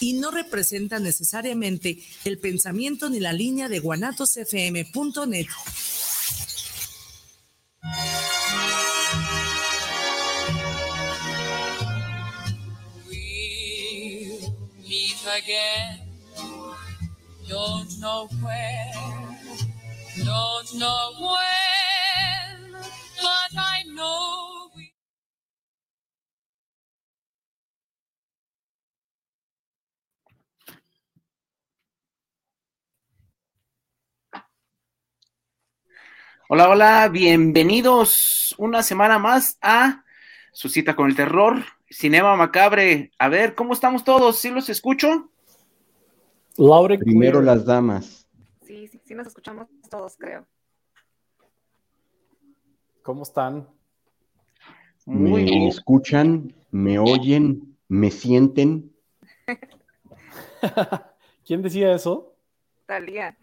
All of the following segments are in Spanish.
y no representan necesariamente el pensamiento ni la línea de guanatosfm.net. We'll meet again. Don't know where, Hola, hola, bienvenidos una semana más a su cita con el terror, Cinema Macabre. A ver, ¿cómo estamos todos? ¿Sí los escucho? Laure Primero las damas. Sí, sí, sí nos escuchamos todos, creo. ¿Cómo están? Muy me bien. escuchan, me oyen, me sienten. ¿Quién decía eso? Talía.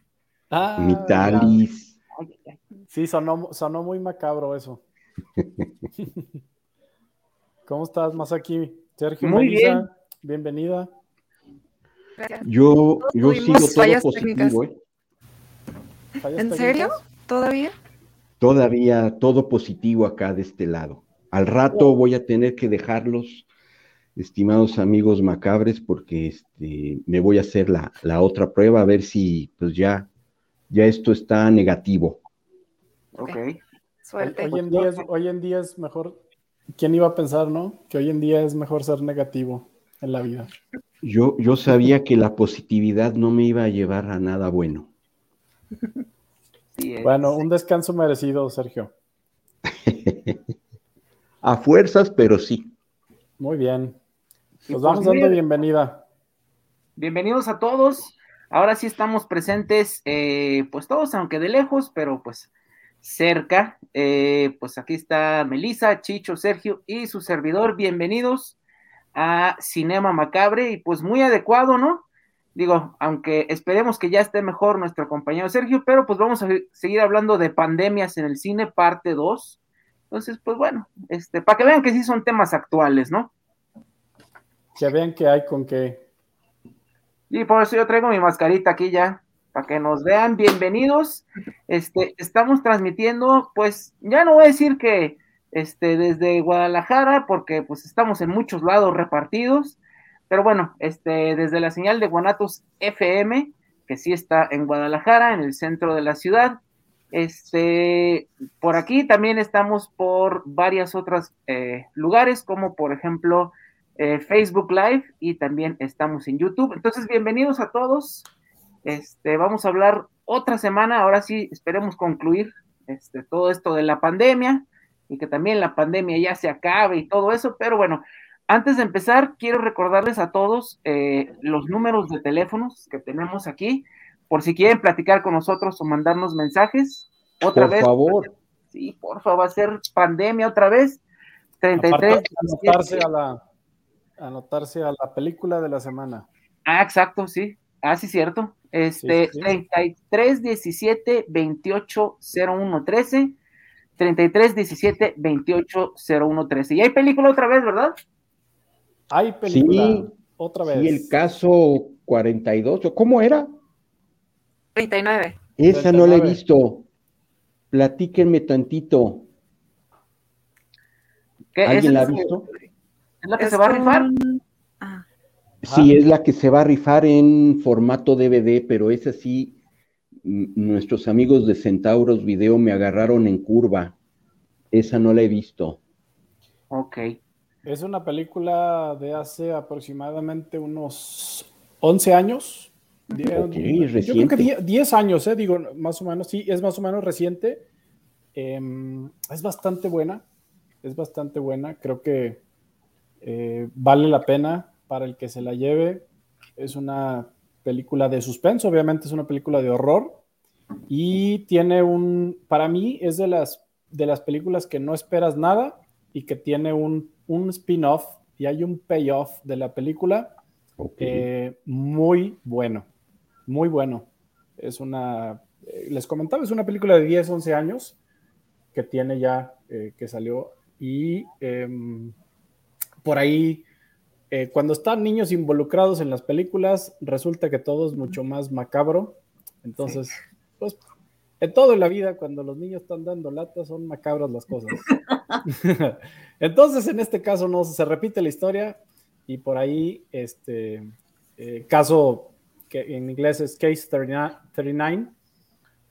Ah, mi talis. Sí, sonó, sonó muy macabro eso. ¿Cómo estás, más aquí? Sergio, Muy bien. bienvenida. Gracias. Yo, yo sigo todo fallas positivo, ¿eh? ¿Fallas ¿En técnicas? serio? ¿Todavía? Todavía todo positivo acá de este lado. Al rato voy a tener que dejarlos, estimados amigos macabres, porque este, me voy a hacer la, la otra prueba a ver si pues ya, ya esto está negativo. Ok. Hoy, Suerte. hoy en día es, hoy en día es mejor. ¿Quién iba a pensar, no? Que hoy en día es mejor ser negativo en la vida. Yo, yo sabía que la positividad no me iba a llevar a nada bueno. Sí, Bueno, un descanso merecido, Sergio. A fuerzas, pero sí. Muy bien. Nos pues vamos dando bienvenida. Bienvenidos a todos. Ahora sí estamos presentes, eh, pues todos, aunque de lejos, pero pues cerca. Eh, pues aquí está Melissa, Chicho, Sergio y su servidor. Bienvenidos a Cinema Macabre y pues muy adecuado, ¿no? Digo, aunque esperemos que ya esté mejor nuestro compañero Sergio, pero pues vamos a seguir hablando de pandemias en el cine, parte 2. Entonces, pues bueno, este, para que vean que sí son temas actuales, ¿no? Que vean que hay con qué. Y por eso yo traigo mi mascarita aquí ya, para que nos vean. Bienvenidos. Este, estamos transmitiendo, pues, ya no voy a decir que este, desde Guadalajara, porque pues estamos en muchos lados repartidos, pero bueno, este, desde la señal de Guanatos FM, que sí está en Guadalajara, en el centro de la ciudad. Este, por aquí también estamos por varias otras eh, lugares, como por ejemplo eh, Facebook Live y también estamos en YouTube. Entonces, bienvenidos a todos. Este, vamos a hablar otra semana, ahora sí, esperemos concluir este, todo esto de la pandemia y que también la pandemia ya se acabe y todo eso, pero bueno, antes de empezar, quiero recordarles a todos eh, los números de teléfonos que tenemos aquí, por si quieren platicar con nosotros o mandarnos mensajes. Otra Por vez. favor. Sí, por favor, va a ser pandemia otra vez. 33. Aparte, anotarse a la anotarse a la película de la semana. Ah, exacto, sí. Ah, sí, cierto. Este, Sí, sí. 33 17 28 01 13. 33 17 28 01 13. Y hay película otra vez, ¿verdad? Hay película Sí, otra vez. Sí, el caso 42, ¿o ¿cómo era? 39. Esa no la he 39. visto. Platíquenme tantito. ¿Qué? ¿Alguien ¿Esa la ha visto? es la que Es se va a rifar? Sí, es la que se va a rifar en formato DVD, pero esa sí, mm, nuestros amigos de Centauros Video me agarraron en curva. Esa no la he visto. Ok. Es una película de hace aproximadamente unos 11 años. Yo creo que reciente. 10, 10 años, eh, digo, más o menos, sí, es más o menos reciente. Em, es bastante buena, es bastante buena. Creo que eh, vale la pena para el que se la lleve. Es una película de suspenso, obviamente es una película de horror. Y tiene un, para mí es de las, de las películas que no esperas nada y que tiene un, un spin-off y hay un payoff de la película eh, muy bueno, muy bueno. Es una, eh, les comentaba, es una película de 10, 11 años que tiene ya, eh, que salió y em, por ahí eh, cuando están niños involucrados en las películas, resulta que todo es mucho más macabro. Entonces, pues, en todo en la vida, cuando los niños están dando latas, son macabras las cosas. Entonces, en este caso, no se repite la historia y por ahí, este eh, caso que en inglés es Case 39, 39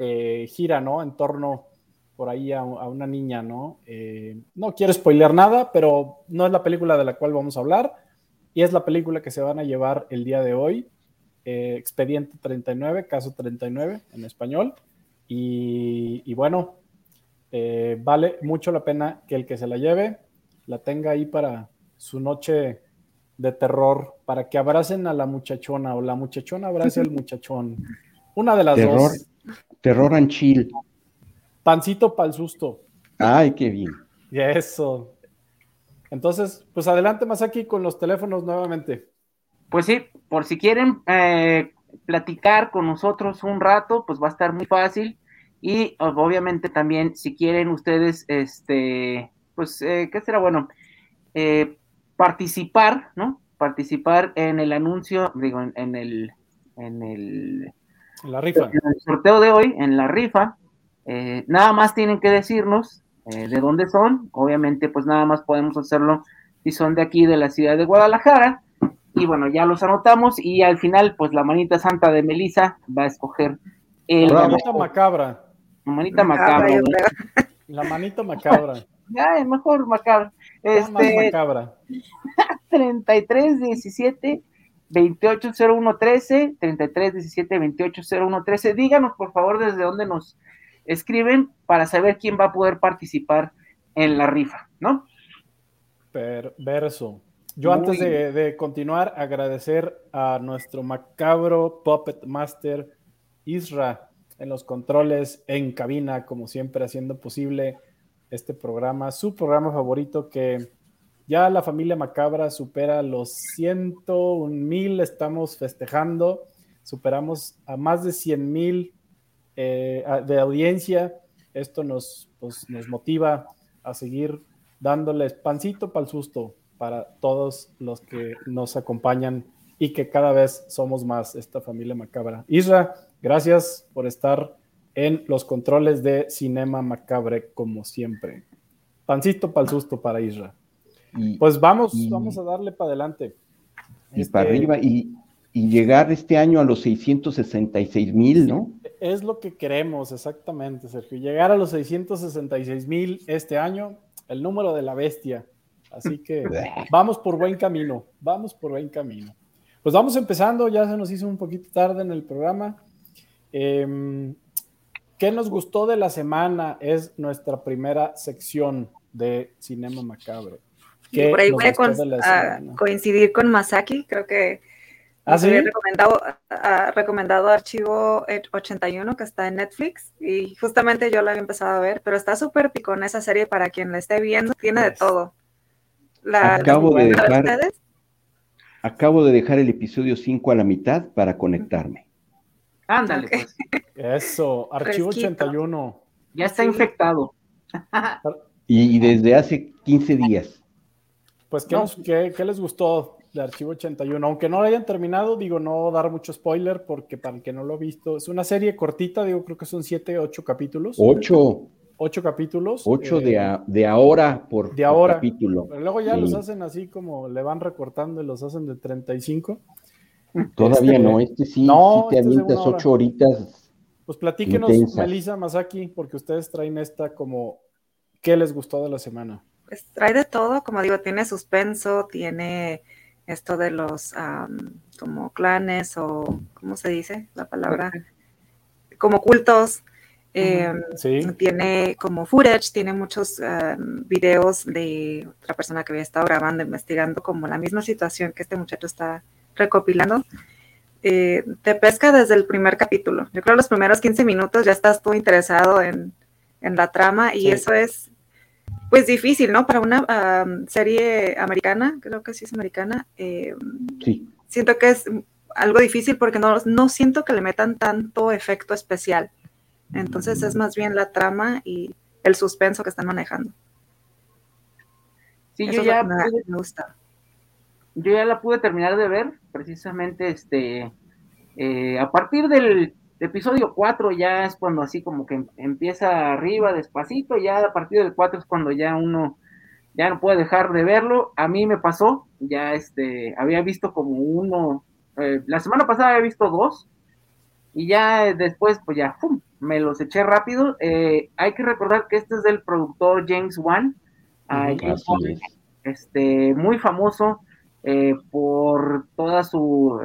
eh, gira, ¿no? En torno por ahí a, a una niña, ¿no? Eh, no quiero spoilear nada, pero no es la película de la cual vamos a hablar y es la película que se van a llevar el día de hoy. eh, Expediente 39, caso 39 en español. Y, y bueno, eh, vale mucho la pena que el que se la lleve la tenga ahí para su noche de terror, para que abracen a la muchachona o la muchachona abrace al muchachón. Una de las Terror, dos. terror and chill. Pancito para el susto. Ay, qué bien. Y eso. Entonces, pues adelante más aquí con los teléfonos nuevamente. Pues sí, por si quieren eh, platicar con nosotros un rato, pues va a estar muy fácil. Y ob- obviamente también, si quieren ustedes, este, pues, eh, ¿qué será bueno? Eh, participar, ¿no? Participar en el anuncio, digo, en, en el, en el, La rifa. en el sorteo de hoy, en la rifa. eh, nada más tienen que decirnos eh, de dónde son. Obviamente, pues nada más podemos hacerlo si son de aquí, de la ciudad de Guadalajara. Y bueno, ya los anotamos y al final, pues la manita santa de Melissa va a escoger el Bravo. Manita macabra. la manita Ah, macabra. creo. La manita macabra. Ya, es mejor macabra. La más Este, macabra. 33 17 28 01 13 33 17 28 01 13 díganos por favor desde dónde nos escriben para saber quién va a poder participar en la rifa, ¿no? Perverso. Yo Muy antes de, de continuar, agradecer a nuestro macabro Puppet Master Isra en los controles, en cabina, como siempre, haciendo posible este programa, su programa favorito que ya la familia macabra supera los 101 mil, estamos festejando, superamos a más de 100 mil eh, de audiencia. Esto nos, pues, nos motiva a seguir dándoles pancito para el susto para todos los que nos acompañan y que cada vez somos más esta familia macabra. Isra, gracias por estar en los controles de Cinema Macabre como siempre. Pancito para el susto para Isra. Y, Pues vamos, Y- vamos a darle para adelante. y Este, para arriba. Y, y llegar este año a los 666 mil, ¿no? Es lo que queremos, exactamente, Sergio. Llegar a los 666 mil este año, el número de la bestia. Así que vamos por buen camino, vamos por buen camino. Pues vamos empezando, ya se nos hizo un poquito tarde en el programa. Em, ¿Qué nos gustó de la semana? Es nuestra primera sección de Cinema Macabro. ¿Qué Por ahí voy a coincidir con Masaki, creo que ¿Ah, sí? había recomendado, ha recomendado Archivo 81 que está en Netflix y justamente yo la había empezado a ver, pero está súper picón esa serie para quien la esté viendo, tiene de todo. La, Acabo de ¿la- dejar-? Acabo de dejar el episodio 5 a la mitad para conectarme. Ándale, pues. Eso, Archivo Fresquito. 81. Ya está Sí. infectado. Y, y desde hace 15 días. Pues, ¿qué, No. qué- qué les gustó de Archivo 81? Aunque no lo hayan terminado, digo, no dar mucho spoiler, porque para el que no lo ha visto, es una serie cortita, digo, creo que son 7, 8 capítulos. 8, 8 capítulos. 8 eh, de, a- de ahora por, de por ahora. capítulo. Pero luego ya Sí. los hacen así como le van recortando y los hacen de 35. Todavía Este, no, este sí, no, sí te este es de avientas una 8 horitas. Pues platíquenos, Intensas. Melissa Masaki, porque ustedes traen esta como, ¿qué les gustó de la semana? Pues trae de todo, como digo, tiene suspenso, tiene esto de los am, como clanes o, ¿cómo se dice la palabra? Como cultos. em, Sí, Tiene como footage, tiene muchos am, videos de otra persona que había estado grabando, investigando como la misma situación que este muchacho está recopilando. Eh, te pesca desde el primer capítulo. Yo creo que los primeros 15 minutos ya estás tú interesado en, en la trama y Sí. eso es pues difícil, ¿no? Para una serie americana, creo que sí es americana, eh, Sí, siento que es algo difícil porque no, no siento que le metan tanto efecto especial. Entonces es más bien la trama y el suspenso que están manejando. Sí, Eso yo ya me, pude, me gusta. yo ya la pude terminar de ver, precisamente este, eh, a partir del episodio 4 ya es cuando así como que empieza arriba despacito, ya a partir del 4 es cuando ya uno ya no puede dejar de verlo. A mí me pasó, ya este, había visto como uno, eh, la semana pasada había visto dos, y ya después, pues ya, me los eché rápido. Eh, hay que recordar que este es del productor James Wan, este, muy famoso eh, por toda su,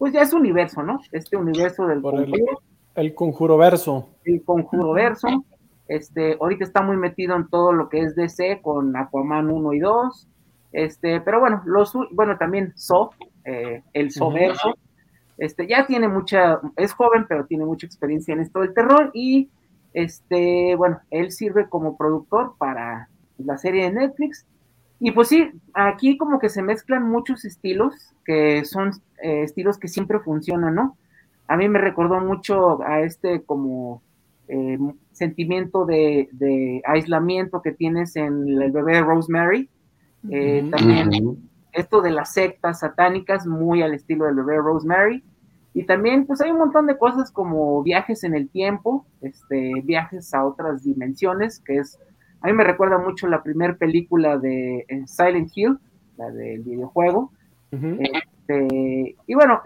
pues ya es universo, ¿no? Este universo del conjuro. El, conjuro verso. El conjuro verso. Este, ahorita está muy metido en todo lo que es DC con Aquaman 1 y 2. Este, pero bueno, los, bueno, también So, eh, el Soverso, este, ya tiene mucha, es joven, pero tiene mucha experiencia en esto del terror y, este, bueno, él sirve como productor para la serie de Netflix. Y pues sí, aquí como que se mezclan muchos estilos, que son eh, estilos que siempre funcionan, ¿no? A mí me recordó mucho a este como eh, sentimiento de, aislamiento que tienes en el bebé Rosemary. Eh, también esto de las sectas satánicas, muy al estilo del bebé Rosemary. Y también, pues hay un montón de cosas como viajes en el tiempo, este, viajes a otras dimensiones, que es, a mí me recuerda mucho la primera película de eh, Silent Hill, la del videojuego. Este, y bueno,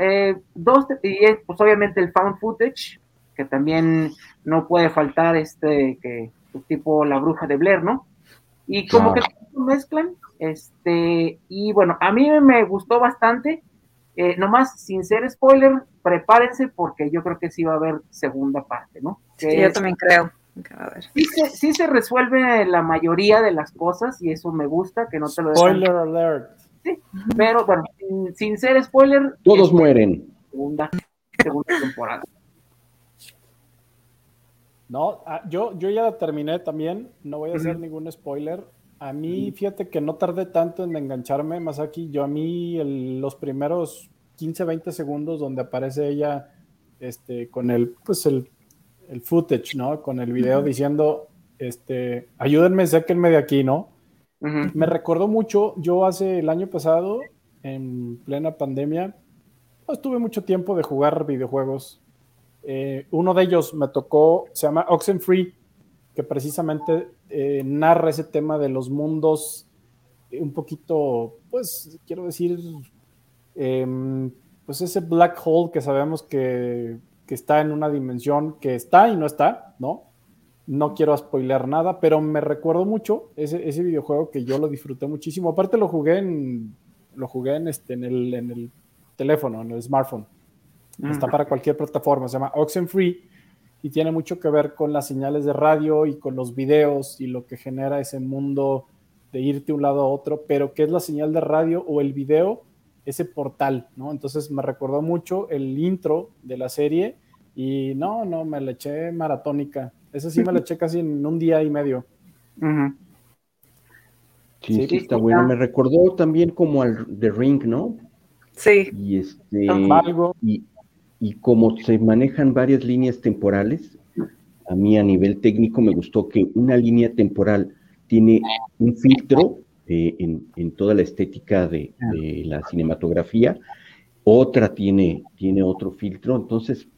dos, y pues obviamente el found footage, que también no puede faltar este, que pues, tipo la bruja de Blair, ¿no? Y como que mezclan, este, y bueno, a mí me gustó bastante, eh, nomás sin ser spoiler, prepárense porque yo creo que sí va a haber segunda parte, ¿no? sí, yo también creo. Sí se, resuelve la mayoría de las cosas y eso me gusta, que no te lo Spoiler alert. Sí, pero bueno, sin, ser spoiler. Todos mueren. Segunda, segunda temporada. No, ah, yo, yo ya terminé también, no voy a hacer ningún spoiler. A mí, fíjate que no tardé tanto en engancharme, más aquí, yo a mí los primeros 15, 20 segundos donde aparece ella este, con el, pues el, el footage, ¿no? Con el video diciendo, este, ayúdenme, sáquenme de aquí, ¿no? Me recordó mucho, yo hace el año pasado, en plena pandemia, pues tuve mucho tiempo de jugar videojuegos eh, uno de ellos me tocó, se llama Oxenfree, que precisamente eh, narra ese tema de los mundos eh, un poquito, pues quiero decir, em, pues ese black hole que sabemos que, está en una dimensión que está y no está, ¿no? No quiero spoiler nada, pero me recuerdo mucho ese, ese videojuego que yo lo disfruté muchísimo. Aparte lo jugué en, lo jugué en, este, en, el, en el teléfono, en el smartphone. Está para cualquier plataforma, se llama Oxenfree y tiene mucho que ver con las señales de radio y con los videos y lo que genera ese mundo de irte de un lado a otro, pero ¿qué es la señal de radio o el video? Ese portal, ¿no? Entonces me recordó mucho el intro de la serie y no, no, me le eché maratónica. Ese sí me le eché casi en un día y medio. Sí, sí, está bueno. Me recordó también como al The Ring, ¿no? Sí. Y este. Y, y como se manejan varias líneas temporales, a mí a nivel técnico me gustó que una línea temporal tiene un filtro eh, en, toda la estética de, la cinematografía, otra tiene, tiene otro filtro, entonces,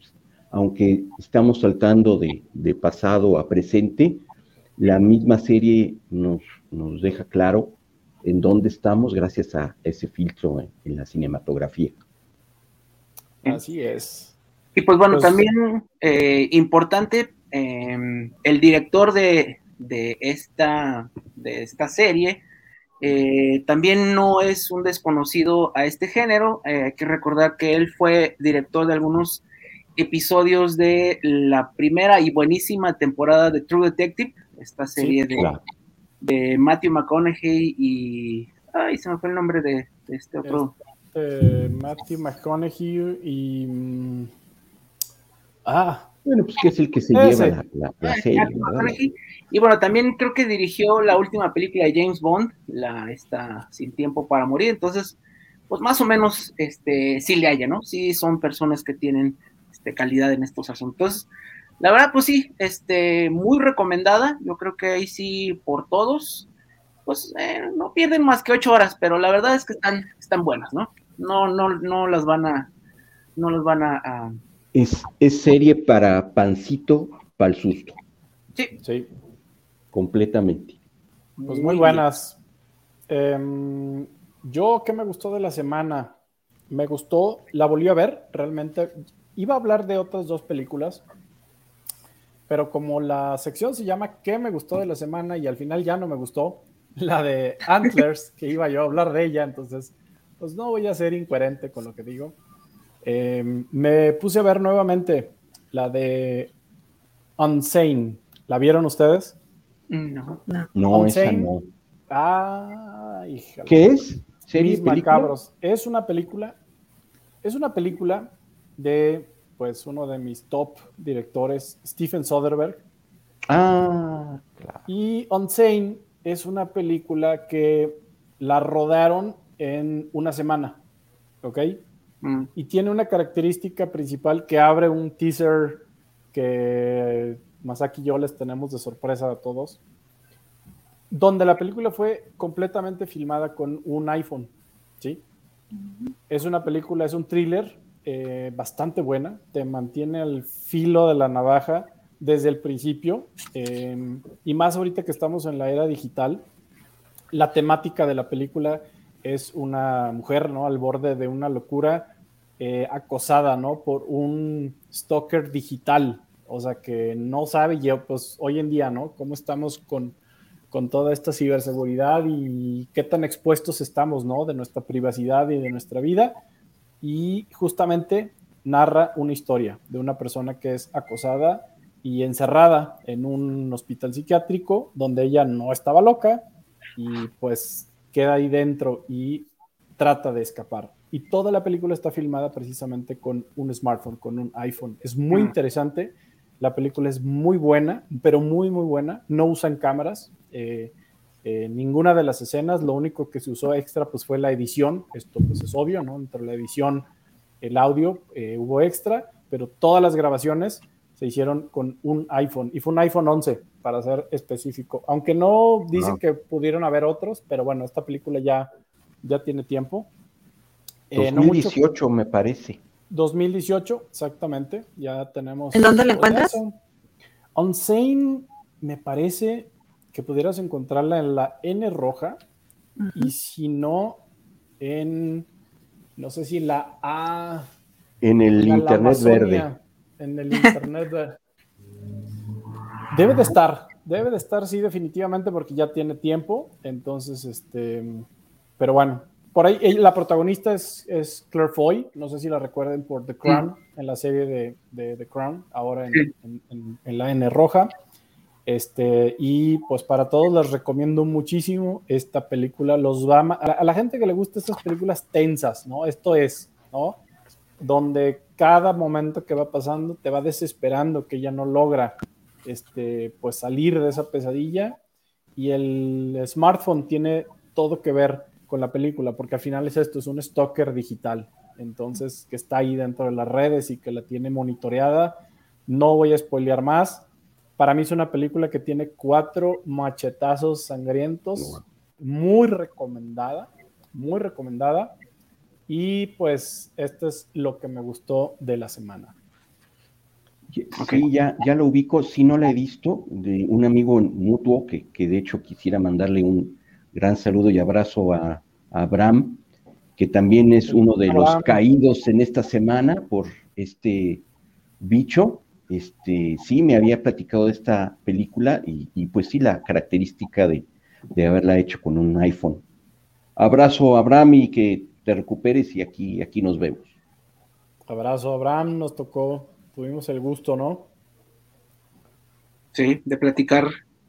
aunque estamos saltando de, pasado a presente, la misma serie nos, nos, deja claro en dónde estamos gracias a ese filtro en la cinematografía. Así es. Y pues bueno, pues también eh, importante, em, el director de, esta, de esta serie eh, también no es un desconocido a este género. Eh, hay que recordar que él fue director de algunos episodios de la primera y buenísima temporada de True Detective, esta serie de, de Matthew McConaughey y... Ay, se me fue el nombre de, este otro. Eh, Matthew McConaughey y. Mm, ah. Bueno, pues que es el que se lleva la, ah, serie. Y bueno, también creo que dirigió la última película de James Bond, la esta Sin Tiempo para Morir. Entonces, pues más o menos este, sí le haya, ¿no? Sí son personas que tienen este, calidad en estos asuntos. La verdad, pues sí, este, muy recomendada. Yo creo que ahí sí por todos. pues eh, no pierden más que ocho horas, pero la verdad es que están, están buenas, ¿no? No, no, no las van a, no las van a, a... Es, es serie para pancito, para el susto. Sí, Sí, Completamente. pues muy buenas. Em, yo, ¿qué me gustó de la semana? Me gustó, la volví a ver, realmente. Iba a hablar de otras dos películas, pero como la sección se llama ¿Qué me gustó de la semana? y al final ya no me gustó, la de Antlers, que iba yo a hablar de ella, entonces, pues no voy a ser incoherente con lo que digo. Em, me puse a ver nuevamente la de Unsane. ¿La vieron ustedes? No. No. No, esa no. Ah, híjole. ¿Qué es? ¿Serie Mis película? macabros. Es una película, es una película de, pues, uno de mis top directores, Stephen Soderbergh. Ah, claro. Y Unsane es una película que la rodaron en una semana, ¿ok? Mm, Y tiene una característica principal que abre un teaser que Masaki y yo les tenemos de sorpresa a todos, donde la película fue completamente filmada con un iPhone, ¿sí? Es una película, es un thriller eh, bastante buena, te mantiene al filo de la navaja desde el principio, eh, y más ahorita que estamos en la era digital, la temática de la película es una mujer, ¿no? Al borde de una locura, eh, acosada, ¿no? Por un stalker digital, o sea, que no sabe, yo, pues hoy en día, ¿no? Cómo estamos con, con toda esta ciberseguridad y qué tan expuestos estamos, ¿no? De nuestra privacidad y de nuestra vida. Y justamente narra una historia de una persona que es acosada y encerrada en un hospital psiquiátrico donde ella no estaba loca y pues queda ahí dentro y trata de escapar. Y toda la película está filmada precisamente con un smartphone, con un iPhone. Es muy Mm. interesante. La película es muy buena, pero muy, muy buena. No usan cámaras. eh, eh, ninguna de las escenas, lo único que se usó extra pues fue la edición. Esto pues es obvio, ¿no? Entre la edición, el audio, eh, hubo extra, pero todas las grabaciones se hicieron con un iPhone y fue un iPhone 11 para ser específico. Aunque no dicen que pudieron haber otros, pero bueno, esta película ya, ya tiene tiempo. Eh, no mucho- 2018 me parece. 2018, exactamente. Ya tenemos. ¿En dónde la encuentras? Unsane, me parece que pudieras encontrarla en la N roja y si no, en. No sé si la A. En el la- Internet verde. En el Internet verde. Debe de estar, debe de estar, sí, definitivamente, porque ya tiene tiempo. Entonces, este. Pero bueno, por ahí la protagonista es, es Claire Foy. No sé si la recuerden por The Crown, en la serie de, de The Crown, ahora en, Sí. en- en- en la N roja. Este, y pues para todos les recomiendo muchísimo esta película. Los va a, a la, a la gente que le gusta estas películas tensas, ¿no? Esto es, ¿no? Donde cada momento que va pasando te va desesperando que ella no logra este, pues salir de esa pesadilla. Y el smartphone tiene todo que ver con la película, porque al final es esto, es un stalker digital. Entonces, que está ahí dentro de las redes y que la tiene monitoreada. No voy a spoilear más. Para mí es una película que tiene cuatro machetazos sangrientos. Muy recomendada, muy recomendada. Y pues esto es lo que me gustó de la semana. Sí, ya, ya lo ubico, sí no la he visto, de un amigo mutuo que, que de hecho quisiera mandarle un gran saludo y abrazo a, a Abraham, que también es uno de los Abraham. caídos en esta semana por este bicho. Este, sí, me había platicado de esta película y, y pues sí, la característica de, de haberla hecho con un iPhone. Abrazo, Abraham, y que te recuperes y aquí, aquí nos vemos. Abrazo, Abraham. Nos tocó, tuvimos el gusto, ¿no? Sí, de platicar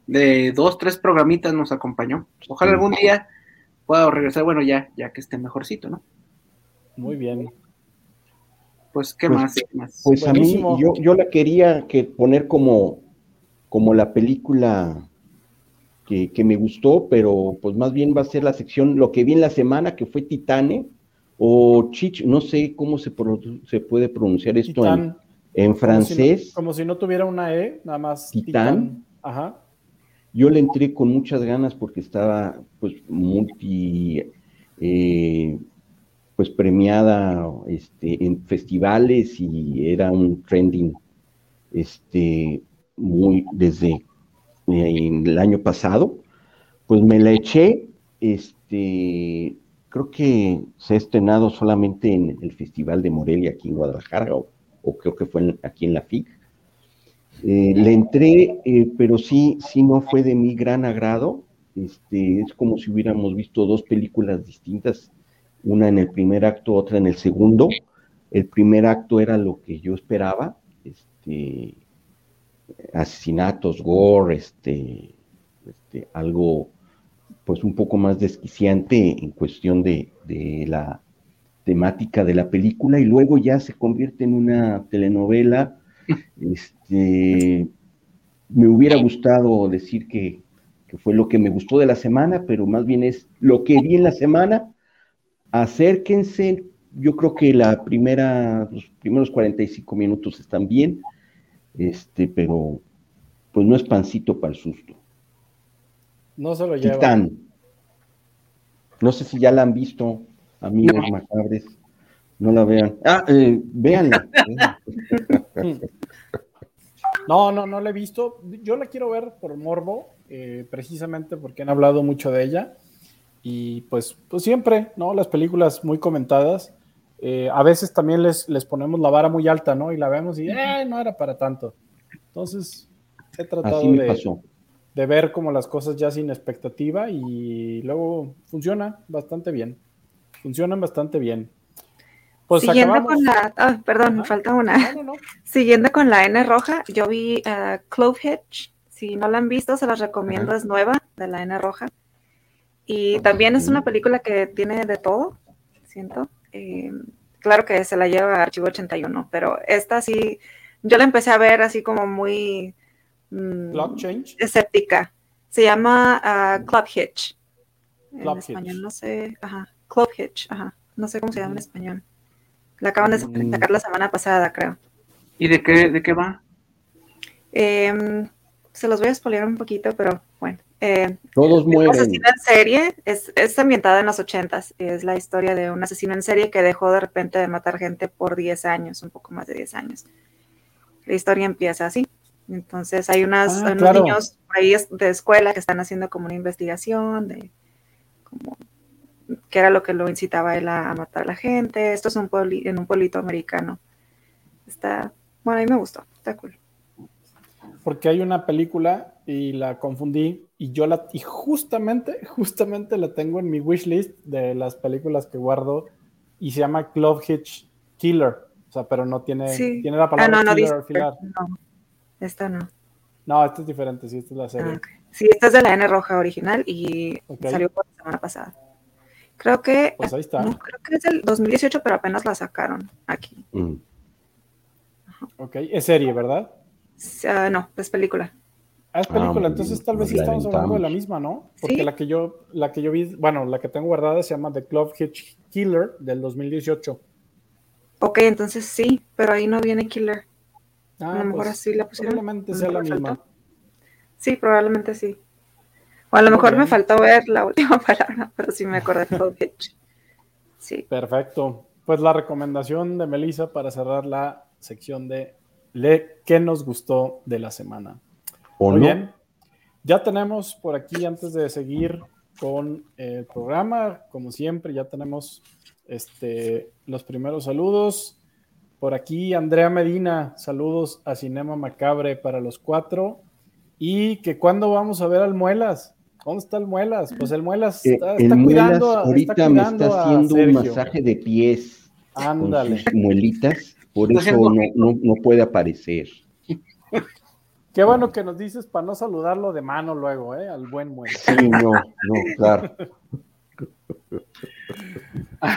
de dos, tres programitas nos acompañó. Ojalá algún día pueda regresar, bueno, ya, ya que esté mejorcito, ¿no? Muy bien. Pues, ¿qué Pues, más? ¿Qué más? Pues a mí, yo, yo la quería que poner como, como la película que, que me gustó, pero pues más bien va a ser la sección, lo que vi en la semana, que fue Titane, o Chich, no sé cómo se, pro- se puede pronunciar esto en, en como si no- francés. Como si, no, tuviera una E, nada más. Titán. Ajá. Yo le entré con muchas ganas porque estaba pues multi, eh, pues premiada este, en festivales y era un trending este, muy desde eh, el año pasado. Pues me la eché, este, creo que se ha estrenado solamente en el Festival de Morelia aquí en Guadalajara, o, creo que fue aquí en la FIC. Eh, le entré, eh, pero sí, sí no fue de mi gran agrado. Este, es como si hubiéramos visto dos películas distintas, una en el primer acto, otra en el segundo. El primer acto era lo que yo esperaba, este, asesinatos, gore, este, este, algo pues un poco más desquiciante en cuestión de, la temática de la película y luego ya se convierte en una telenovela. Este, me hubiera gustado decir que, fue lo que me gustó de la semana, pero más bien es lo que vi en la semana. Acérquense, yo creo que la primera, los primeros 45 minutos están bien, este, pero pues no es pancito para el susto. No se lo lleva. Titán. No sé si ya la han visto, amigos macabres. No la vean. Ah, eh, véanla. no, no, no la he visto. Yo la quiero ver por morbo, eh, precisamente porque han hablado mucho de ella. Y pues, pues siempre, ¿no? Las películas muy comentadas. Eh, a veces también les, les ponemos la vara muy alta, ¿no? Y la vemos y, eh, no era para tanto. Entonces, he tratado Así me de, pasó de ver como las cosas ya sin expectativa y luego funciona bastante bien. Funcionan bastante bien. Pues Siguiendo con la, ah, perdón, me falta una. Siguiendo con la N roja, yo vi uh, Clove Hitch. Si no la han visto, se las recomiendo, es nueva de la N roja. Y también es una película que tiene de todo, siento. Eh, claro que se la lleva a Archivo 81, pero esta sí, yo la empecé a ver así como muy mm. Escéptica. Se llama uh, Club Hitch. Club en español, no sé. Ajá. Club Hitch. Ajá. No sé cómo se llama en español. La acaban de mm. sacar la semana pasada, creo. ¿Y de qué, de qué va? Eh, se los voy a spoiler un poquito, pero bueno. Eh, Todos mueren. asesino en serie es, es ambientada en los ochentas. Es la historia de un asesino en serie que dejó de repente de matar gente por 10 años, un poco más de 10 años. La historia empieza así. Entonces hay unas, ah, unos niños ahí de escuela que están haciendo como una investigación de como qué era lo que lo incitaba a él a, matar a la gente. Esto es un en un pueblito americano. Está, bueno, a mí me gustó, está cool. Porque hay una película y la confundí y yo la, y justamente, justamente la tengo en mi wishlist de las películas que guardo y se llama Club Hitch Killer. O sea, pero no tiene, tiene la palabra ah, killer al final. Esta no. No, esta es diferente, sí, esta es la serie. Ah, sí, esta es de la N roja original y salió por la semana pasada. Creo que. Pues ahí está. creo que es del 2018, pero apenas la sacaron aquí. Mm. Ok, es serie, ¿verdad? Uh, no, es película. Ah, es película, ah, entonces tal vez sí estamos hablando de la misma, ¿no? Porque la que yo, la que yo vi, bueno, la que tengo guardada se llama The Club Hitch Killer del 2018. Ok, entonces sí, pero ahí no viene Killer. Ah, a lo mejor pues, así la pusieron. Probablemente sea la misma. Sí, probablemente sí. O a lo mejor me faltó ver la última palabra, pero sí me acordé de Sí. Perfecto. Pues la recomendación de Melissa para cerrar la sección de Le qué nos gustó de la semana. Muy bien. Ya tenemos por aquí, antes de seguir con el programa, como siempre, ya tenemos este, los primeros saludos. Por aquí, Andrea Medina, saludos a Cinema Macabre para los cuatro. Y que cuando vamos a ver al Muelas. ¿Dónde está el Muelas? Pues el Muelas eh, está, el cuidando. ahorita me está haciendo un masaje de pies. Ándale. Con muelitas, por eso no, puede aparecer. Qué bueno que nos dices para no saludarlo de mano luego, ¿eh? Al buen Muelas. Sí, no, no, claro.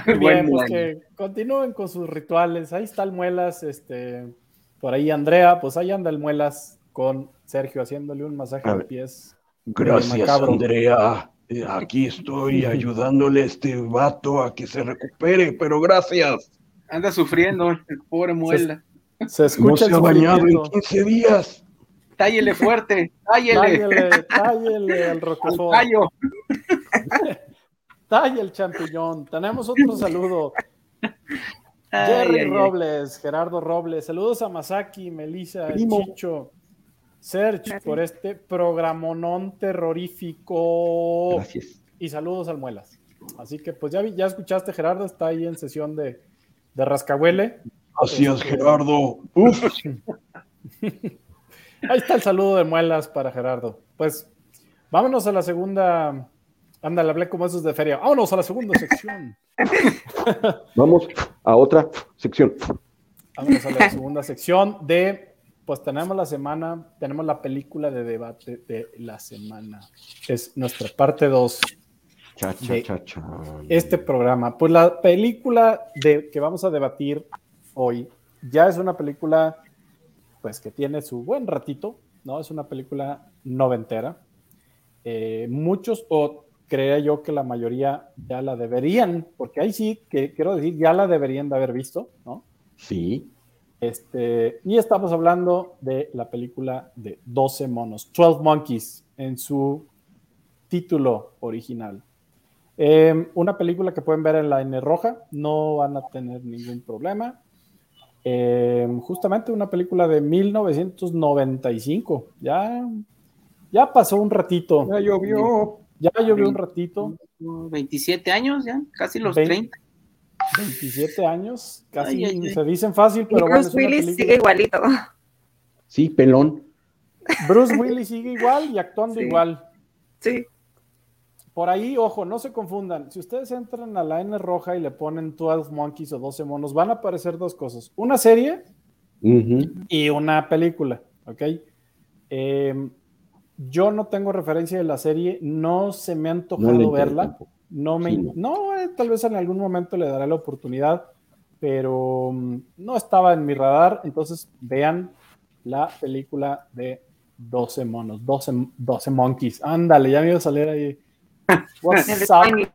Bien, pues que continúen con sus rituales. Ahí está el Muelas, este, por ahí Andrea, pues ahí anda el Muelas con Sergio haciéndole un masaje de pies. Gracias, Andrea. Eh, aquí estoy ayudándole a este vato a que se recupere, pero gracias. Anda sufriendo el pobre muela. Se, escucha no se ha bañado en 15 días. tállele fuerte, tállele. Tállele, tállele al Roquefort. Tallo. Talle el champiñón. Tenemos otro saludo. Jerry ay, ay. Robles, Gerardo Robles. Saludos a Masaki, Melissa. Chicho, Serge Gracias. por este programonón terrorífico. Gracias. Y saludos al Muelas. Así que pues ya, vi- ya escuchaste, Gerardo, está ahí en sesión de, de rascahuele. Gracias, Gerardo. Uf, Ahí está el saludo de Muelas para Gerardo. Pues vámonos a la segunda. Ándale, hablé como esos de feria. Vámonos a la segunda sección. Vamos a otra sección. Vámonos a la segunda sección de, pues tenemos la semana, tenemos la película de debate de la semana. Es nuestra parte 2 Cha, cha, De- cha, cha. este programa. Pues la película de, que vamos a debatir hoy ya es una película, pues que tiene su buen ratito, ¿no? Es una película noventera. Eh, muchos, o creía yo que la mayoría ya la deberían, porque ahí sí, que quiero decir, ya la deberían de haber visto, ¿no? Sí. Este, y estamos hablando de la película de 12 monos, 12 Monkeys, en su título original. Eh, una película que pueden ver en la N roja, no van a tener ningún problema. Eh, justamente una película de 1995, ya, ya pasó un ratito, Ya llovió. ya llovió un ratito, 27 años ya, casi los Vein- 30. 27 años, casi Ay, ay, ay. se dicen fácil, pero bueno, Bruce Willis película- sigue igualito. Sí, pelón. Bruce Willis sigue igual y actuando Sí. igual. Sí. Por ahí, ojo, no se confundan. Si ustedes entran a la N roja y le ponen 12 Monkeys o 12 monos, van a aparecer dos cosas. Una serie y una película, ¿ok? Eh, yo no tengo referencia de la serie, no se me ha antojado verla. tampoco. No me, Sí, no. eh, tal vez en algún momento le daré la oportunidad, pero mm, no estaba en mi radar. Entonces vean la película de 12 monos, 12, 12 monkeys. Ándale, ya me iba a salir ahí. What's El up? Spanglish.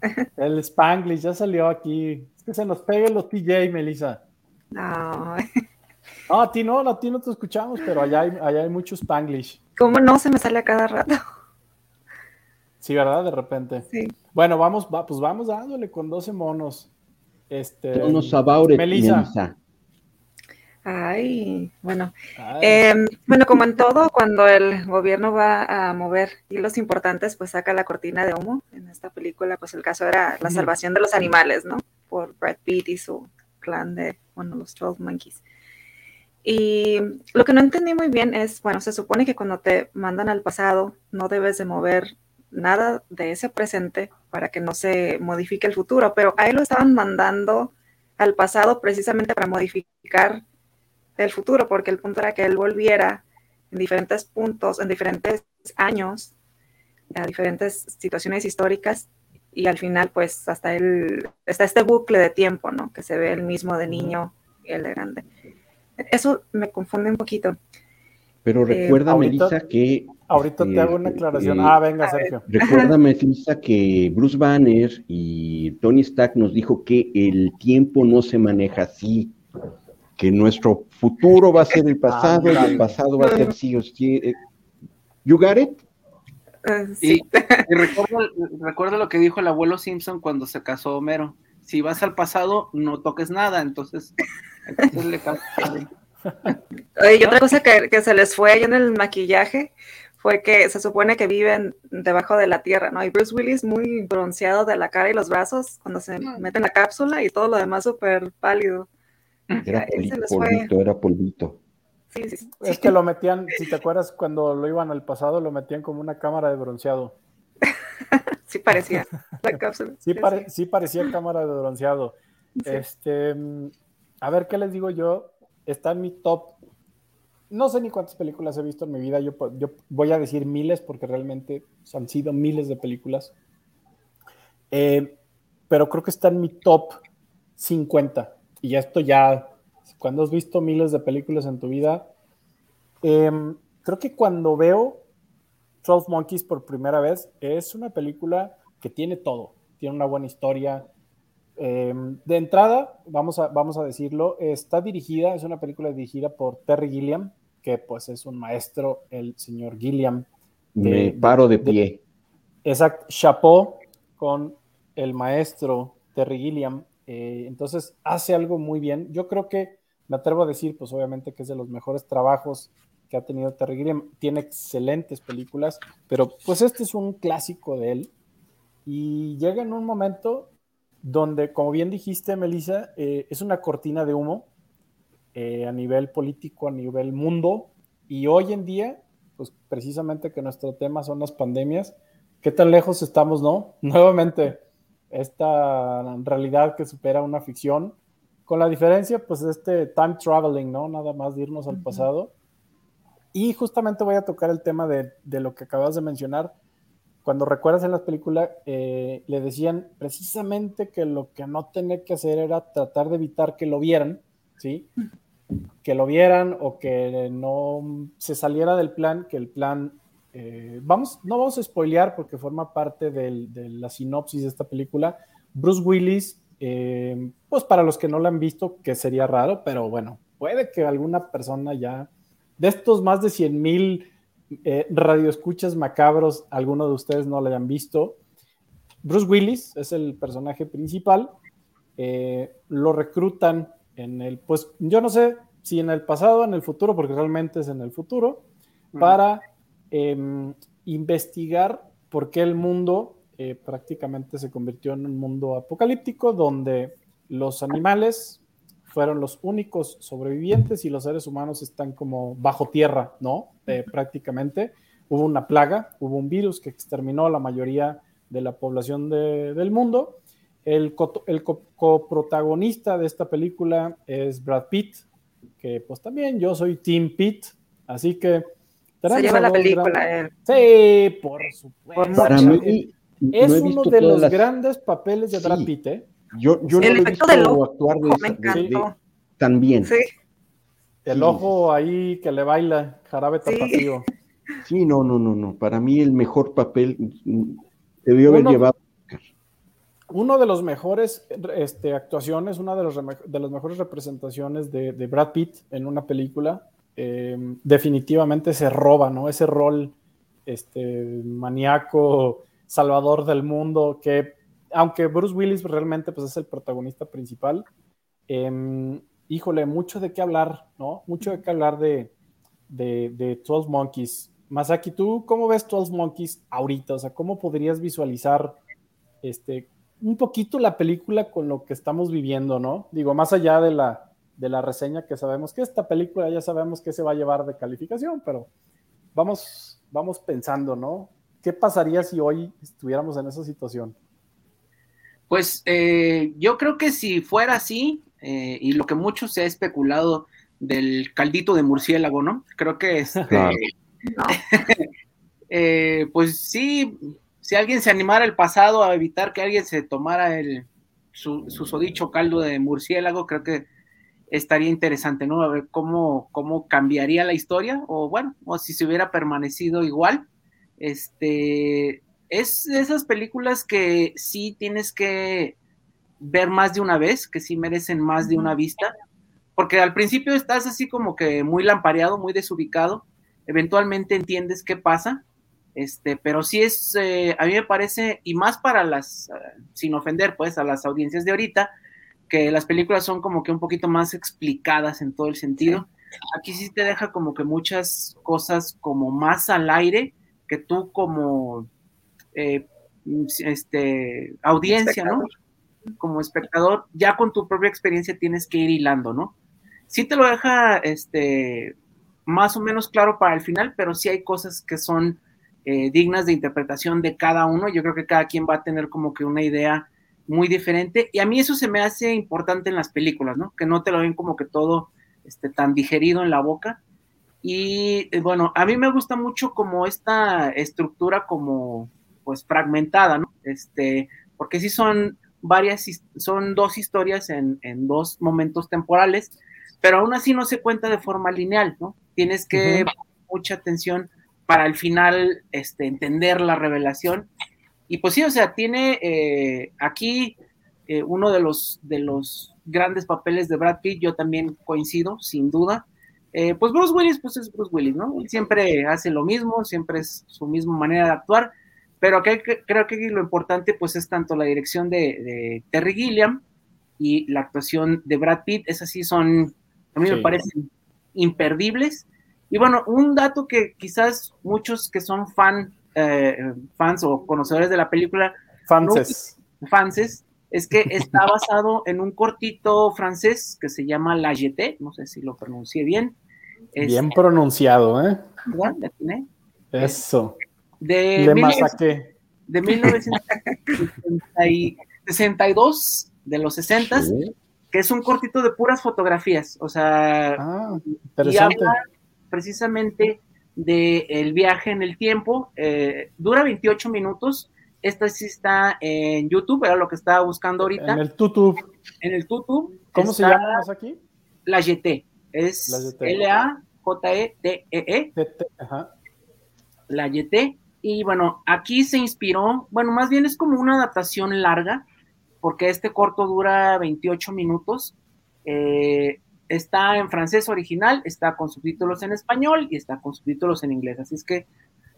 El Spanglish ya salió aquí. Es que se nos peguen los TJ, Melissa. No. No, a ti no, a ti no te escuchamos, pero allá hay, allá hay mucho Spanglish. ¿Cómo no se me sale a cada rato? Sí, ¿verdad? De repente. Sí. Bueno, vamos, va- pues vamos dándole con 12 monos. Este, about Melissa. Melissa. Ay, bueno. ay, Eh, bueno, como en todo, cuando el gobierno va a mover hilos importantes, pues saca la cortina de humo. En esta película, pues el caso era la salvación de los animales, ¿no? Por Brad Pitt y su clan de, bueno, los 12 Monkeys. Y lo que no entendí muy bien es, bueno, se supone que cuando te mandan al pasado, no debes de mover nada de ese presente para que no se modifique el futuro, pero a él lo estaban mandando al pasado precisamente para modificar el futuro, porque el punto era que él volviera en diferentes puntos, en diferentes años, a diferentes situaciones históricas, y al final, pues, hasta el, está este bucle de tiempo, ¿no? Que se ve el mismo de niño y el de grande. Eso me confunde un poquito. Pero Eh, recuerda, ahorita- Melissa, que ahorita te hago una eh, aclaración. eh, ah, venga. Sergio. Recuerda, Melissa, que Bruce Banner y Tony Stark nos dijo que el tiempo no se maneja así, que nuestro futuro va a ser el pasado y el pasado va a ser sí o sí. eh, You got it? Y, sí, y recuerdo, recuerdo lo que dijo el abuelo Simpson cuando se casó Homero. Si vas al pasado, no toques nada. Entonces, entonces le Oye, y otra cosa que, que se les fue ahí en el maquillaje fue que se supone que viven debajo de la tierra, ¿no? Y Bruce Willis muy bronceado de la cara y los brazos cuando se mete en la cápsula y todo lo demás súper pálido. Era polvito, era polvito. Sí, sí, sí. Es que lo metían, si te acuerdas, cuando lo iban al pasado, lo metían como una cámara de bronceado. Sí parecía la cápsula. Sí, pare- sí parecía cámara de bronceado. Este, a ver, ¿qué les digo yo? Está en mi top. No sé ni cuántas películas he visto en mi vida. Yo, voy a decir miles porque realmente han sido miles de películas. Eh, pero creo que está en mi top 50. Y esto ya, cuando has visto miles de películas en tu vida, em, creo que cuando veo 12 Monkeys por primera vez, es una película que tiene todo. Tiene una buena historia. Eh, de entrada, vamos a, vamos a decirlo, está dirigida, es una película dirigida por Terry Gilliam, que pues es un maestro, el señor Gilliam. Me paro de pie. exacto, chapeau con el maestro Terry Gilliam. Eh, entonces hace algo muy bien. Yo creo que me atrevo a decir, pues obviamente que es de los mejores trabajos que ha tenido Terry Gilliam. Tiene excelentes películas, pero pues este es un clásico de él. Y llega en un momento donde, como bien dijiste, Melissa, eh, es una cortina de humo eh, a nivel político, a nivel mundo. Y hoy en día, pues precisamente que nuestro tema son las pandemias, ¿qué tan lejos estamos, no? Nuevamente, esta realidad que supera una ficción, con la diferencia, pues, este time traveling, ¿no? Nada más de irnos al pasado. Y justamente voy a tocar el tema de, de lo que acabas de mencionar. Cuando recuerdas en las películas, eh, le decían precisamente que lo que no tenía que hacer era tratar de evitar que lo vieran, ¿sí? Que lo vieran o que no se saliera del plan, que el plan eh, vamos, no vamos a spoilear porque forma parte del, de la sinopsis de esta película. Bruce Willis, eh, pues para los que no la han visto, que sería raro, pero bueno, puede que alguna persona ya, de estos más de 100 mil eh, radioescuchas macabros, alguno de ustedes no la hayan visto. Bruce Willis es el personaje principal, lo reclutan en el, pues yo no sé si en el pasado o en el futuro, porque realmente es en el futuro, para Em, investigar por qué el mundo eh, prácticamente se convirtió en un mundo apocalíptico donde los animales fueron los únicos sobrevivientes y los seres humanos están como bajo tierra, ¿no? Eh, prácticamente. Hubo una plaga, hubo un virus que exterminó a la mayoría de la población del mundo. El, el coprotagonista de esta película es Brad Pitt, que pues también yo soy Team Pitt, así que se lleva la película. Sí, por supuesto. Para mí, es uno de los grandes papeles de Brad Pitt, ¿eh? Yo, yo no lo he visto actuar de, tan bien. Sí. El ojo ahí que le baila, jarabe tapatío. Sí, no, no, no, no. Para mí el mejor papel debió haber llevado. Uno de los mejores este, actuaciones, una de, los, de las mejores representaciones de, de Brad Pitt en una película Em, definitivamente se roba, ¿no? Ese rol este, maníaco, salvador del mundo, que aunque Bruce Willis realmente pues, es el protagonista principal, em, híjole, mucho de qué hablar, ¿no? Mucho de qué hablar de, de, de 12 Monkeys. Masaki, ¿tú cómo ves 12 Monkeys ahorita? O sea, ¿cómo podrías visualizar este, un poquito la película con lo que estamos viviendo, ¿no? Digo, más allá de la, de la reseña que sabemos que esta película ya sabemos que se va a llevar de calificación, pero vamos, vamos pensando, ¿no? ¿Qué pasaría si hoy estuviéramos en esa situación? Pues eh, yo creo que si fuera así, eh, y lo que mucho se ha especulado del caldito de murciélago, ¿no? Creo que este, eh, pues sí, si alguien se animara el pasado a evitar que alguien se tomara el, su, su sodicho caldo de murciélago, creo que estaría interesante, ¿no? A ver cómo, cómo cambiaría la historia, o bueno, o si se hubiera permanecido igual. Este, es de esas películas que sí tienes que ver más de una vez, que sí merecen más de una vista, porque al principio estás así como que muy lampareado, muy desubicado, eventualmente entiendes qué pasa, este, pero sí es, eh, a mí me parece, y más para las, eh, sin ofender pues a las audiencias de ahorita, que las películas son como que un poquito más explicadas en todo el sentido. Aquí sí te deja como que muchas cosas como más al aire que tú como eh, este, audiencia, ¿no? Como espectador, ya con tu propia experiencia tienes que ir hilando, ¿no? Sí te lo deja este, más o menos claro para el final, pero sí hay cosas que son eh, dignas de interpretación de cada uno. Yo creo que cada quien va a tener como que una idea muy diferente. Y a mí eso se me hace importante en las películas, ¿no? Que no te lo ven como que todo este, tan digerido en la boca. Y eh, bueno, a mí me gusta mucho como esta estructura como pues fragmentada, ¿no? Este, porque sí son varias, son dos historias en, en dos momentos temporales, pero aún así no se cuenta de forma lineal, ¿no? Tienes que mucha atención para al final este, entender la revelación y pues sí, o sea, tiene eh, aquí eh, uno de los, de los grandes papeles de Brad Pitt, yo también coincido, sin duda. eh, pues Bruce Willis, pues es Bruce Willis, ¿no? Él siempre hace lo mismo, siempre es su misma manera de actuar, pero que, creo que lo importante pues es tanto la dirección de, Terry Gilliam y la actuación de Brad Pitt, esas sí son, a mí me parecen imperdibles. Y bueno, un dato que quizás muchos que son fan, eh, fans o conocedores de la película, fanses, fanses es que está basado en un cortito francés que se llama La Jetée, no sé si lo pronuncié bien. bien pronunciado, ¿eh? Eso. De, de 1962, de los 60, que es un cortito de puras fotografías, o sea, ah, y habla precisamente del viaje en el tiempo, eh, dura 28 minutos, esta sí está en YouTube, era lo que estaba buscando ahorita. En el YouTube. En el YouTube. ¿Cómo se llama más aquí? La YT. Es L-A-J-E-T-E-E. La YT. Y bueno, aquí se inspiró, bueno, más bien es como una adaptación larga, porque este corto dura 28 minutos. Eh, está en francés original, está con subtítulos en español y está con subtítulos en inglés. Así es que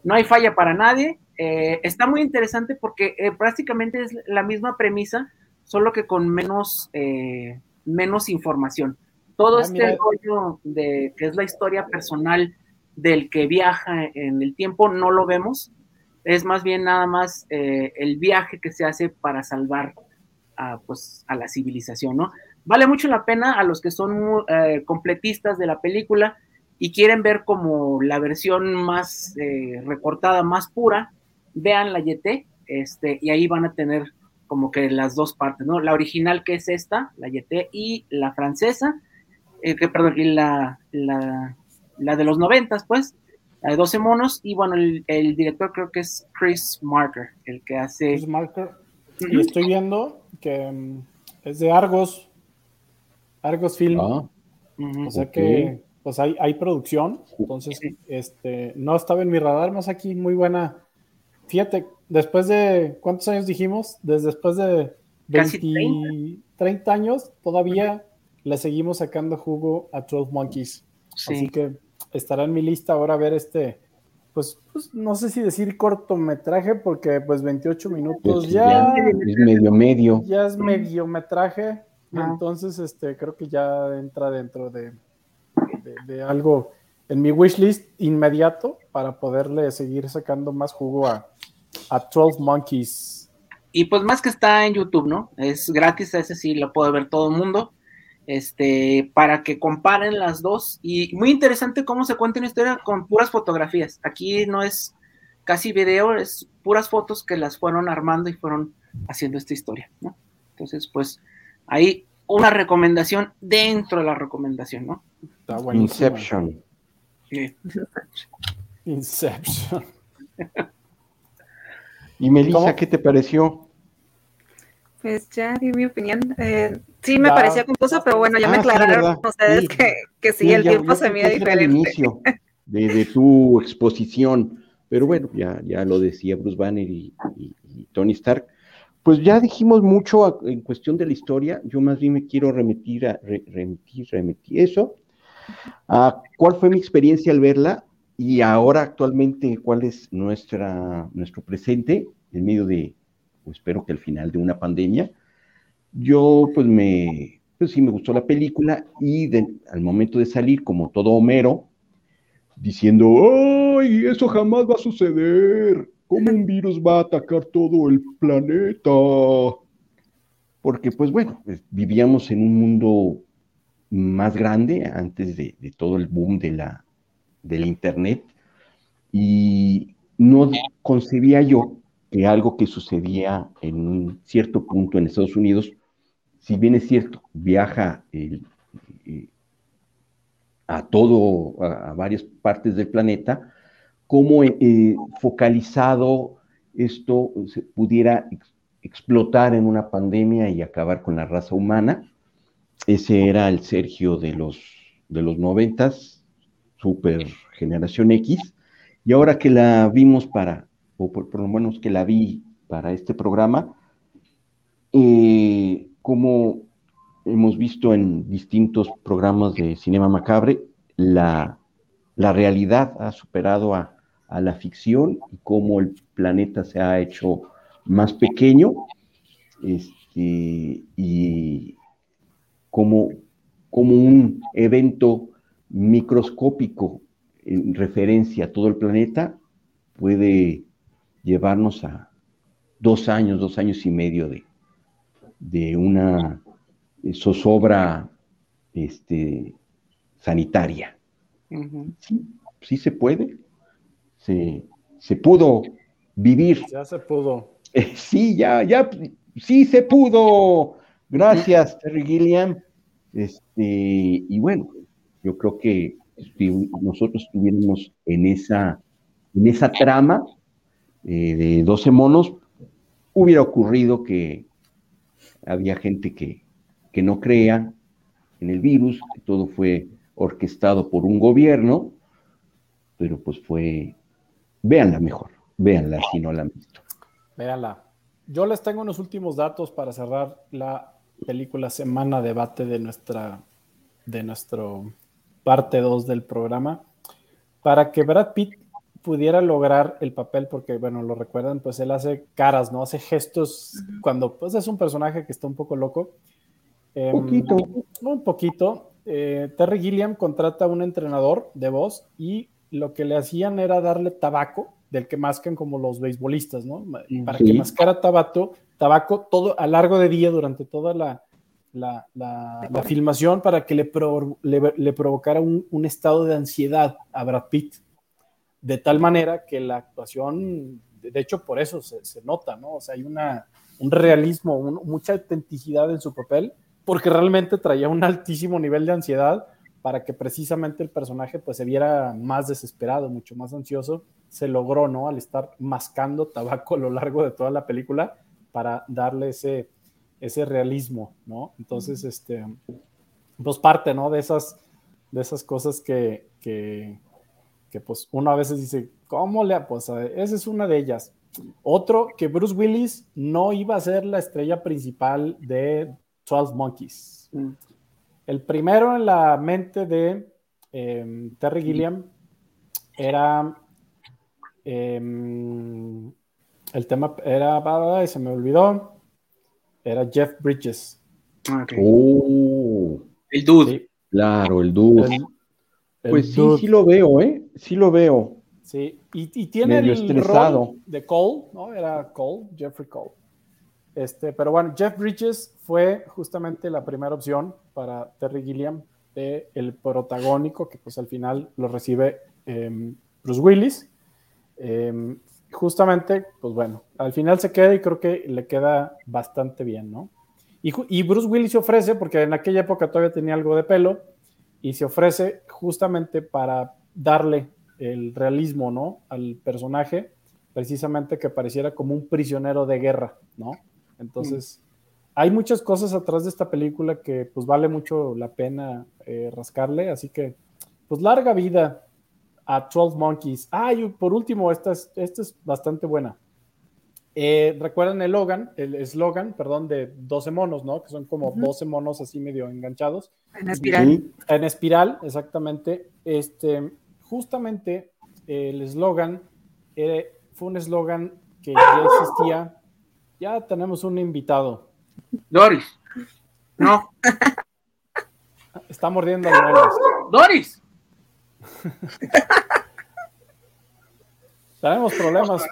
no hay falla para nadie. Eh, está muy interesante porque eh, prácticamente es la misma premisa, solo que con menos, eh, menos información. Todo ah, este rollo de que es la historia personal del que viaja en el tiempo no lo vemos. Es más bien nada más el viaje que se hace para salvar a, pues, a la civilización, ¿no? Vale mucho la pena a los que son completistas de la película y quieren ver como la versión más eh, recortada, más pura, vean la YT, este, y ahí van a tener como que las dos partes, ¿no? La original que es esta, la YT, y la francesa, eh, que, perdón, y la, la, de los noventas, pues, de 12 monos, y bueno, el, director creo que es Chris Marker, el que hace... Chris Marker, y estoy viendo que mm, es de Argos, Argos Film, ah, o sea que pues hay, hay producción, entonces este, no estaba en mi radar, más aquí muy buena. Fíjate, después de, ¿cuántos años dijimos? Desde después de 20, 30. años, todavía le seguimos sacando jugo a 12 Monkeys. Así que estará en mi lista ahora ver este, pues, pues, no sé si decir cortometraje, porque pues 28 minutos pues ya, es medio medio. Ya es mediometraje, entonces este, creo que ya entra dentro de de, algo en mi wishlist inmediato para poderle seguir sacando más jugo a, a 12 Monkeys. Y pues más que está en YouTube, ¿no? Es gratis, ese sí lo puede ver todo el mundo. Este, para que comparen las dos. Y muy interesante cómo se cuenta una historia con puras fotografías. Aquí no es casi video, es puras fotos que las fueron armando y fueron haciendo esta historia, ¿no? Entonces, pues ahí una recomendación dentro de la recomendación, ¿no? Inception. Inception. y Melissa, ¿qué te pareció? Pues ya di mi opinión. Eh, sí, me parecía confuso, pero bueno, ya me ah, aclararon ustedes que, que sí, el tiempo se mide diferente. El inicio de, tu exposición, pero bueno, ya, ya lo decía Bruce Banner y, Tony Stark. Pues ya dijimos mucho en cuestión de la historia. Yo más bien me quiero remitir a remitir, remitir eso ¿Cuál fue mi experiencia al verla? Y ahora actualmente, ¿cuál es nuestra, nuestro presente en medio de, espero que al final de una pandemia? Yo, pues, me, pues sí me gustó la película y al momento de salir, como todo Homero, diciendo, ¡ay, eso jamás va a suceder! ¿Cómo un virus va a atacar todo el planeta? Porque, pues bueno, pues, vivíamos en un mundo más grande antes de, todo el boom de la, del Internet y no concebía yo que algo que sucedía en un cierto punto en Estados Unidos, si bien es cierto, viaja eh, a todo, a, varias partes del planeta, cómo eh, focalizado esto se pudiera explotar en una pandemia y acabar con la raza humana ese era el Sergio de los, de los noventas, super generación X. Y ahora que la vimos para, o por, lo menos que la vi para este programa, eh, como hemos visto en distintos programas de Cinema Macabre, la, la realidad ha superado a, a la ficción y cómo el planeta se ha hecho más pequeño este, y como, como un evento microscópico en referencia a todo el planeta puede llevarnos a dos años, dos años y medio de, de una zozobra este, sanitaria. sí, sí se puede, se, se pudo vivir. Ya se pudo. Eh, sí, ya, ya, sí se pudo. Gracias, Terry Gilliam. Este, y bueno, yo creo que si nosotros estuviéramos en esa, en esa trama eh, de 12 monos, hubiera ocurrido que había gente que, que no crea en el virus, que todo fue orquestado por un gobierno, pero pues fue, véanla mejor, véanla si no la han visto. Véanla. Yo les tengo unos últimos datos para cerrar la película Semana Debate de nuestra, de nuestro parte 2 del programa. Para que Brad Pitt pudiera lograr el papel, porque bueno, lo recuerdan, pues él hace caras, ¿no? Hace gestos cuando pues es un personaje que está un poco loco. Un poquito. Un poquito. Eh, Terry Gilliam contrata a un entrenador de voz y lo que le hacían era darle tabaco, del que mascan como los beisbolistas, ¿no? Para Sí. que mascara tabaco, tabaco todo a largo de día durante toda la, la, la- la filmación para que le, pro- le- le provocara un, un estado de ansiedad a Brad Pitt. De tal manera que la actuación, de hecho por eso se, se nota, ¿no? O sea, hay una, un realismo, un- mucha autenticidad en su papel, porque realmente traía un altísimo nivel de ansiedad para que precisamente el personaje pues se viera más desesperado, mucho más ansioso. Se logró, ¿no? Al estar mascando tabaco a lo largo de toda la película para darle ese, ese realismo, ¿no? Entonces, este, pues parte, ¿no? De esas, de esas cosas que, que, que, pues uno a veces dice, ¿cómo le? Pues esa es una de ellas. Otro, que Bruce Willis no iba a ser la estrella principal de 12 Monkeys. El primero en la mente de eh, Terry Gilliam era em, el tema era ay, se me olvidó era Jeff Bridges Ok. Oh, El dude. sí, claro, el el Pues sí, dude, sí lo veo, ¿eh? Sí lo veo. sí. Y, y tiene el estresado. rol de Cole no era Cole Jeffrey Cole este pero bueno Jeff Bridges fue justamente la primera opción para Terry Gilliam de el protagónico que pues al final lo recibe em, Bruce Willis Em, justamente, pues bueno, al final se queda y creo que le queda bastante bien, ¿no? Y Bruce Willis se ofrece, porque en aquella época todavía tenía algo de pelo, y se ofrece justamente para darle el realismo, ¿no? Al personaje, precisamente que pareciera como un prisionero de guerra, ¿no? Entonces, hay muchas cosas atrás de esta película que pues vale mucho la pena eh, rascarle, así que, pues larga vida a 12 Monkeys. Ah, y por último, esta es, esta es bastante buena. Eh, ¿Recuerdan el Logan, el eslogan, perdón, de 12 monos, ¿no? Que son como 12 monos así medio enganchados. En espiral. En espiral, exactamente. Este, justamente el eslogan eh, fue un eslogan que ya existía. Ya tenemos un invitado. Doris. No. Está mordiendo almohadas. Doris. Tenemos problemas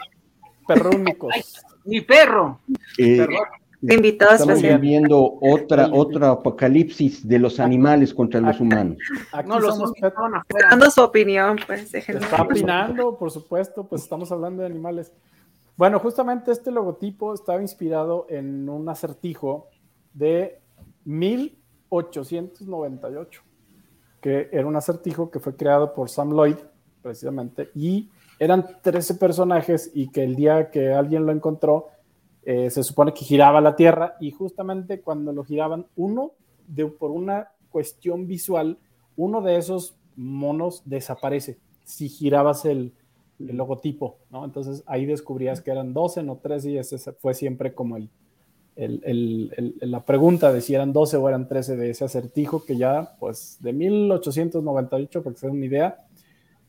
perrúnicos. Mi perro. eh, Perdón. Invitado estamos especial. viviendo otra, otra apocalipsis de los animales contra los humanos. Aquí No, los somos. Dando su opinión, pues déjenlo. Está opinando, por supuesto, pues estamos hablando de animales. Bueno, justamente este logotipo estaba inspirado en un acertijo de 1898, que era un acertijo que fue creado por Sam Lloyd, precisamente, y eran 13 personajes y que el día que alguien lo encontró, eh, se supone que giraba la Tierra y justamente cuando lo giraban, uno, de, por una cuestión visual, uno de esos monos desaparece si girabas el, el logotipo, ¿no? Entonces ahí descubrías que eran 12, no 13 y ese fue siempre como el, el- el- la pregunta de si eran 12 o eran 13 de ese acertijo, que ya, pues, de 1898, para que se den una idea,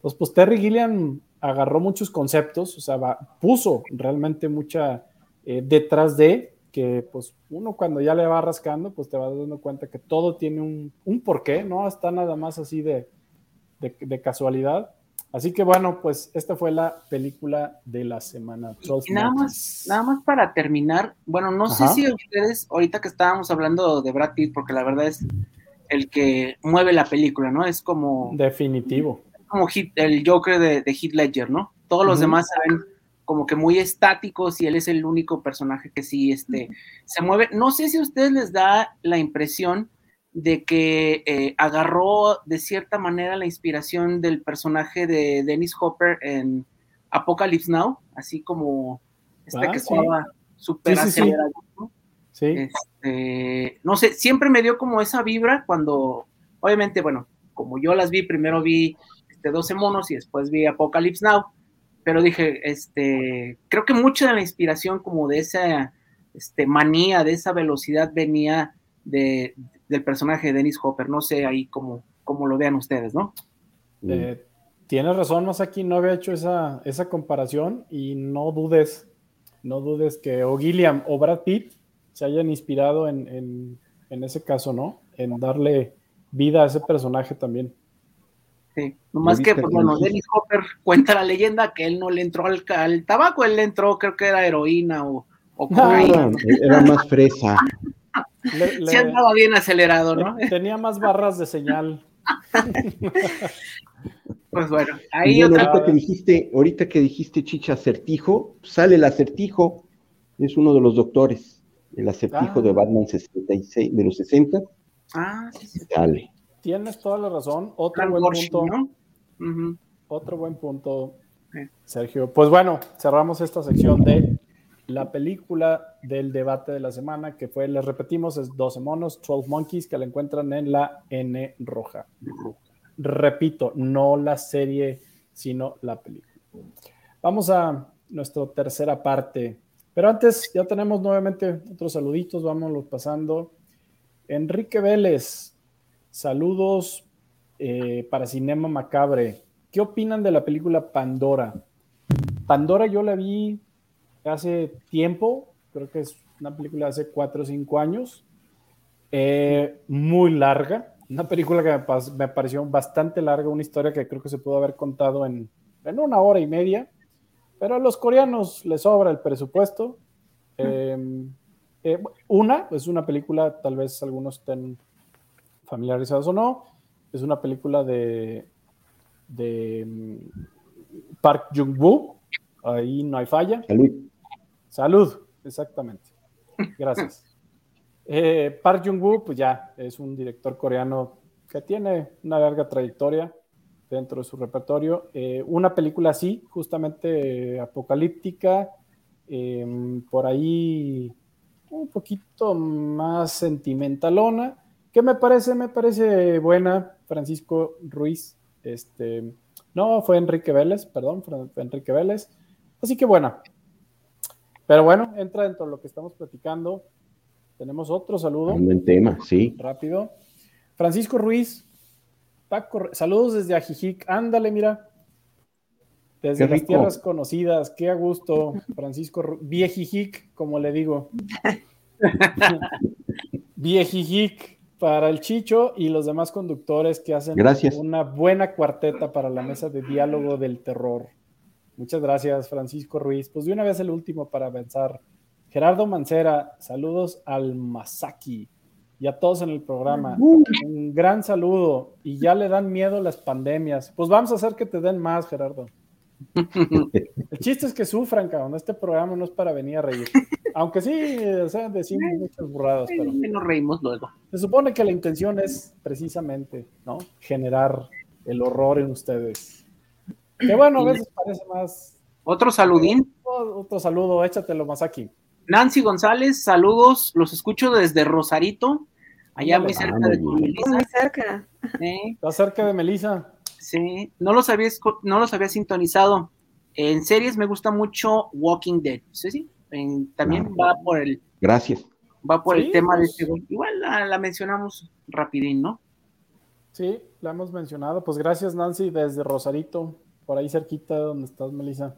pues, pues Terry Gilliam agarró muchos conceptos, o sea, va- puso realmente mucha eh, detrás de que, pues, uno cuando ya le va rascando, pues te vas dando cuenta que todo tiene un, un porqué, no está nada más así de, de, de casualidad. Así que bueno, pues esta fue la película de la semana. Y nada más, nada más para terminar, bueno, no Ajá. sé si ustedes, ahorita que estábamos hablando de Brad Pitt, porque la verdad es el que mueve la película, ¿no? Es como, Definitivo. Como el Joker de, de Heath Ledger, ¿no? Todos los demás se ven como que muy estáticos y él es el único personaje que sí este, se mueve. No sé si a ustedes les da la impresión de que eh, agarró de cierta manera la inspiración del personaje de Dennis Hopper en Apocalypse Now, así como este Ah, que estaba súper Sí, sí, sí. acelerado, ¿no? Sí, Este, no sé, siempre me dio como esa vibra cuando, obviamente, bueno, como yo las vi, primero vi este, 12 monos y después vi Apocalypse Now, pero dije, este, creo que mucha de la inspiración como de esa este, manía, de esa velocidad venía de, del personaje de Dennis Hopper, no sé ahí cómo, cómo lo vean ustedes, ¿no? Eh, tienes razón, Masaki, no había hecho esa, esa comparación y no dudes, no dudes que o Gilliam o Brad Pitt se hayan inspirado en, en- en ese caso, ¿no? En darle vida a ese personaje también. Sí, nomás ¿Lo que, pues, bueno, Dennis Hopper cuenta la leyenda que él no le entró al, al tabaco, él le entró, creo que era heroína o, o cocaína. Era, era más fresa. Le- le- Sí andaba bien acelerado, ¿no? tenía más barras de señal. Pues bueno, ahí bueno, otra ahorita que dijiste, ahorita que dijiste chicha acertijo, sale el acertijo, es uno de los doctores, el acertijo Ah. de Batman 66, de los 60, Ah, sí, sí. sale. Tienes toda la razón. Otro Frank buen punto. Otro buen punto. Sergio. Pues bueno, cerramos esta sección de la película del debate de la semana, que fue, les repetimos, es 12 monos, 12 monkeys, que la encuentran en la N roja. Repito, no la serie, sino la película. Vamos a nuestra tercera parte. Pero antes, ya tenemos nuevamente otros saluditos, vámonos pasando. Enrique Vélez, saludos eh, para Cinema Macabre. ¿Qué opinan de la película Pandora? Pandora yo la vi hace tiempo, creo que es una película de hace 4 o 5 años, eh, muy larga, una película que me, pareció bastante larga, una historia que creo que se pudo haber contado en, en una hora y media, pero a los coreanos les sobra el presupuesto. Eh, eh, una, es una película, tal vez algunos estén familiarizados o no, es una película de, de mm, Park Jung-woo, ahí no hay falla. Salud. Salud, exactamente. Gracias. Eh, Park Jung-woo, pues ya es un director coreano que tiene una larga trayectoria dentro de su repertorio. Eh, una película así, justamente eh, apocalíptica, por ahí un poquito más sentimentalona, que me parece, me parece buena, Francisco Ruiz. Este, no, fue Enrique Vélez, perdón, fue Enrique Vélez. Así que buena. Pero bueno, entra dentro de lo que estamos platicando. Tenemos otro saludo Ando en tema, sí. rápido. Francisco Ruiz, Paco, saludos desde Ajijic. Ándale, mira. Desde las tierras conocidas. Qué a gusto, Francisco Ru- Viejijic, como le digo. Viejijic para el Chicho y los demás conductores que hacen Gracias. una buena cuarteta para la mesa de diálogo del terror. Muchas gracias, Francisco Ruiz. Pues de una vez el último para avanzar. Gerardo Mancera, saludos al Masaki y a todos en el programa. Un gran saludo. Y ya le dan miedo las pandemias. Pues vamos a hacer que te den más, Gerardo. El chiste es que sufran, cabrón. Este programa no es para venir a reír. Aunque sí, o sea, decimos muchas burradas, pero nos reímos luego. se supone que la intención es precisamente, ¿no? Generar el horror en ustedes. Que bueno, a veces parece más. Otro saludín. Otro saludo, échatelo más aquí. Nancy González, saludos. Los escucho desde Rosarito, allá muy cerca de. Coahuila. Muy cerca. ¿eh? Está cerca de Melissa. Sí, no los había, no los había sintonizado. En series me gusta mucho Walking Dead. Sí, sí. En- también Ah. va por el, Gracias. va por el tema de pues. este güey. Igual la, la mencionamos rapidín, ¿no? Sí, la hemos mencionado. Pues gracias, Nancy, desde Rosarito, por ahí cerquita donde estás, Melissa.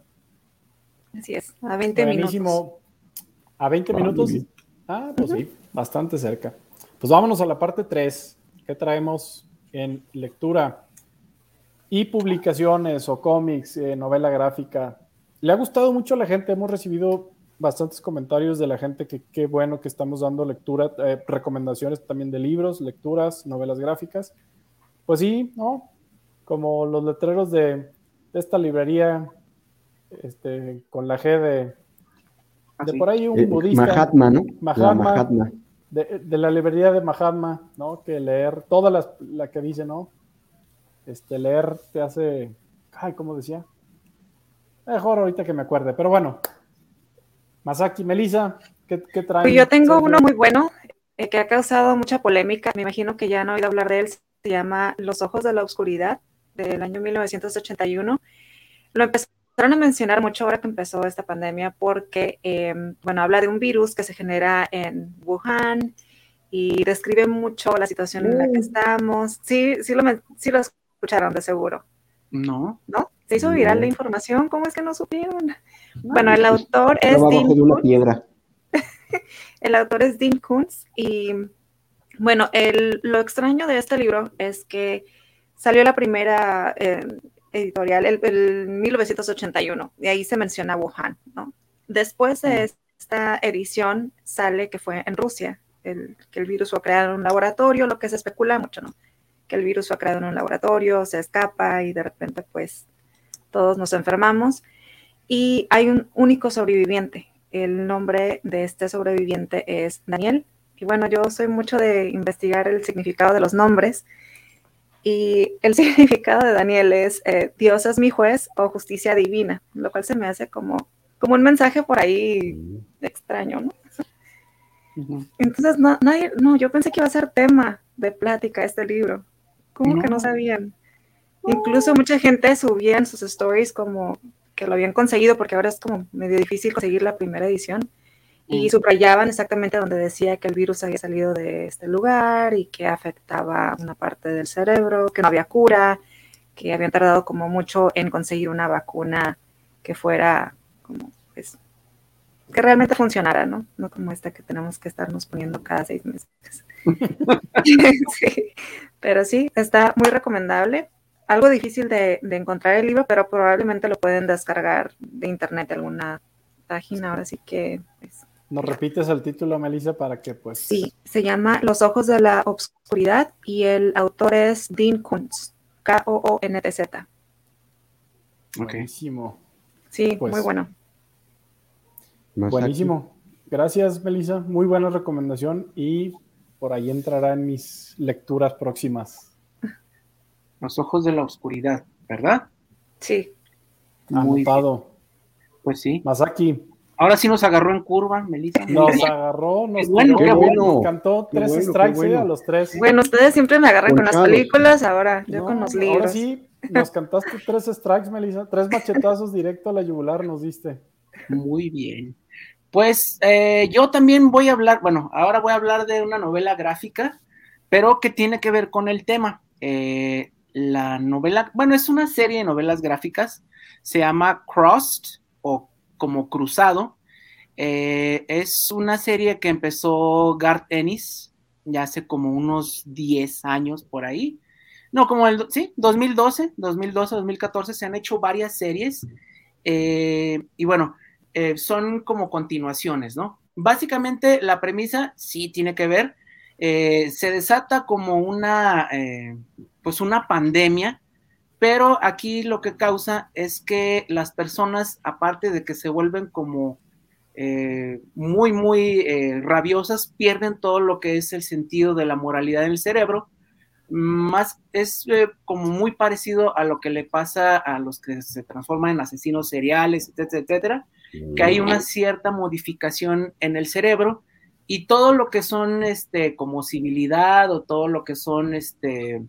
Así es, a 20 minutos. Buenísimo. A 20 Ah, minutos. Ah, pues sí, bastante cerca. Pues vámonos a la parte 3. ¿Qué traemos en lectura? Y publicaciones o cómics, eh, novela gráfica. Le ha gustado mucho a la gente. Hemos recibido bastantes comentarios de la gente que qué bueno que estamos dando lectura, eh, recomendaciones también de libros, lecturas, novelas gráficas. Pues sí, ¿no? Como los letreros de, de esta librería este, con la G de, de Así. por ahí un Eh, budista. Mahatma, ¿no? La Mahatma. Mahatma. De, de la librería de Mahatma, ¿no? Que leer, toda la, la que dice, ¿no? Este, leer te hace, ay, ¿cómo decía? Mejor ahorita que me acuerde, pero bueno. Masaki, Melissa, ¿qué, qué traen? Pues yo tengo uno muy bueno eh, que ha causado mucha polémica. Me imagino que ya han oído hablar de él. Se llama Los Ojos de la Oscuridad, del año 1981. Lo empezaron a mencionar mucho ahora que empezó esta pandemia porque, eh, bueno, habla de un virus que se genera en Wuhan y describe mucho la situación en la que estamos. Sí, sí lo, sí lo escucharon de seguro. No. ¿no? Se hizo viral No. la información, ¿cómo es que no supieron? Bueno, el autor es Dean de una piedra. El autor es Dean Koontz y bueno, el- lo extraño de este libro es que salió la primera eh, editorial el, el 1981 y ahí se menciona Wuhan, ¿no? Después de esta edición sale que fue en Rusia, el, que el virus fue creado en un laboratorio, lo que se especula mucho, ¿no? Que el virus fue creado en un laboratorio, se escapa y de repente pues todos nos enfermamos y hay un único sobreviviente. El nombre de este sobreviviente es Daniel. Y bueno, yo soy mucho de investigar el significado de los nombres. Y el significado de Daniel es eh, Dios es mi juez o justicia divina, lo cual se me hace como, como un mensaje por ahí extraño, ¿no? Entonces, no, nadie, no, yo pensé que iba a ser tema de plática este libro. ¿Cómo que no No. sabían? Incluso mucha gente subía en sus stories como que lo habían conseguido, porque ahora es como medio difícil conseguir la primera edición. Y subrayaban exactamente donde decía que el virus había salido de este lugar y que afectaba una parte del cerebro, que no había cura, que habían tardado como mucho en conseguir una vacuna que fuera como, pues, que realmente funcionara, ¿no? No como esta que tenemos que estarnos poniendo cada seis meses. sí, pero sí, está muy recomendable. Algo difícil de, de encontrar el libro, pero probablemente lo pueden descargar de internet de alguna página. Ahora sí que, pues, ¿Nos repites el título, Melissa, para que pues... sí, se llama Los Ojos de la Obscuridad y el autor es Dean Kuntz, K-O-O-N-T-Z. Buenísimo. Sí, Pues, muy bueno. Masaki. Buenísimo. Gracias, Melissa. Muy buena recomendación y por ahí entrará en mis lecturas próximas. Los ojos de la oscuridad, ¿verdad? Sí, Muy bien. Anotado. Pues sí. Masaki, Ahora sí nos agarró en curva, Melissa. nos agarró, nos, Qué bueno, tiró, qué bueno. cantó Qué tres bueno, strikes eh, bueno. a los tres. bueno, ustedes siempre me agarran con las películas, ahora yo No, con los Ahora libros. sí, nos cantaste tres strikes, Melissa. Tres machetazos directo a la yugular nos diste. Muy bien. Pues eh, yo también voy a hablar, bueno, ahora voy a hablar de una novela gráfica, pero que tiene que ver con el tema. Eh, la novela, bueno, es una serie de novelas gráficas, se llama Crossed o como Cruzado. Eh, es una serie que empezó Garth Ennis ya hace como unos 10 años por ahí. No, como el, sí, 2012, 2012, 2014 se han hecho varias series. Y bueno, eh, son como continuaciones, ¿no? Básicamente la premisa sí tiene que ver, eh, se desata como una, eh, pues una pandemia, pero aquí lo que causa es que las personas, aparte de que se vuelven como eh, muy, muy eh, rabiosas, pierden todo lo que es el sentido de la moralidad en el cerebro. Más es como muy parecido a lo que le pasa a los que se transforman en asesinos seriales, etcétera, etcétera, que hay una cierta modificación en el cerebro y todo lo que son este como civilidad o todo lo que son este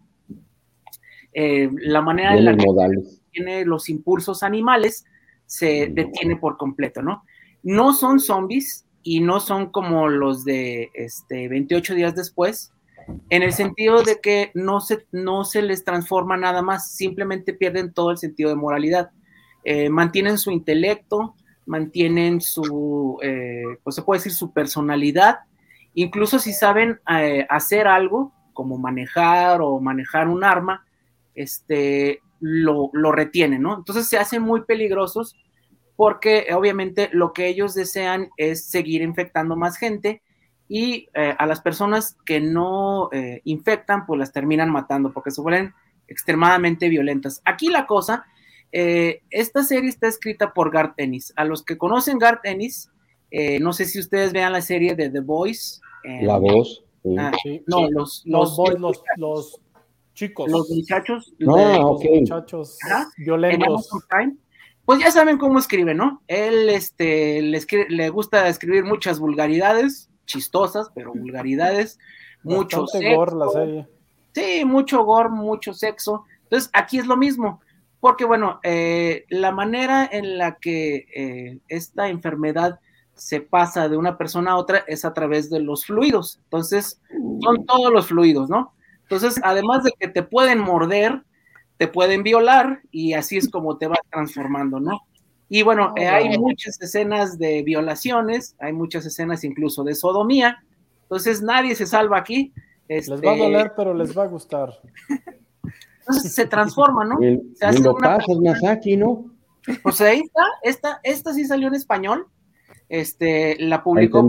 eh, la manera en la que modales. tiene los impulsos animales se detiene por completo, ¿no? No son zombies, y no son como los de este, 28 días después, en el sentido de que no se, no se les transforma nada más, simplemente pierden todo el sentido de moralidad. Eh, mantienen su intelecto, mantienen su, eh, pues se puede decir, su personalidad, incluso si saben eh, hacer algo, como manejar o manejar un arma, este, lo, lo retienen, ¿no? Entonces se hacen muy peligrosos porque obviamente lo que ellos desean es seguir infectando más gente y eh, a las personas que no eh, infectan, pues las terminan matando porque se vuelven extremadamente violentas. Aquí la cosa, eh, esta serie está escrita por Garth Ennis. A los que conocen Garth Ennis, no sé si ustedes vean la serie de The Voice. la voz. Ah, no, Los, los, boys, los, los, chicos. Los muchachos. No, de, ok. Los muchachos violentos. Pues ya saben cómo escribe, ¿no? Él este, le, escribe, le gusta escribir muchas vulgaridades, chistosas, pero vulgaridades, mucho sexo. Gore la serie. Sí, mucho gore, mucho sexo. Entonces, aquí es lo mismo, porque bueno, eh, la manera en la que eh, esta enfermedad se pasa de una persona a otra es a través de los fluidos. Entonces, son todos los fluidos, ¿no? Entonces, además de que te pueden morder, te pueden violar y así es como te vas transformando, ¿no? Y bueno, eh, hay muchas escenas de violaciones, hay muchas escenas incluso de sodomía, entonces nadie se salva aquí. Este... Les va a doler, pero les va a gustar. Entonces se transforma, ¿no? El, se hace lo una... pasas, Masaki, ¿no? Pues ahí está, esta, esta sí salió en español, este, la publicó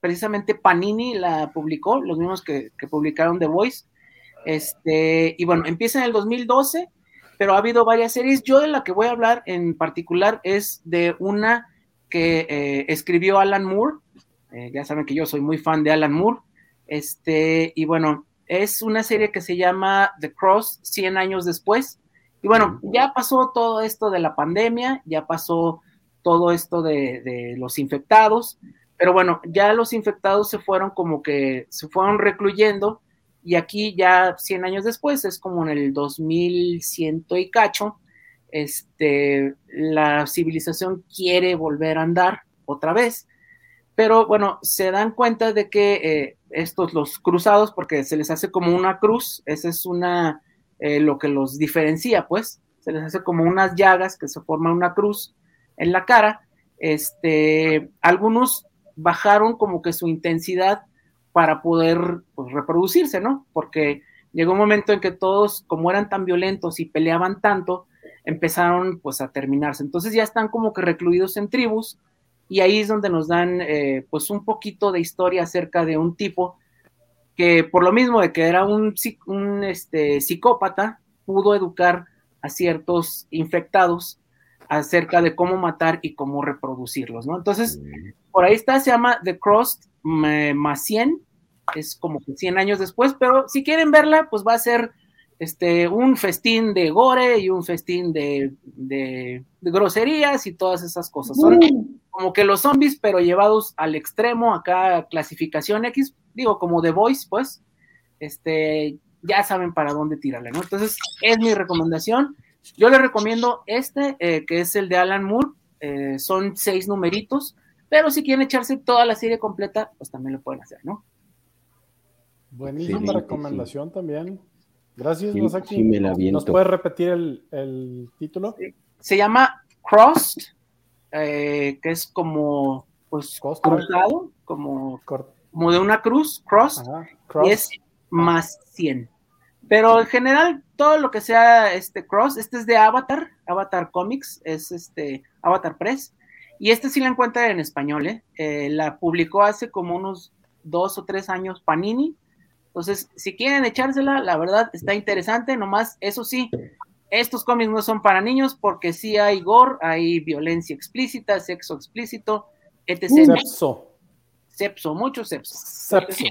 precisamente Panini, la publicó, los mismos que, que publicaron The Voice, este, y bueno, empieza en el 2012, pero ha habido varias series. Yo de la que voy a hablar en particular es de una que eh, escribió Alan Moore. Eh, ya saben que yo soy muy fan de Alan Moore. Este, y bueno, es una serie que se llama The Cross, 100 años después. Y bueno, ya pasó todo esto de la pandemia, ya pasó todo esto de, los infectados, pero bueno, ya los infectados se fueron como que se fueron recluyendo y aquí ya 100 años después, es como en el 2100 y cacho, este, la civilización quiere volver a andar otra vez, pero bueno, se dan cuenta de que eh, estos, los cruzados, porque se les hace como una cruz, esa es una, eh, lo que los diferencia, pues, se les hace como unas llagas que se forma una cruz en la cara, este, algunos bajaron como que su intensidad para poder pues, reproducirse, ¿no? Porque llegó un momento en que todos, como eran tan violentos y peleaban tanto, empezaron pues a terminarse. Entonces ya están como que recluidos en tribus y ahí es donde nos dan eh, pues un poquito de historia acerca de un tipo que por lo mismo de que era un, un este, psicópata, pudo educar a ciertos infectados acerca de cómo matar y cómo reproducirlos, ¿no? Entonces, por ahí está, se llama The Crossed más 100, es como que 100 años después, pero si quieren verla, pues va a ser este, un festín de gore y un festín de, de, de groserías y todas esas cosas. Son como que los zombies, pero llevados al extremo, acá clasificación X, digo, como The Voice, pues, este, ya saben para dónde tirarle, ¿no? Entonces, es mi recomendación. Yo les recomiendo este, eh, que es el de Alan Moore, eh, son seis numeritos, pero si quieren echarse toda la serie completa, pues también lo pueden hacer, ¿no? Buenísima Excelente, recomendación sí. también. Gracias, sí, Masaki. Sí me la ¿Nos puedes repetir el, el título? Sí. Se llama Crossed, eh, que es como, pues, Costa. cruzado, como, como de una cruz, crossed, Ajá, y es más 100. Pero en general, todo lo que sea este cross, este es de Avatar, Avatar Comics, es este Avatar Press, y este sí la encuentra en español, ¿eh? Eh, la publicó hace como unos dos o tres años Panini. Entonces, si quieren echársela, la verdad está interesante, nomás, eso sí, estos cómics no son para niños porque sí hay gore, hay violencia explícita, sexo explícito, etc. Sepso. Sepso, mucho sepso. Sepso.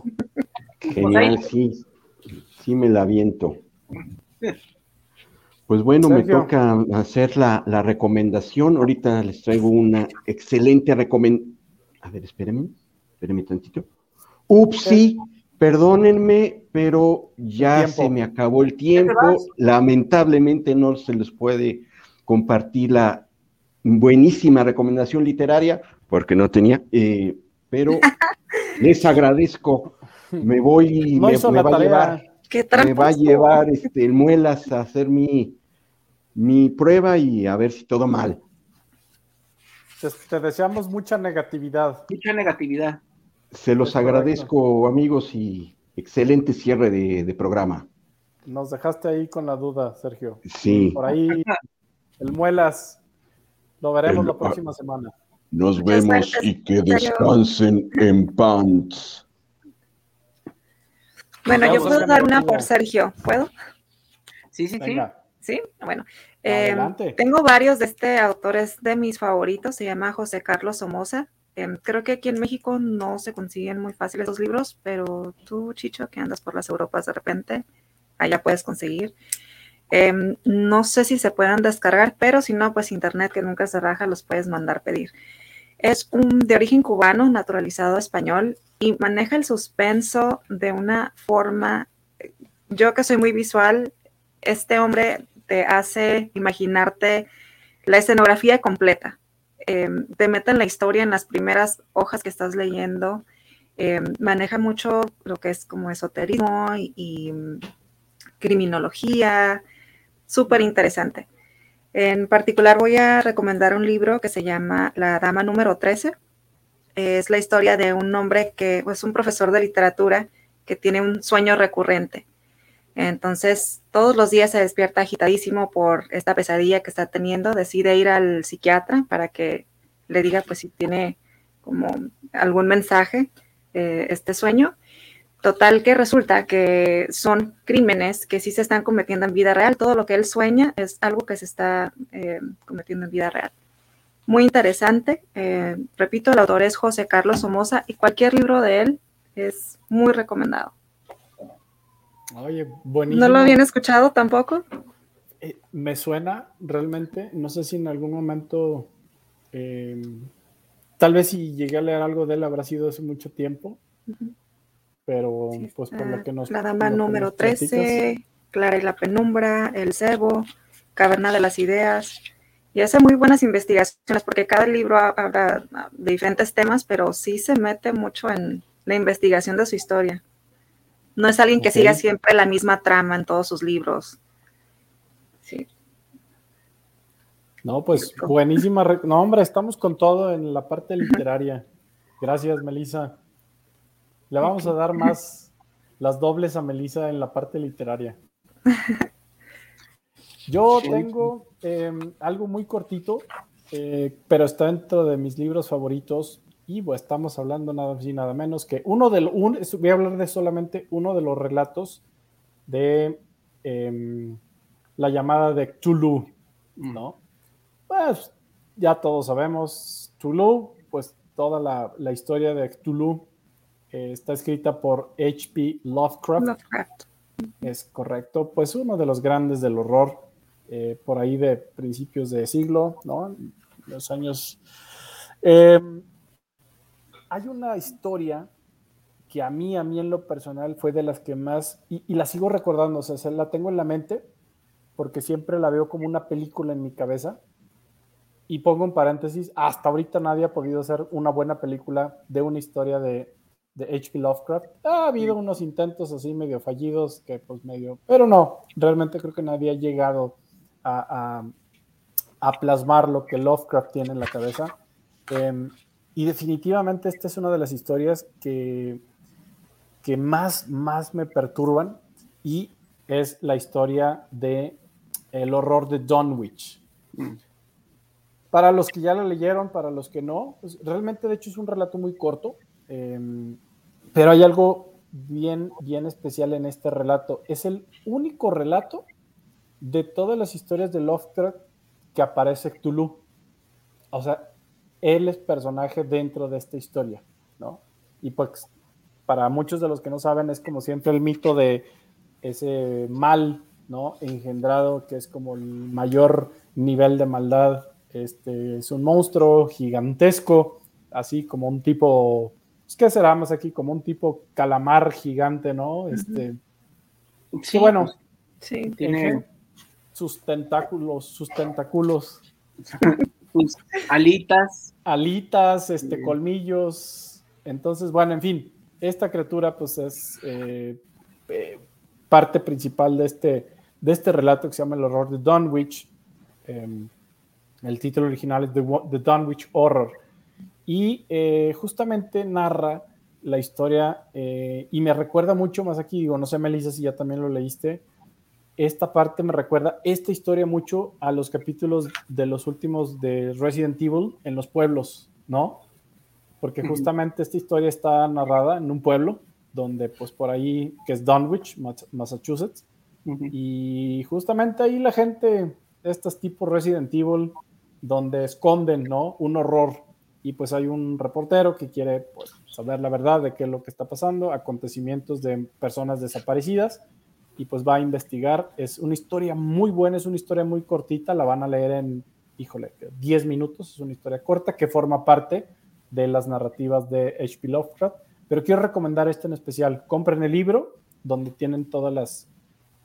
Genial, pues sí, sí me la aviento. Pues bueno, Sergio. me toca hacer la, la, recomendación. Ahorita les traigo una excelente recomendación. A ver, espérenme, espérenme tantito. Upsi, perdónenme, pero ya se me acabó el tiempo. Lamentablemente no se les puede compartir la buenísima recomendación literaria porque no tenía, eh, pero les agradezco. Me voy, No me, me la va a llevar, Qué me va a llevar este, el muelas a hacer mi, mi prueba y a ver si todo mal. Te, te deseamos mucha negatividad. Mucha negatividad. Se los Es correcto. agradezco, amigos, y excelente cierre de, de programa. Nos dejaste ahí con la duda, Sergio. Sí, Por ahí, el Muelas, lo veremos El- la próxima semana. nos vemos gracias, y que descansen en pants. Bueno, yo puedo dar una por Sergio. ¿Puedo? Sí, sí, sí. Venga, Sí, bueno. eh, tengo varios de este autor, es de mis favoritos, se llama José Carlos Somoza. Em, creo que aquí en México no se consiguen muy fácil esos libros, pero tú, Chicho, que andas por las Europas de repente, allá puedes conseguir. Em, no sé si se puedan descargar, pero si no, pues internet que nunca se raja, los puedes mandar pedir. Es un de origen cubano, naturalizado español, y maneja el suspenso de una forma, yo que soy muy visual, este hombre te hace imaginarte la escenografía completa. Eh, te mete en la historia en las primeras hojas que estás leyendo. Eh, maneja mucho lo que es como esoterismo y, y, mm, criminología. Súper interesante. En particular voy a recomendar un libro que se llama La Dama número 13. Es la historia de un hombre que es pues, un profesor de literatura que tiene un sueño recurrente. Entonces, todos los días se despierta agitadísimo por esta pesadilla que está teniendo. Decide ir al psiquiatra para que le diga, pues, si tiene como algún mensaje eh, este sueño. Total que resulta que son crímenes que sí se están cometiendo en vida real. Todo lo que él sueña es algo que se está eh, cometiendo en vida real. Muy interesante. Eh, repito, el autor es José Carlos Somoza y cualquier libro de él es muy recomendado. Oye, buenísimo. ¿No lo habían escuchado tampoco? Eh, me suena realmente, no sé si en algún momento, eh, tal vez si llegué a leer algo de él habrá sido hace mucho tiempo, pero Sí, pues por lo que nos... La dama número nos platicas, 13, Clara y la penumbra, El cebo, Caverna de las ideas. Y hace muy buenas investigaciones porque cada libro ha- habla de diferentes temas, pero sí se mete mucho en la investigación de su historia. No es alguien que siga siempre la misma trama en todos sus libros. Sí. No, pues buenísima. No, hombre, estamos con todo en la parte literaria. Gracias, Melissa. Le vamos a dar más las dobles a Melissa en la parte literaria. Yo tengo eh, algo muy cortito, eh, pero está dentro de mis libros favoritos. Pues, estamos hablando nada más y nada menos que uno de los, un, voy a hablar de solamente uno de los relatos de em, la llamada de Cthulhu, ¿no? Pues ya todos sabemos, Cthulhu, pues toda la, la historia de Cthulhu eh, está escrita por H.P. Lovecraft. Lovecraft. Es correcto, pues uno de los grandes del horror, eh, por ahí de principios de siglo, ¿no? Los años. Eh, hay una historia que a mí, a mí en lo personal fue de las que más, y, y la sigo recordando, o sea, se la tengo en la mente, porque siempre la veo como una película en mi cabeza. Y pongo en paréntesis, hasta ahorita nadie ha podido hacer una buena película de una historia de, de H.P. Lovecraft. Ha habido unos intentos así medio fallidos, que pues medio, pero no, realmente creo que nadie ha llegado a, a, a plasmar lo que Lovecraft tiene en la cabeza. Eh, y definitivamente esta es una de las historias que, que más, más me perturban y es la historia de el horror de Dunwich. Mm. Para los que ya lo leyeron, para los que no, pues realmente de hecho es un relato muy corto, eh, pero hay algo bien, bien especial en este relato. Es el único relato de todas las historias de Lovecraft que aparece Cthulhu. O sea, él es personaje dentro de esta historia, ¿no? Y pues para muchos de los que no saben es como siempre el mito de ese mal, ¿no? Engendrado, que es como el mayor nivel de maldad. Este es un monstruo gigantesco, así como un tipo, pues, ¿qué será más aquí? Como un tipo calamar gigante, ¿no? Este, Sí, bueno, Sí. tiene sus tentáculos, sus tentáculos alitas. Alitas, este, colmillos. Entonces, bueno, en fin, esta criatura pues es eh, eh, parte principal de este, de este relato que se llama El horror de Dunwich. Em, el título original es The, The Dunwich Horror. Y eh, justamente narra la historia y me recuerda mucho más aquí, digo, no sé, Melissa, si ya también lo leíste, esta parte me recuerda esta historia mucho a los capítulos de los últimos de Resident Evil en los pueblos, ¿no? Porque justamente esta historia está narrada en un pueblo donde pues por ahí, que es Dunwich, Massachusetts, y justamente ahí la gente, estos tipos Resident Evil, donde esconden, ¿no? Un horror. Y pues hay un reportero que quiere pues, saber la verdad de qué es lo que está pasando, acontecimientos de personas desaparecidas y pues va a investigar. Es una historia muy buena, es una historia muy cortita, la van a leer en, híjole, 10 minutos, es una historia corta que forma parte de las narrativas de H.P. Lovecraft, pero quiero recomendar este en especial. Compren el libro donde tienen todas las,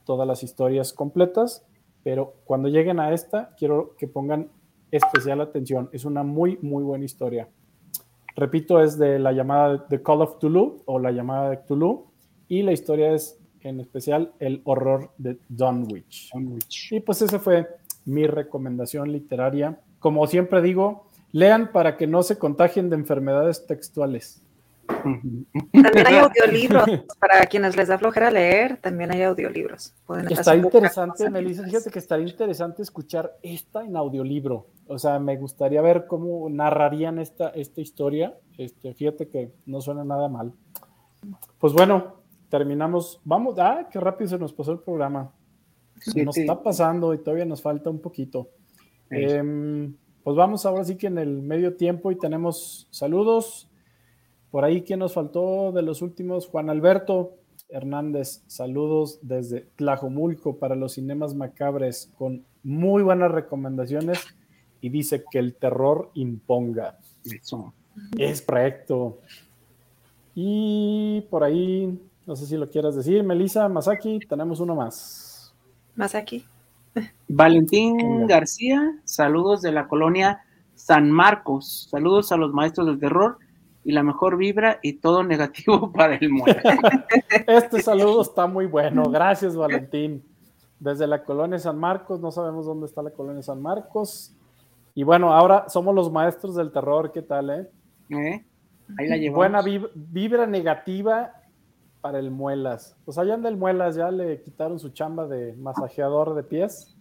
todas las historias completas, pero cuando lleguen a esta, quiero que pongan especial atención. Es una muy, muy buena historia. Repito, es de la llamada The Call of Tulu o la llamada de Tulu, y la historia es en especial el horror de Dunwich. Dunwich. Y pues esa fue mi recomendación literaria. Como siempre digo, lean para que no se contagien de enfermedades textuales. También hay audiolibros para quienes les da flojera leer, también hay audiolibros. está interesante, Melissa, fíjate que estaría interesante escuchar esta en audiolibro. O sea, me gustaría ver cómo narrarían esta, esta historia. Este, fíjate que no suena nada mal. Pues bueno, terminamos. Vamos, ah, qué rápido se nos pasó el programa. Se nos está pasando y todavía nos falta un poquito. Em, pues vamos ahora sí que en el medio tiempo y tenemos saludos. Por ahí, ¿quién nos faltó de los últimos? Juan Alberto Hernández, saludos desde Tlajomulco para los cinemas macabres con muy buenas recomendaciones y dice que el terror imponga. Es correcto. Y por ahí no sé si lo quieras decir, Melissa, Masaki, tenemos uno más. Masaki. Valentín García, saludos de la colonia San Marcos. Saludos a los maestros del terror y la mejor vibra y todo negativo para el mundo. este saludo está muy bueno. Gracias, Valentín. Desde la colonia San Marcos, no sabemos dónde está la colonia San Marcos. Y bueno, ahora somos los maestros del terror. ¿Qué tal, eh? ¿Eh? Ahí la llevamos. Buena vibra negativa para el Muelas. Pues allá anda el Muelas, ya le quitaron su chamba de masajeador de pies.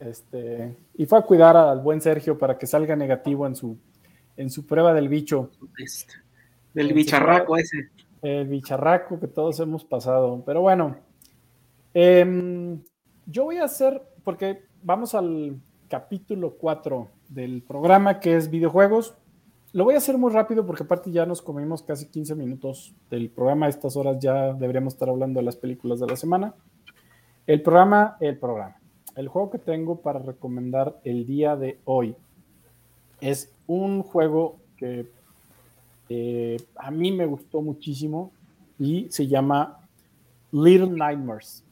Este, y fue a cuidar al buen Sergio para que salga negativo en su, en su prueba del bicho. Del bicharraco ese. El bicharraco que todos hemos pasado. Pero bueno, em, yo voy a hacer, porque vamos al capítulo 4 del programa que es videojuegos. Lo voy a hacer muy rápido porque aparte ya nos comimos casi 15 minutos del programa. A estas horas ya deberíamos estar hablando de las películas de la semana. El programa, el programa. El juego que tengo para recomendar el día de hoy es un juego que eh, a mí me gustó muchísimo y se llama Little Nightmares.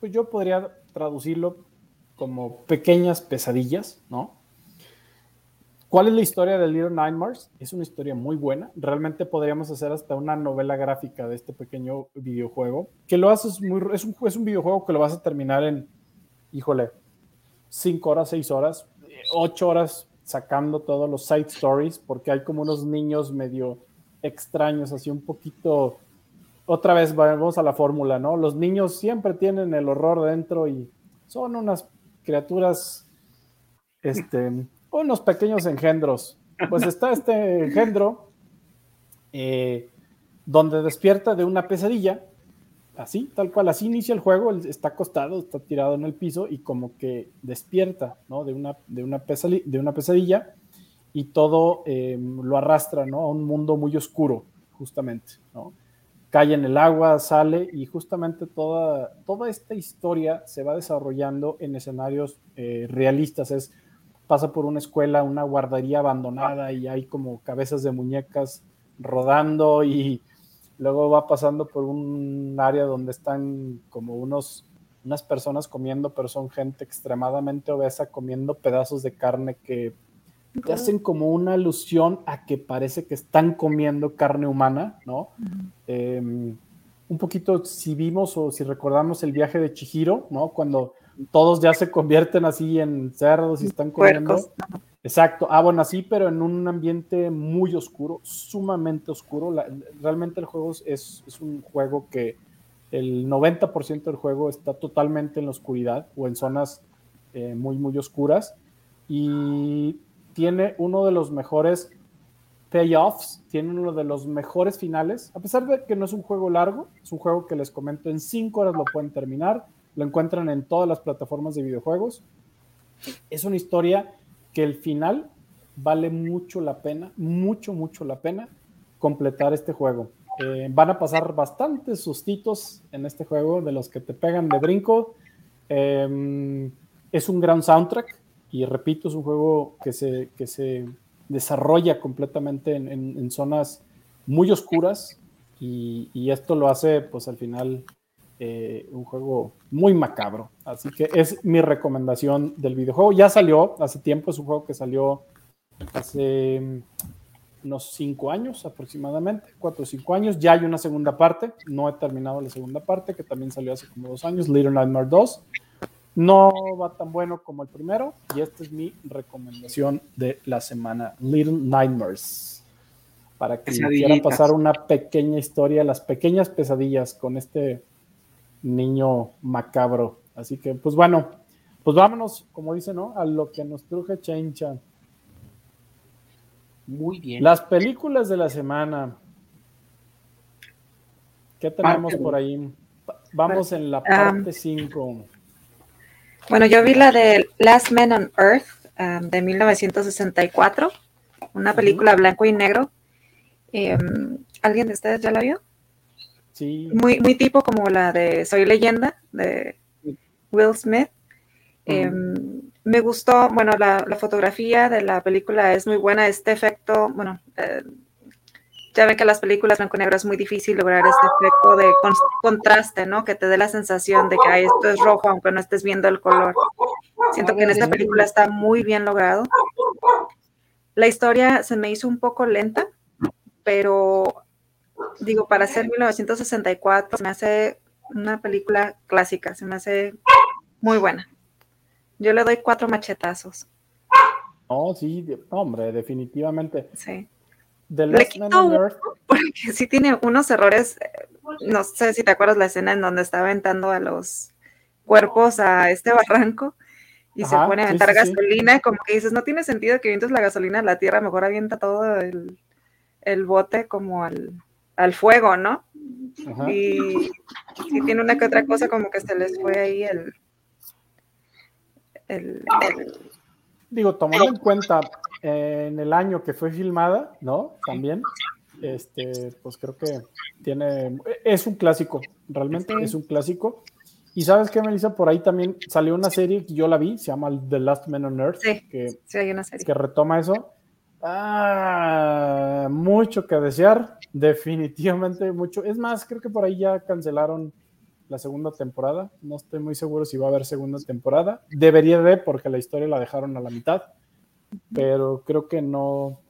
Pues yo podría traducirlo como pequeñas pesadillas, ¿no? ¿Cuál es la historia de Little Nightmares? Es una historia muy buena. Realmente podríamos hacer hasta una novela gráfica de este pequeño videojuego. Que lo haces muy. Es un, es un videojuego que lo vas a terminar en, híjole, 5 horas, 6 horas, 8 horas sacando todos los side stories, porque hay como unos niños medio extraños, así un poquito. Otra vez vamos a la fórmula, ¿no? Los niños siempre tienen el horror dentro y son unas criaturas este, unos pequeños engendros. Pues está este engendro eh, donde despierta de una pesadilla, así, tal cual, así inicia el juego, él está acostado, está tirado en el piso y como que despierta, ¿no? De una, de una, pesadilla, de una pesadilla y todo eh, lo arrastra, ¿no? A un mundo muy oscuro, justamente, ¿no? Cae en el agua, sale y justamente toda, toda esta historia se va desarrollando en escenarios eh, realistas, es pasa por una escuela, una guardería abandonada y hay como cabezas de muñecas rodando y luego va pasando por un área donde están como unos unas personas comiendo, pero son gente extremadamente obesa comiendo pedazos de carne que te hacen como una alusión a que parece que están comiendo carne humana, ¿no? Eh, un poquito, si vimos o si recordamos el viaje de Chihiro, ¿no? Cuando todos ya se convierten así en cerdos y están comiendo. Puercos. Exacto, ah, bueno, así, pero en un ambiente muy oscuro, sumamente oscuro. La- realmente el juego es, es un juego que el 90% del juego está totalmente en la oscuridad o en zonas eh, muy, muy oscuras. Y tiene uno de los mejores payoffs, tiene uno de los mejores finales, a pesar de que no es un juego largo, es un juego que les comento en 5 horas lo pueden terminar, lo encuentran en todas las plataformas de videojuegos. Es una historia que el final vale mucho la pena, mucho, mucho la pena completar este juego. Eh, van a pasar bastantes sustitos en este juego, de los que te pegan de brinco. Eh, es un gran soundtrack y repito, es un juego que se, que se desarrolla completamente en, en- en zonas muy oscuras y, y esto lo hace pues al final eh, un juego muy macabro. Así que es mi recomendación del videojuego. Ya salió hace tiempo, es un juego que salió hace mm, unos cinco años aproximadamente, cuatro o cinco años. Ya hay una segunda parte, no he terminado la segunda parte, que también salió hace como dos años, Little Nightmare 2. No va tan bueno como el primero, y esta es mi recomendación de la semana, Little Nightmares. Para que quieran pasar una pequeña historia, las pequeñas pesadillas con este niño macabro. Así que, pues bueno, pues vámonos, como dice, ¿no? A lo que nos truje Chencha. Muy bien. Las películas de la semana. ¿Qué tenemos Parte por ahí? Vamos en la Um, parte 5. Bueno, yo vi la de Last Man on Earth um, de 1964, una película blanco y negro. Em, ¿Alguien de ustedes ya la vio? Sí, Muy, muy tipo como la de Soy leyenda de Will Smith. Em, me gustó, bueno, la, la fotografía de la película es muy buena, este efecto, bueno, eh, ya ven que las películas blanco y negro es muy difícil lograr este efecto de con- contraste, ¿no? Que te dé la sensación de que "Ay, esto es rojo aunque no estés viendo el color. Siento que en esta película está muy bien logrado. La historia se me hizo un poco lenta, pero digo, para ser 1964 se me hace una película clásica, se me hace muy buena. Yo le doy cuatro machetazos. no, sí, hombre, definitivamente. Sí. The Le quito uno. Porque sí tiene unos errores. eh, No sé si te acuerdas la escena en donde está aventando a los cuerpos a este barranco y se pone a aventar sí, sí. gasolina. Como que dices, no tiene sentido que avientes la gasolina a la tierra, mejor avienta todo el, el bote como al, al fuego, ¿no? ajá. Y sí tiene una que otra cosa como que se les fue ahí el. el, el- Digo, tomando en cuenta eh, en el año que fue filmada, ¿no? También, este, pues creo que tiene, es un clásico, realmente es un clásico. Y sabes qué, Melissa, por ahí también salió una serie que yo la vi, se llama The Last Man on Earth, Sí. que, sí, hay una serie. que retoma eso. Ah, mucho que desear, definitivamente mucho. Es más, creo que por ahí ya cancelaron la segunda temporada. No estoy muy seguro si va a haber segunda temporada. Debería de, porque la historia la dejaron a la mitad, pero creo que no,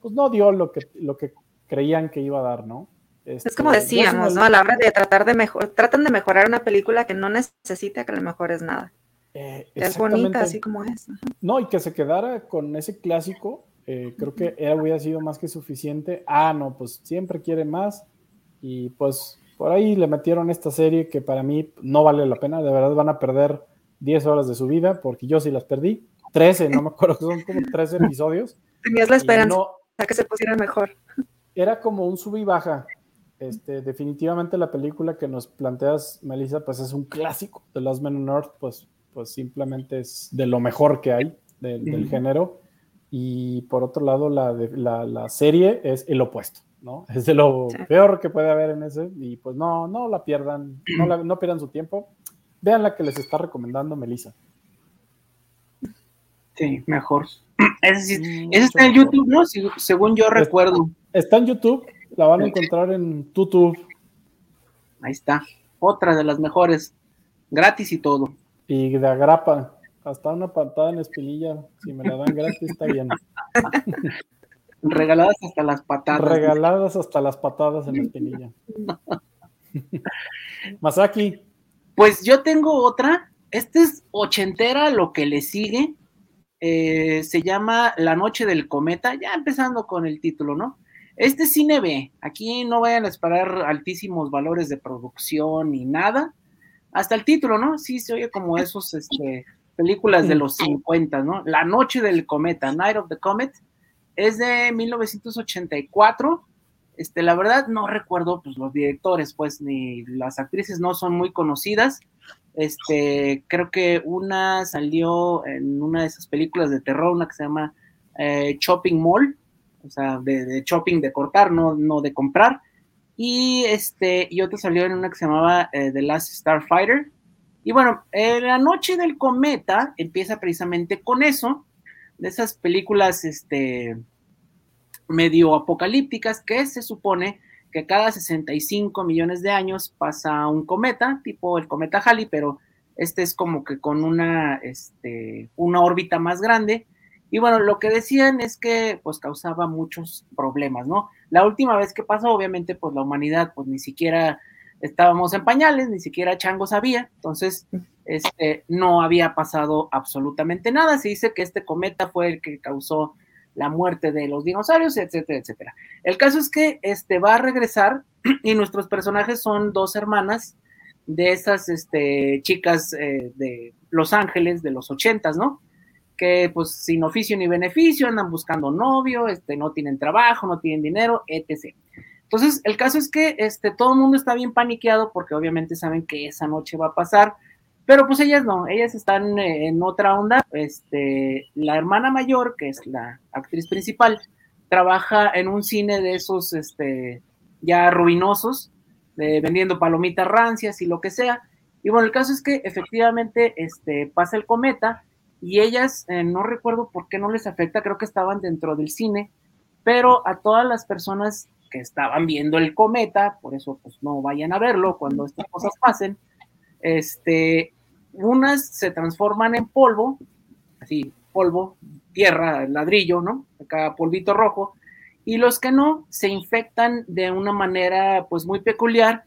pues no dio lo que, lo que creían que iba a dar, ¿no? Es Este, como decíamos, A la hora de tratar de mejorar, tratan de mejorar una película que no necesita que le mejores nada. eh, Es bonita así como es. Ajá. No, y que se quedara con ese clásico, eh, creo que era, hubiera sido más que suficiente. Ah, no, pues siempre quiere más. Y pues por ahí le metieron esta serie que para mí no vale la pena. De verdad van a perder 10 horas de su vida, porque yo sí las perdí. 13, no me acuerdo, son como 13 episodios. Tenías la esperanza no- de que se pusiera mejor. era como un sub y baja. Este, definitivamente la película que nos planteas, Melissa, pues es un clásico. The Last Man on Earth, pues, pues simplemente es de lo mejor que hay de- del género. Y por otro lado, la, de- la, la serie es el opuesto, ¿no? Es de lo Sí. peor que puede haber en ese. Y pues no, no la pierdan, no, la- no pierdan su tiempo. Vean la que les está recomendando Melissa. Sí, mejor. Sí- ese está en mejor. YouTube, ¿no? Si- según yo recuerdo. Está en YouTube, la van a encontrar en YouTube. Ahí está. Otra de las mejores. gratis y todo. Y de agrapa, hasta una patada en espinilla, si me la dan gratis está bien. Regaladas hasta las patadas. Regaladas hasta las patadas en espinilla. Masaki. Pues yo tengo otra. Esta es ochentera, lo que le sigue. Eh, se llama La Noche del Cometa, ya empezando con el título, ¿no? Este cine B, aquí no vayan a esperar altísimos valores de producción ni nada, hasta el título, ¿no? Sí, se oye como esos este, películas de los 50, ¿no? La Noche del Cometa, Night of the Comet, es de 1984. Este, la verdad no recuerdo pues los directores, pues ni las actrices no son muy conocidas. Este, creo que una salió en una de esas películas de terror, una que se llama eh, Shopping Mall, o sea, de, shopping de cortar, no, no de comprar. Y este, y otra salió en una que se llamaba eh, The Last Starfighter. Y bueno, eh, la noche del cometa empieza precisamente con eso, de esas películas este, medio apocalípticas que se supone que cada 65 millones de años pasa un cometa, tipo el cometa Halley, pero este es como que con una, este, una órbita más grande. Y bueno, lo que decían es que pues causaba muchos problemas, ¿no? La última vez que pasó, obviamente, pues la humanidad pues ni siquiera estábamos en pañales, ni siquiera Chango sabía, entonces este, no había pasado absolutamente nada. Se dice que este cometa fue el que causó la muerte de los dinosaurios, etcétera, etcétera. El caso es que este va a regresar y nuestros personajes son dos hermanas de esas este, chicas eh, de Los Ángeles de los ochentas, ¿no? Que pues sin oficio ni beneficio andan buscando novio, este, no tienen trabajo, no tienen dinero, etc. Entonces, el caso es que este, todo el mundo está bien paniqueado porque obviamente saben que esa noche va a pasar pero pues ellas no, ellas están eh, en otra onda. Este, la hermana mayor, que es la actriz principal, trabaja en un cine de esos este, ya ruinosos, vendiendo palomitas rancias y lo que sea. Y bueno, el caso es que efectivamente este, pasa el cometa y ellas, eh, no recuerdo por qué no les afecta, creo que estaban dentro del cine, pero a todas las personas que estaban viendo el cometa, por eso pues no vayan a verlo cuando estas cosas pasen, este, unas se transforman en polvo, así, polvo, tierra, ladrillo, ¿no? Acá polvito rojo, y los que no se infectan de una manera pues muy peculiar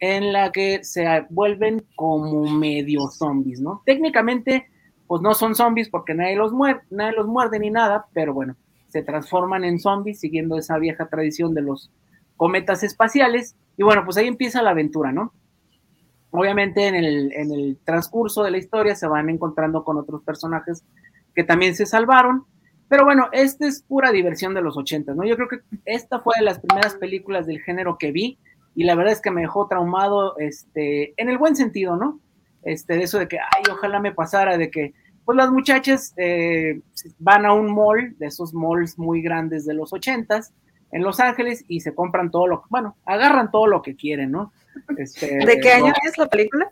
en la que se vuelven como medio zombies, ¿no? Técnicamente pues no son zombies porque nadie los muerde, nadie los muerde ni nada, pero bueno, se transforman en zombies siguiendo esa vieja tradición de los cometas espaciales y bueno, pues ahí empieza la aventura, ¿no? Obviamente en el, transcurso de la historia se van encontrando con otros personajes que también se salvaron, pero bueno, esta es pura diversión de los ochentas, ¿no? Yo creo que esta fue de las primeras películas del género que vi y la verdad es que me dejó traumado, este, en el buen sentido, ¿no? Este, de eso de que, ay, ojalá me pasara, de que, pues las muchachas eh, van a un mall, de esos malls muy grandes de los ochentas, en Los Ángeles y se compran todo lo, bueno, agarran todo lo que quieren, ¿no? Este, ¿De qué año es la película?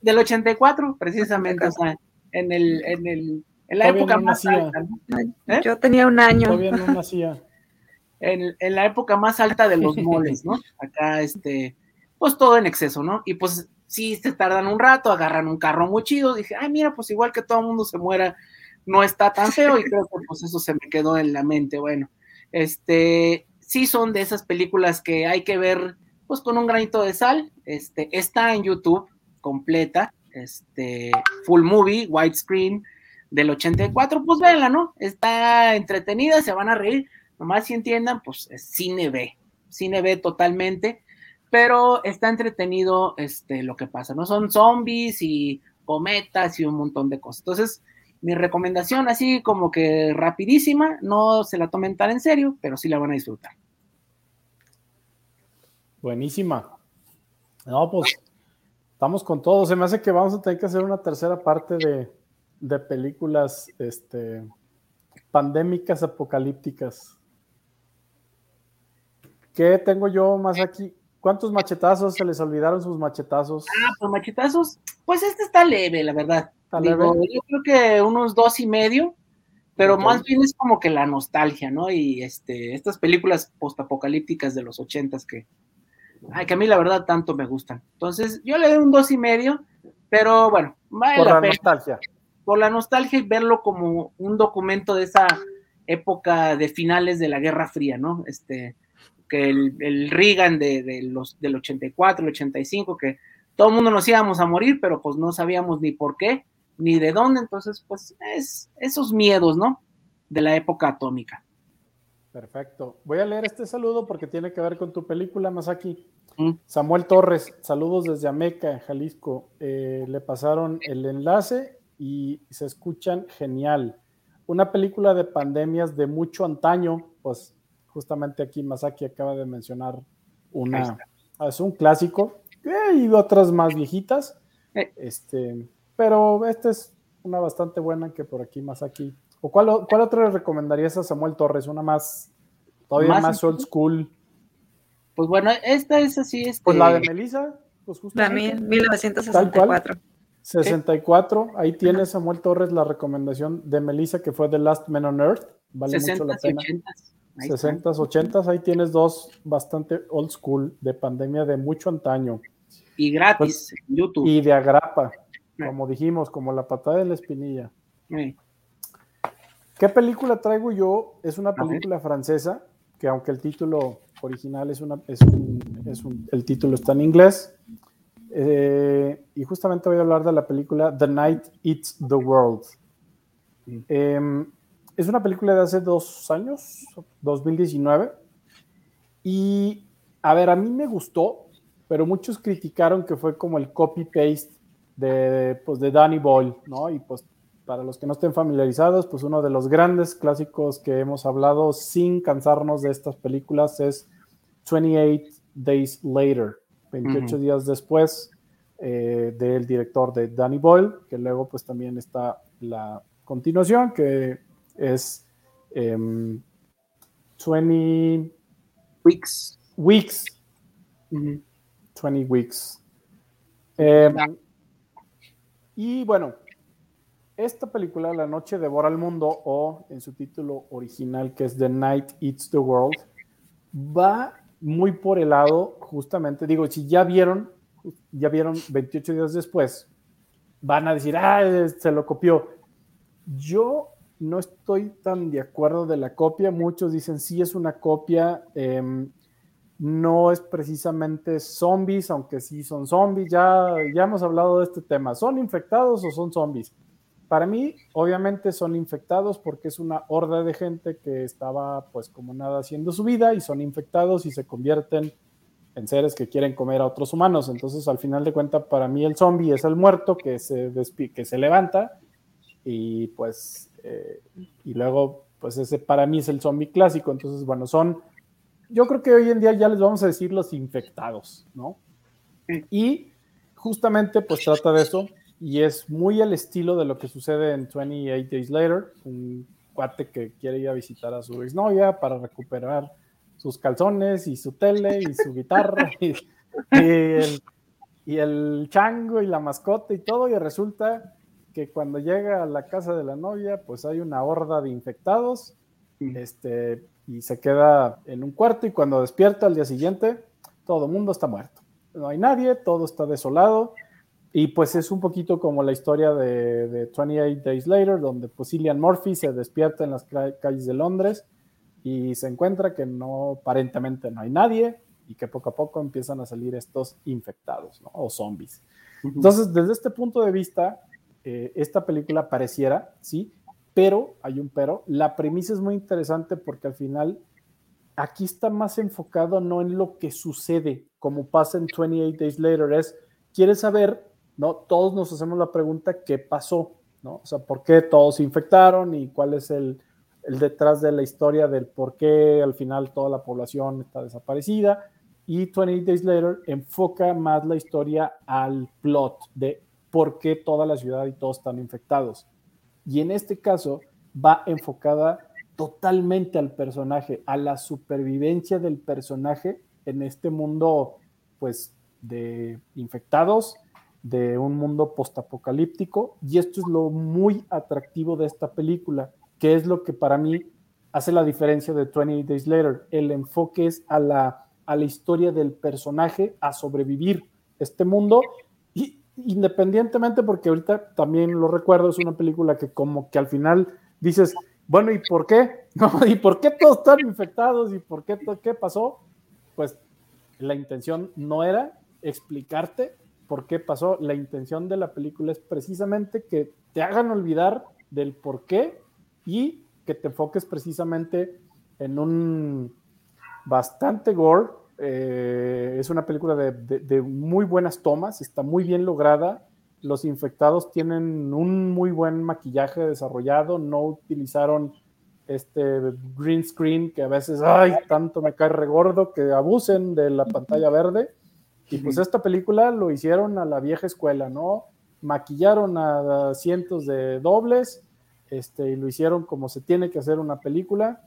Del 84, precisamente, o sea, en el, en el, en la época más alta. ¿Eh? Yo tenía un año. Todavía no nacía. En, en, la época más alta de los moles, ¿no? Acá, este, pues todo en exceso, ¿no? Y pues sí, se tardan un rato, agarran un carro muy chido, dije, ay, mira, pues igual que todo el mundo se muera, no está tan feo, y creo que pues eso se me quedó en la mente, bueno, este, sí son de esas películas que hay que ver pues con un granito de sal. Este, está en YouTube completa, este, full movie, widescreen del 84, pues véanla, ¿no? Está entretenida, se van a reír, nomás si entiendan, pues es cine B, cine B totalmente, pero está entretenido este, lo que pasa, ¿no? Son zombies y cometas y un montón de cosas. Entonces, mi recomendación así como que rapidísima, no se la tomen tan en serio, pero sí la van a disfrutar. Buenísima. No, pues estamos con todo. Se me hace que vamos a tener que hacer una tercera parte de, películas este, pandémicas apocalípticas. ¿Qué tengo yo más aquí? ¿Cuántos machetazos se les olvidaron sus machetazos? Ah, pues machetazos, pues este está leve, la verdad. yo creo que unos dos y medio, pero más bien es como que la nostalgia, ¿no? Y este, estas películas postapocalípticas de los ochentas que, Ay, que a mí la verdad tanto me gustan. Entonces, yo le doy un dos y medio, pero bueno, vale Por la la pena. nostalgia. Por la nostalgia y verlo como un documento de esa época de finales de la Guerra Fría, ¿no? Este, que el, el Reagan de, de los, del 84, el 85, que todo el mundo nos íbamos a morir, pero pues no sabíamos ni por qué, ni de dónde, entonces pues es esos miedos, ¿no? De la época atómica. Perfecto. Voy a leer este saludo porque tiene que ver con tu película, Masaki. Mm. Samuel Torres, saludos desde Ameca, en Jalisco. Eh, le pasaron el enlace y se escuchan genial. Una película de pandemias de mucho antaño, pues justamente aquí Masaki acaba de mencionar una, es un clásico, eh, y otras más viejitas, Eh. este, pero esta es una bastante buena que por aquí Masaki. ¿O cuál, o- cuál otra le recomendarías a Samuel Torres? Una más, todavía ¿Más más, old school. Pues bueno, esta es así, este, Pues la de Melissa, pues justamente. mil- 1964. 64, ahí tiene Samuel Torres la recomendación de Melissa que fue The Last Men on Earth, vale mucho 60 la pena. 80 Ahí está. 60s, 80s, ahí tienes dos bastante old school de pandemia de mucho antaño Y gratis en YouTube. Pues, y de agrapa, como dijimos, como la patada de la espinilla. Eh, ¿Qué película traigo yo? Es una película francesa, que aunque el título original es una, es un, es un- el título está en inglés. eh, y justamente voy a hablar de la película The Night Eats the World. Eh, es una película de hace dos años, 2019. Y, a ver, a mí me gustó, pero muchos criticaron que fue como el copy-paste de, pues, de Danny Boyle, ¿no? Y pues para los que no estén familiarizados, pues uno de los grandes clásicos que hemos hablado sin cansarnos de estas películas es 28 Days Later, 28 Ujú. días después eh, del director de Danny Boyle, que luego pues también está la continuación que es em, 20 Weeks. Weeks, Ujú. 20 Weeks. Em, y bueno, esta película, La Noche devora el mundo, o en su título original, que es The Night Eats the World, va muy por el lado, justamente, digo, si ya vieron, ya vieron 28 días después, van a decir, ah, se lo copió. Yo no estoy tan de acuerdo de la copia, muchos dicen, sí es una copia, em, no es precisamente zombies, aunque sí son zombies, ya, ya hemos hablado de este tema, ¿son infectados o son zombies? Para mí, obviamente son infectados porque es una horda de gente que estaba pues como nada haciendo su vida y son infectados y se convierten en seres que quieren comer a otros humanos. Entonces, al final de cuentas, para mí el zombie es el muerto que se, que se levanta y pues, eh, y luego, pues ese para mí es el zombie clásico. Entonces, bueno, son, yo creo que hoy en día ya les vamos a decir los infectados, ¿no? Y justamente pues trata de eso y es muy al estilo de lo que sucede en 28 Days Later, un cuate que quiere ir a visitar a su exnovia para recuperar sus calzones y su tele y su guitarra y, y el, y el chango y la mascota y todo y resulta que cuando llega a la casa de la novia pues hay una horda de infectados este, y se queda en un cuarto y cuando despierta al día siguiente todo el mundo está muerto. No hay nadie, todo está desolado y pues es un poquito como la historia de, de 28 Days Later, donde pues Cillian Murphy se despierta en las calles de Londres y se encuentra que no, aparentemente no hay nadie y que poco a poco empiezan a salir estos infectados ¿no? o zombies. Entonces, desde este punto de vista, eh, esta película pareciera, sí, pero hay un pero. La premisa es muy interesante porque al final aquí está más enfocado no en lo que sucede, como pasa en 28 Days Later, es, quieres saber, ¿no? Todos nos hacemos la pregunta, ¿qué pasó? ¿No? O sea, ¿por qué todos se infectaron y cuál es el, el detrás de la historia del por qué al final toda la población está desaparecida? Y 28 Days Later enfoca más la historia al plot de por qué toda la ciudad y todos están infectados. Y en este caso va enfocada totalmente al personaje, a la supervivencia del personaje en este mundo, pues, de infectados, de un mundo postapocalíptico. Y esto es lo muy atractivo de esta película, que es lo que para mí hace la diferencia de 20 Days Later. El enfoque es a la, a la historia del personaje, a sobrevivir este mundo. Independientemente, porque ahorita también lo recuerdo, es una película que como que al final dices, bueno, ¿y por qué? ¿Y por qué todos están infectados? ¿Y por qué, qué pasó? Pues la intención no era explicarte por qué pasó. La intención de la película es precisamente que te hagan olvidar del por qué y que te enfoques precisamente en un bastante gore. Eh, es una película de, muy buenas tomas, está muy bien lograda. Los infectados tienen un muy buen maquillaje desarrollado, no utilizaron este green screen que a veces, ay, tanto me cae regordo que abusen de la pantalla verde. Y pues esta película lo hicieron a la vieja escuela, ¿no? Maquillaron a cientos de dobles, este, y lo hicieron como se tiene que hacer una película.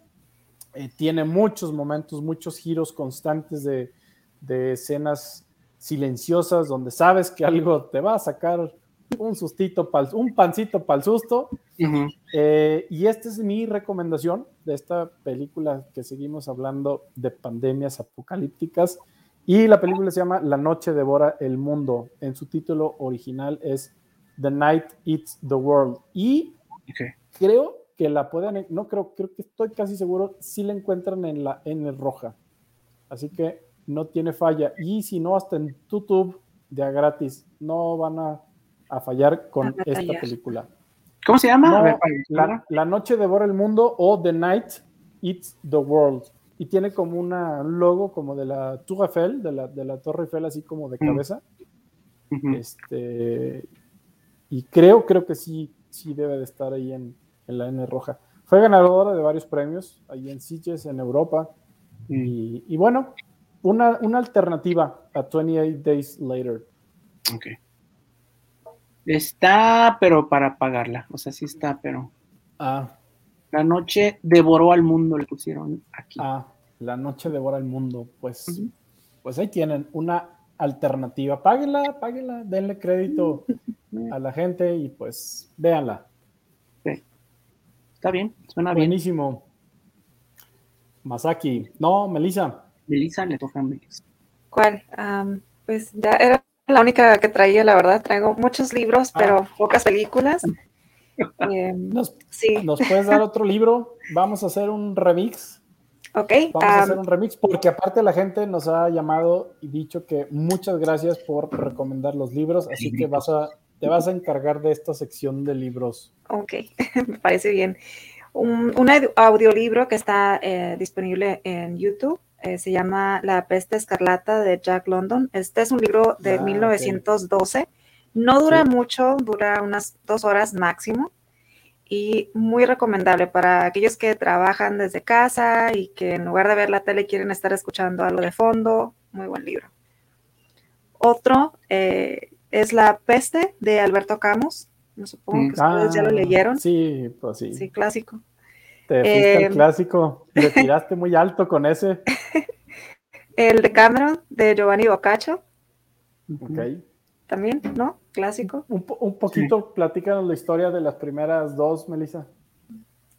Eh, tiene muchos momentos, muchos giros constantes de, escenas silenciosas donde sabes que algo te va a sacar un sustito, un pancito para el susto. Eh, y esta es mi recomendación de esta película que seguimos hablando de pandemias apocalípticas. Y la película se llama La noche devora el mundo. En su título original es The Night Eats the World. Y creo que la pueden, no creo, creo que estoy casi seguro, si la encuentran en la N roja. Así que no tiene falla. Y si no, hasta en YouTube de gratis, no van a, fallar con esta película. ¿Cómo se llama? la, la, noche devora el mundo o The Night Eats the World. Y tiene como una, un logo como de la Tour Eiffel, de la, de la Torre Eiffel, así como de mm. cabeza. Este, y creo, creo que sí, sí debe de estar ahí en, la N roja. Fue ganadora de varios premios ahí en Sitges, en Europa. Y, bueno, una, una, alternativa a 28 Days Later. Ok. Está, pero para pagarla. O sea, sí está, pero. Ah. La noche devoró al mundo, le pusieron aquí. Ah, la noche devora al mundo. Pues, pues ahí tienen una alternativa. Páguenla, páguenla, denle crédito a la gente y pues véanla. Está bien, suena bien. Buenísimo. Masaki. No, Melissa. Melissa le toca a Melissa. ¿Cuál? pues ya era la única que traía, la verdad. Traigo muchos libros, pero ah. pocas películas. Em, ¿Nos, sí. ¿Nos puedes dar otro libro? Vamos a hacer un remix. Ok. Vamos a hacer un remix porque aparte la gente nos ha llamado y dicho que muchas gracias por recomendar los libros, así que vas a te vas a encargar de esta sección de libros. Ok, me parece bien. Un, audiolibro que está eh, disponible en YouTube eh, se llama La peste escarlata de Jack London. Este es un libro de 1912. Ah, no dura mucho, dura unas dos horas máximo y muy recomendable para aquellos que trabajan desde casa y que en lugar de ver la tele quieren estar escuchando algo de fondo. Muy buen libro. Otro eh, es La peste de Alberto Camus. No supongo que ustedes ya lo ah, leyeron. Sí, pues sí. Sí, clásico. Te fuiste el em, clásico. Le tiraste muy alto con ese. el de Cameron, de Giovanni Boccaccio. Ok. También, ¿no? Clásico. Un, poquito, platícanos la historia de las primeras dos, Melissa.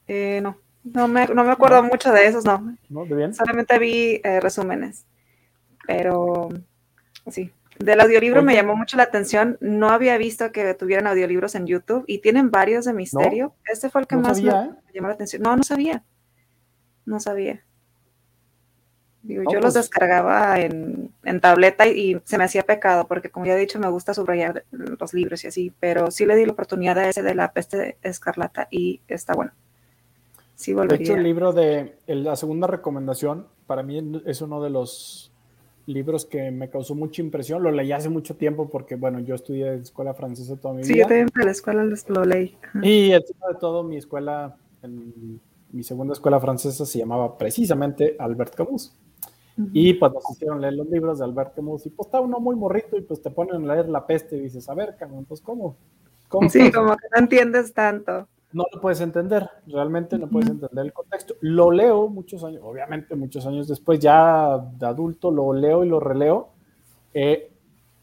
Eh, no, no me, no me acuerdo mucho de esos, no. ¿No? ¿De bien? Solamente vi eh, resúmenes. Pero sí, del audiolibro me llamó mucho la atención. No había visto que tuvieran audiolibros en YouTube y tienen varios de misterio. este fue el que más me, ¿eh? llamó la atención. No, no sabía. No sabía. Digo, yo los pues descargaba en, tableta y, se me hacía pecado, porque como ya he dicho, me gusta subrayar los libros y así, pero sí le di la oportunidad a ese de la peste escarlata y está bueno. Sí, volvería. De hecho, el libro de la segunda recomendación, para mí es uno de los libros que me causó mucha impresión. Lo leí hace mucho tiempo porque, bueno, yo estudié en escuela francesa toda mi vida. Sí, yo también la escuela lo leí. Y encima de todo, mi escuela, mi segunda escuela francesa se llamaba precisamente Albert Camus. Y pues nos hicieron leer los libros de Albert Camus y pues está uno muy morrito y pues te ponen a leer La Peste y dices, a ver, Camus, pues ¿cómo? ¿Cómo sí, como que no entiendes tanto no lo puedes entender, realmente no puedes entender el contexto. Lo leo muchos años, obviamente muchos años después, ya de adulto, lo leo y lo releo. Eh,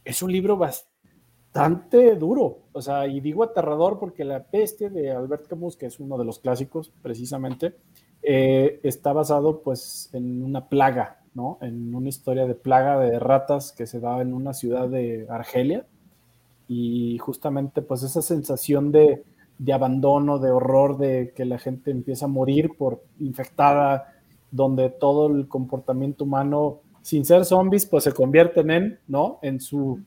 es un libro bastante duro, o sea, y digo aterrador porque La peste de Albert Camus, que es uno de los clásicos precisamente, eh, está basado pues en una plaga, ¿no? En una historia de plaga de ratas que se da en una ciudad de Argelia y justamente pues esa sensación de, de abandono, de horror, de que la gente empieza a morir por infectada, donde todo el comportamiento humano, sin ser zombies, pues se convierten en, ¿no? En su,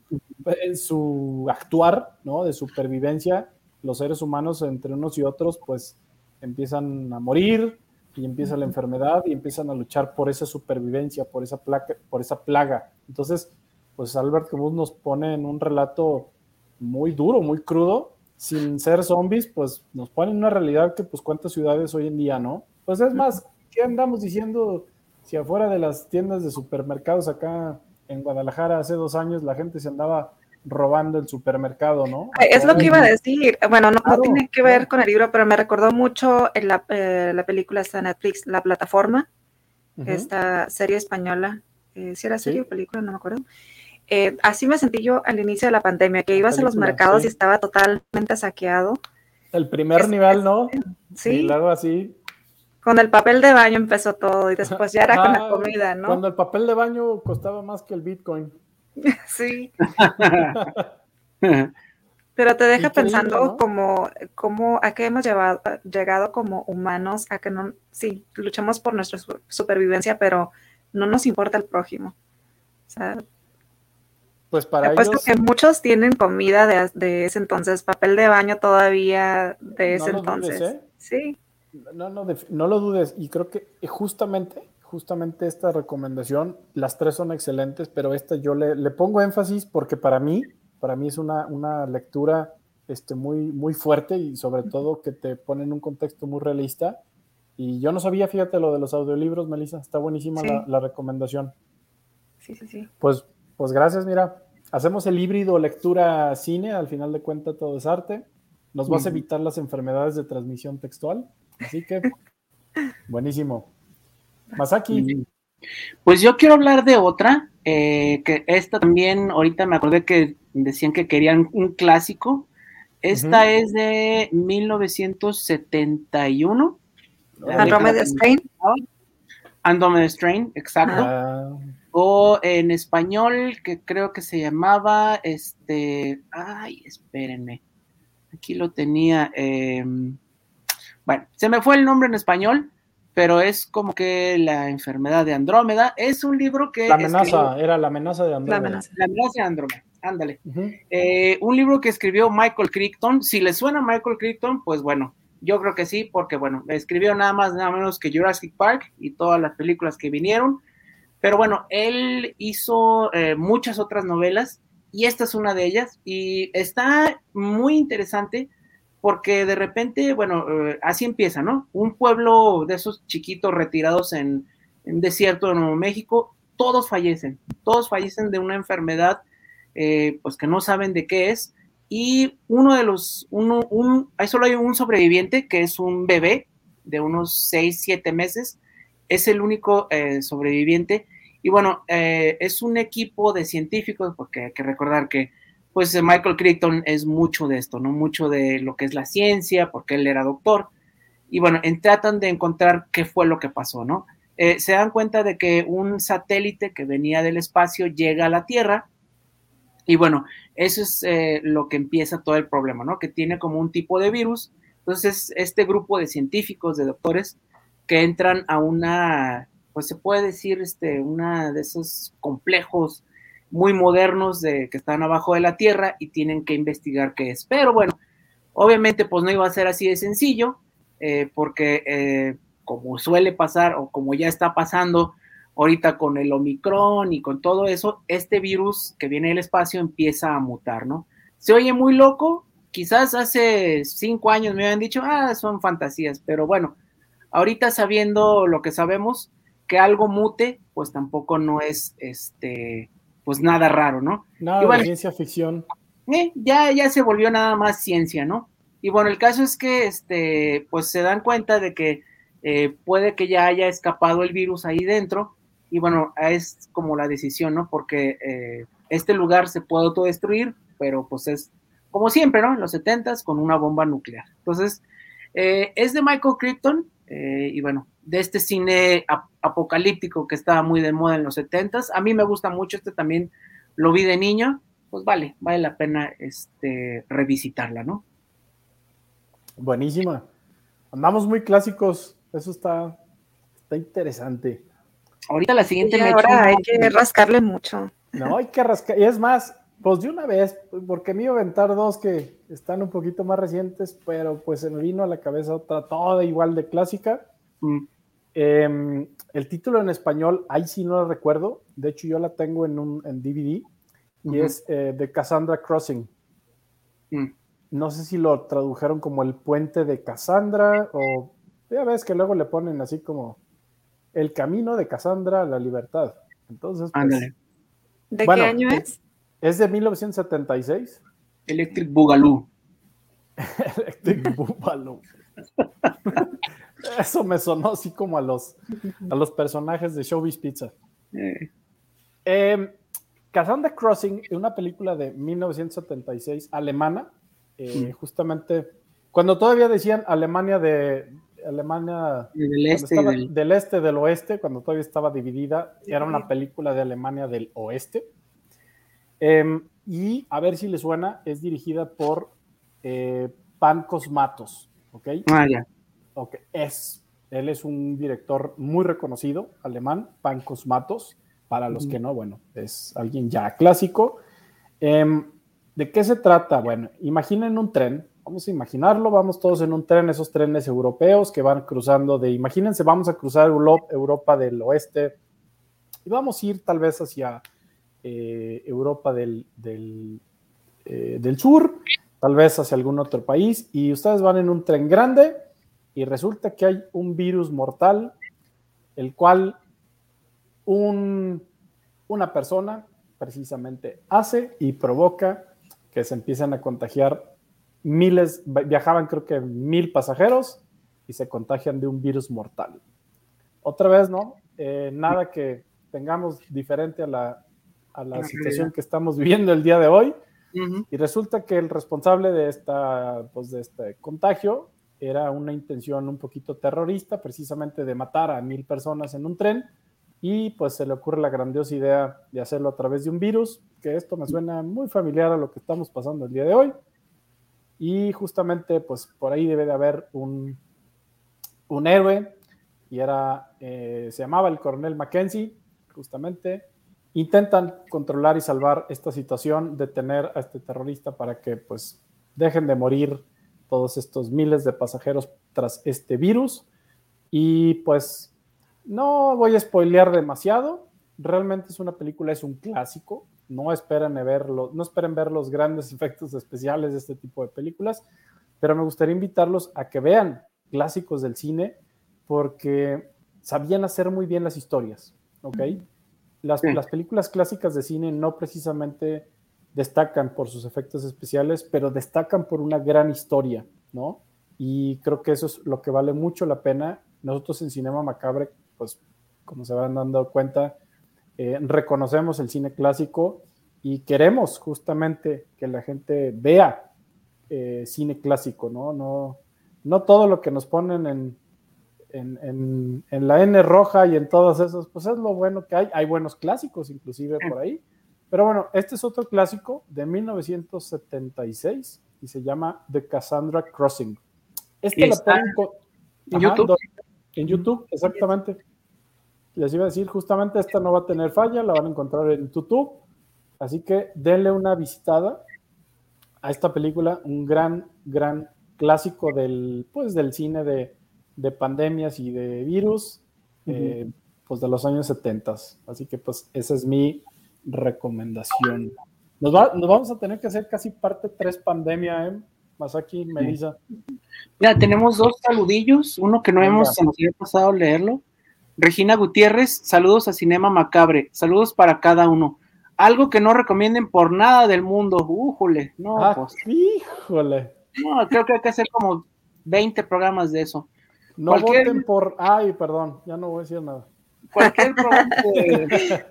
en su actuar, ¿no? De supervivencia, los seres humanos entre unos y otros, pues empiezan a morir y empieza la enfermedad y empiezan a luchar por esa supervivencia, por esa plaga, por esa plaga. Entonces, pues Albert Camus nos pone en un relato muy duro, muy crudo, sin ser zombies, pues nos pone en una realidad que pues cuántas ciudades hoy en día, ¿no? Pues es más, ¿qué andamos diciendo si afuera de las tiendas de supermercados acá en Guadalajara hace dos años la gente se andaba robando el supermercado, ¿no? Es lo que iba a decir. Bueno, no, tiene que ver con el libro, pero me recordó mucho en la, eh, la película de Netflix, La Plataforma, esta serie española. Eh, si era serie o película, no me acuerdo. Eh, así me sentí yo al inicio de la pandemia, que ibas a los mercados y estaba totalmente saqueado. El primer nivel, ¿no? Sí. Y luego así. Con el papel de baño empezó todo y después ya era con la comida, ¿no? Cuando el papel de baño costaba más que el Bitcoin. sí. Pero te deja pensando como, como a qué hemos llevado, llegado como humanos, a que no, sí, luchamos por nuestra supervivencia, pero no nos importa el prójimo. O sea, pues para ellos... que muchos tienen comida de, ese entonces, papel de baño todavía de ese entonces. ¿eh? Sí. No, no, no lo dudes. Y creo que justamente, justamente esta recomendación, las tres son excelentes, pero esta yo le, pongo énfasis porque para mí, para mí es una, una lectura este, muy, muy fuerte y sobre todo que te pone en un contexto muy realista. Y yo no sabía, fíjate, lo de los audiolibros, Melissa, está buenísima la, la, recomendación. Sí, sí, sí. Pues pues gracias, mira. Hacemos el híbrido lectura-cine, al final de cuentas todo es arte. Nos vas a evitar las enfermedades de transmisión textual. Así que, buenísimo. Masaki. Pues yo quiero hablar de otra, eh, que esta también, ahorita me acordé que decían que querían un clásico. Esta es de 1971. Andromeda Strain. Andromeda Strain, exacto. Ah o en español que creo que se llamaba, este, ay, espérenme, aquí lo tenía, em, bueno, se me fue el nombre en español, pero es como que la enfermedad de Andrómeda, es un libro que... La amenaza, era la amenaza de Andrómeda. La amenaza, de Andrómeda, ándale. Eh, un libro que escribió Michael Crichton, si le suena Michael Crichton, pues bueno, yo creo que sí, porque bueno, escribió nada más, nada menos que Jurassic Park y todas las películas que vinieron, pero bueno, él hizo eh, muchas otras novelas y esta es una de ellas y está muy interesante porque de repente, bueno, eh, así empieza, ¿no? Un pueblo de esos chiquitos retirados en, en desierto de Nuevo México, todos fallecen, todos fallecen de una enfermedad, eh, pues que no saben de qué es. Y uno de los, uno, un, solo hay un sobreviviente que es un bebé de unos 6, 7 meses, es el único sobreviviente y bueno, eh, es un equipo de científicos, porque hay que recordar que pues Michael Crichton es mucho de esto, ¿no? Mucho de lo que es la ciencia, porque él era doctor. Y bueno, en, tratan de encontrar qué fue lo que pasó, ¿no? Eh, se dan cuenta de que un satélite que venía del espacio llega a la Tierra. Y bueno, eso es eh, lo que empieza todo el problema, ¿no? Que tiene como un tipo de virus. Entonces, este grupo de científicos, de doctores, que entran a una pues se puede decir, este, una de esos complejos muy modernos de que están abajo de la tierra y tienen que investigar qué es. Pero bueno, obviamente pues no iba a ser así de sencillo, eh, porque eh, como suele pasar o como ya está pasando ahorita con el Omicron y con todo eso, este virus que viene del espacio empieza a mutar, ¿no? Se oye muy loco, quizás hace cinco años me habían dicho, ah, son fantasías, pero bueno, ahorita sabiendo lo que sabemos, que algo mute, pues tampoco no es este, pues nada raro, ¿no? Nada de ciencia ficción. Eh, ya, ya se volvió nada más ciencia, ¿no? Y bueno, el caso es que este, pues se dan cuenta de que eh, puede que ya haya escapado el virus ahí dentro, y bueno, es como la decisión, ¿no? Porque eh, este lugar se puede autodestruir, pero pues es como siempre, ¿no? En los 70 con una bomba nuclear. Entonces, es de Michael Crichton, y bueno, de este cine apocalíptico que estaba muy de moda en los 70 A mí me gusta mucho, este también lo vi de niño pues vale, vale la pena este, revisitarla, ¿no? Buenísima. Andamos muy clásicos, eso está, está interesante. Ahorita la siguiente Y me ahora hay que rascarle mucho. No, hay que rascar. Y es más, pues de una vez, porque me iba a aventar dos que están un poquito más recientes, pero pues se me vino a la cabeza otra toda igual de clásica. Mm, Eh, el título en español, ahí sí no lo recuerdo. De hecho, yo la tengo en un en DVD y es eh, The Cassandra Crossing. mm. No sé si lo tradujeron como el puente de Cassandra o ya ves que luego le ponen así como el camino de Cassandra a la libertad. Entonces, pues. ¿De Bueno, qué año es? Es de 1976. Electric Boogaloo. Electric Boogaloo. Eso me sonó así como a los, a los personajes de Showbiz Pizza. Eh, Cassandra Crossing, una película de 1976 alemana, eh, Mm. justamente cuando todavía decían Alemania de Alemania del este estaba del... del este del oeste, cuando todavía estaba dividida, era una película de Alemania del oeste. Em, y a ver si le suena, es dirigida por eh, Pan Cosmatos, ¿ok? Ah, ya. Ok, es. Él es un director muy reconocido, alemán, Pan Cosmatos. Para los que no, bueno, es alguien ya clásico. Em, ¿De qué se trata? Bueno, imaginen un tren. Vamos a imaginarlo, vamos todos en un tren, esos trenes europeos que van cruzando de, imagínense, vamos a cruzar Euro- Europa del oeste y vamos a ir tal vez hacia eh, Europa del, del, eh, del sur, tal vez hacia algún otro país, y ustedes van en un tren grande y resulta que hay un virus mortal, el cual un, una persona precisamente hace y provoca que se empiecen a contagiar miles, viajaban creo que mil pasajeros y se contagian de un virus mortal. Otra vez, ¿no? Eh, nada que tengamos diferente a la, a la situación que estamos viviendo el día de hoy. Y resulta que el responsable de, esta, pues, de este contagio era una intención un poquito terrorista, precisamente de matar a mil personas en un tren. Y pues se le ocurre la grandiosa idea de hacerlo a través de un virus, que esto me suena muy familiar a lo que estamos pasando el día de hoy. Y justamente, pues por ahí debe de haber un, un héroe, y era, eh, se llamaba el coronel Mackenzie, justamente. Intentan controlar y salvar esta situación, detener a este terrorista para que pues dejen de morir todos estos miles de pasajeros tras este virus. Y pues no voy a spoilear demasiado. Realmente es una película, es un clásico. No esperen verlo, no esperen ver los grandes efectos especiales de este tipo de películas, pero me gustaría invitarlos a que vean clásicos del cine porque sabían hacer muy bien las historias, ¿ok? Las, Sí. las películas clásicas de cine no precisamente destacan por sus efectos especiales, pero destacan por una gran historia, ¿no? Y creo que eso es lo que vale mucho la pena. Nosotros en Cinema Macabre, pues como se van dando cuenta, eh, reconocemos el cine clásico y queremos justamente que la gente vea eh, cine clásico, ¿no? ¿no? No todo lo que nos ponen en, en, en, en la N roja y en todos esos, pues es lo bueno que hay. Hay buenos clásicos inclusive por ahí. Pero bueno, este es otro clásico de 1976 y se llama The Cassandra Crossing. Este lo pueden en YouTube. En YouTube, exactamente. Les iba a decir, justamente esta no va a tener falla, la van a encontrar en YouTube. Así que denle una visitada a esta película, un gran, gran clásico del, pues, del cine de, de pandemias y de virus, eh, pues de los años 70. Así que pues esa es mi recomendación. Nos, va- nos vamos a tener que hacer casi parte 3 pandemia, ¿eh? Masaki, Melissa. Mira, tenemos dos saludillos, uno que no Venga. hemos, se nos había pasado leerlo. Regina Gutiérrez, saludos a Cinema Macabre, saludos para cada uno. Algo que no recomienden por nada del mundo, újole, no, Ah, pues, híjole. no, creo que hay que hacer como 20 programas de eso. No Cualquier- voten por. Ay, perdón, ya no voy a decir nada. Cualquier de-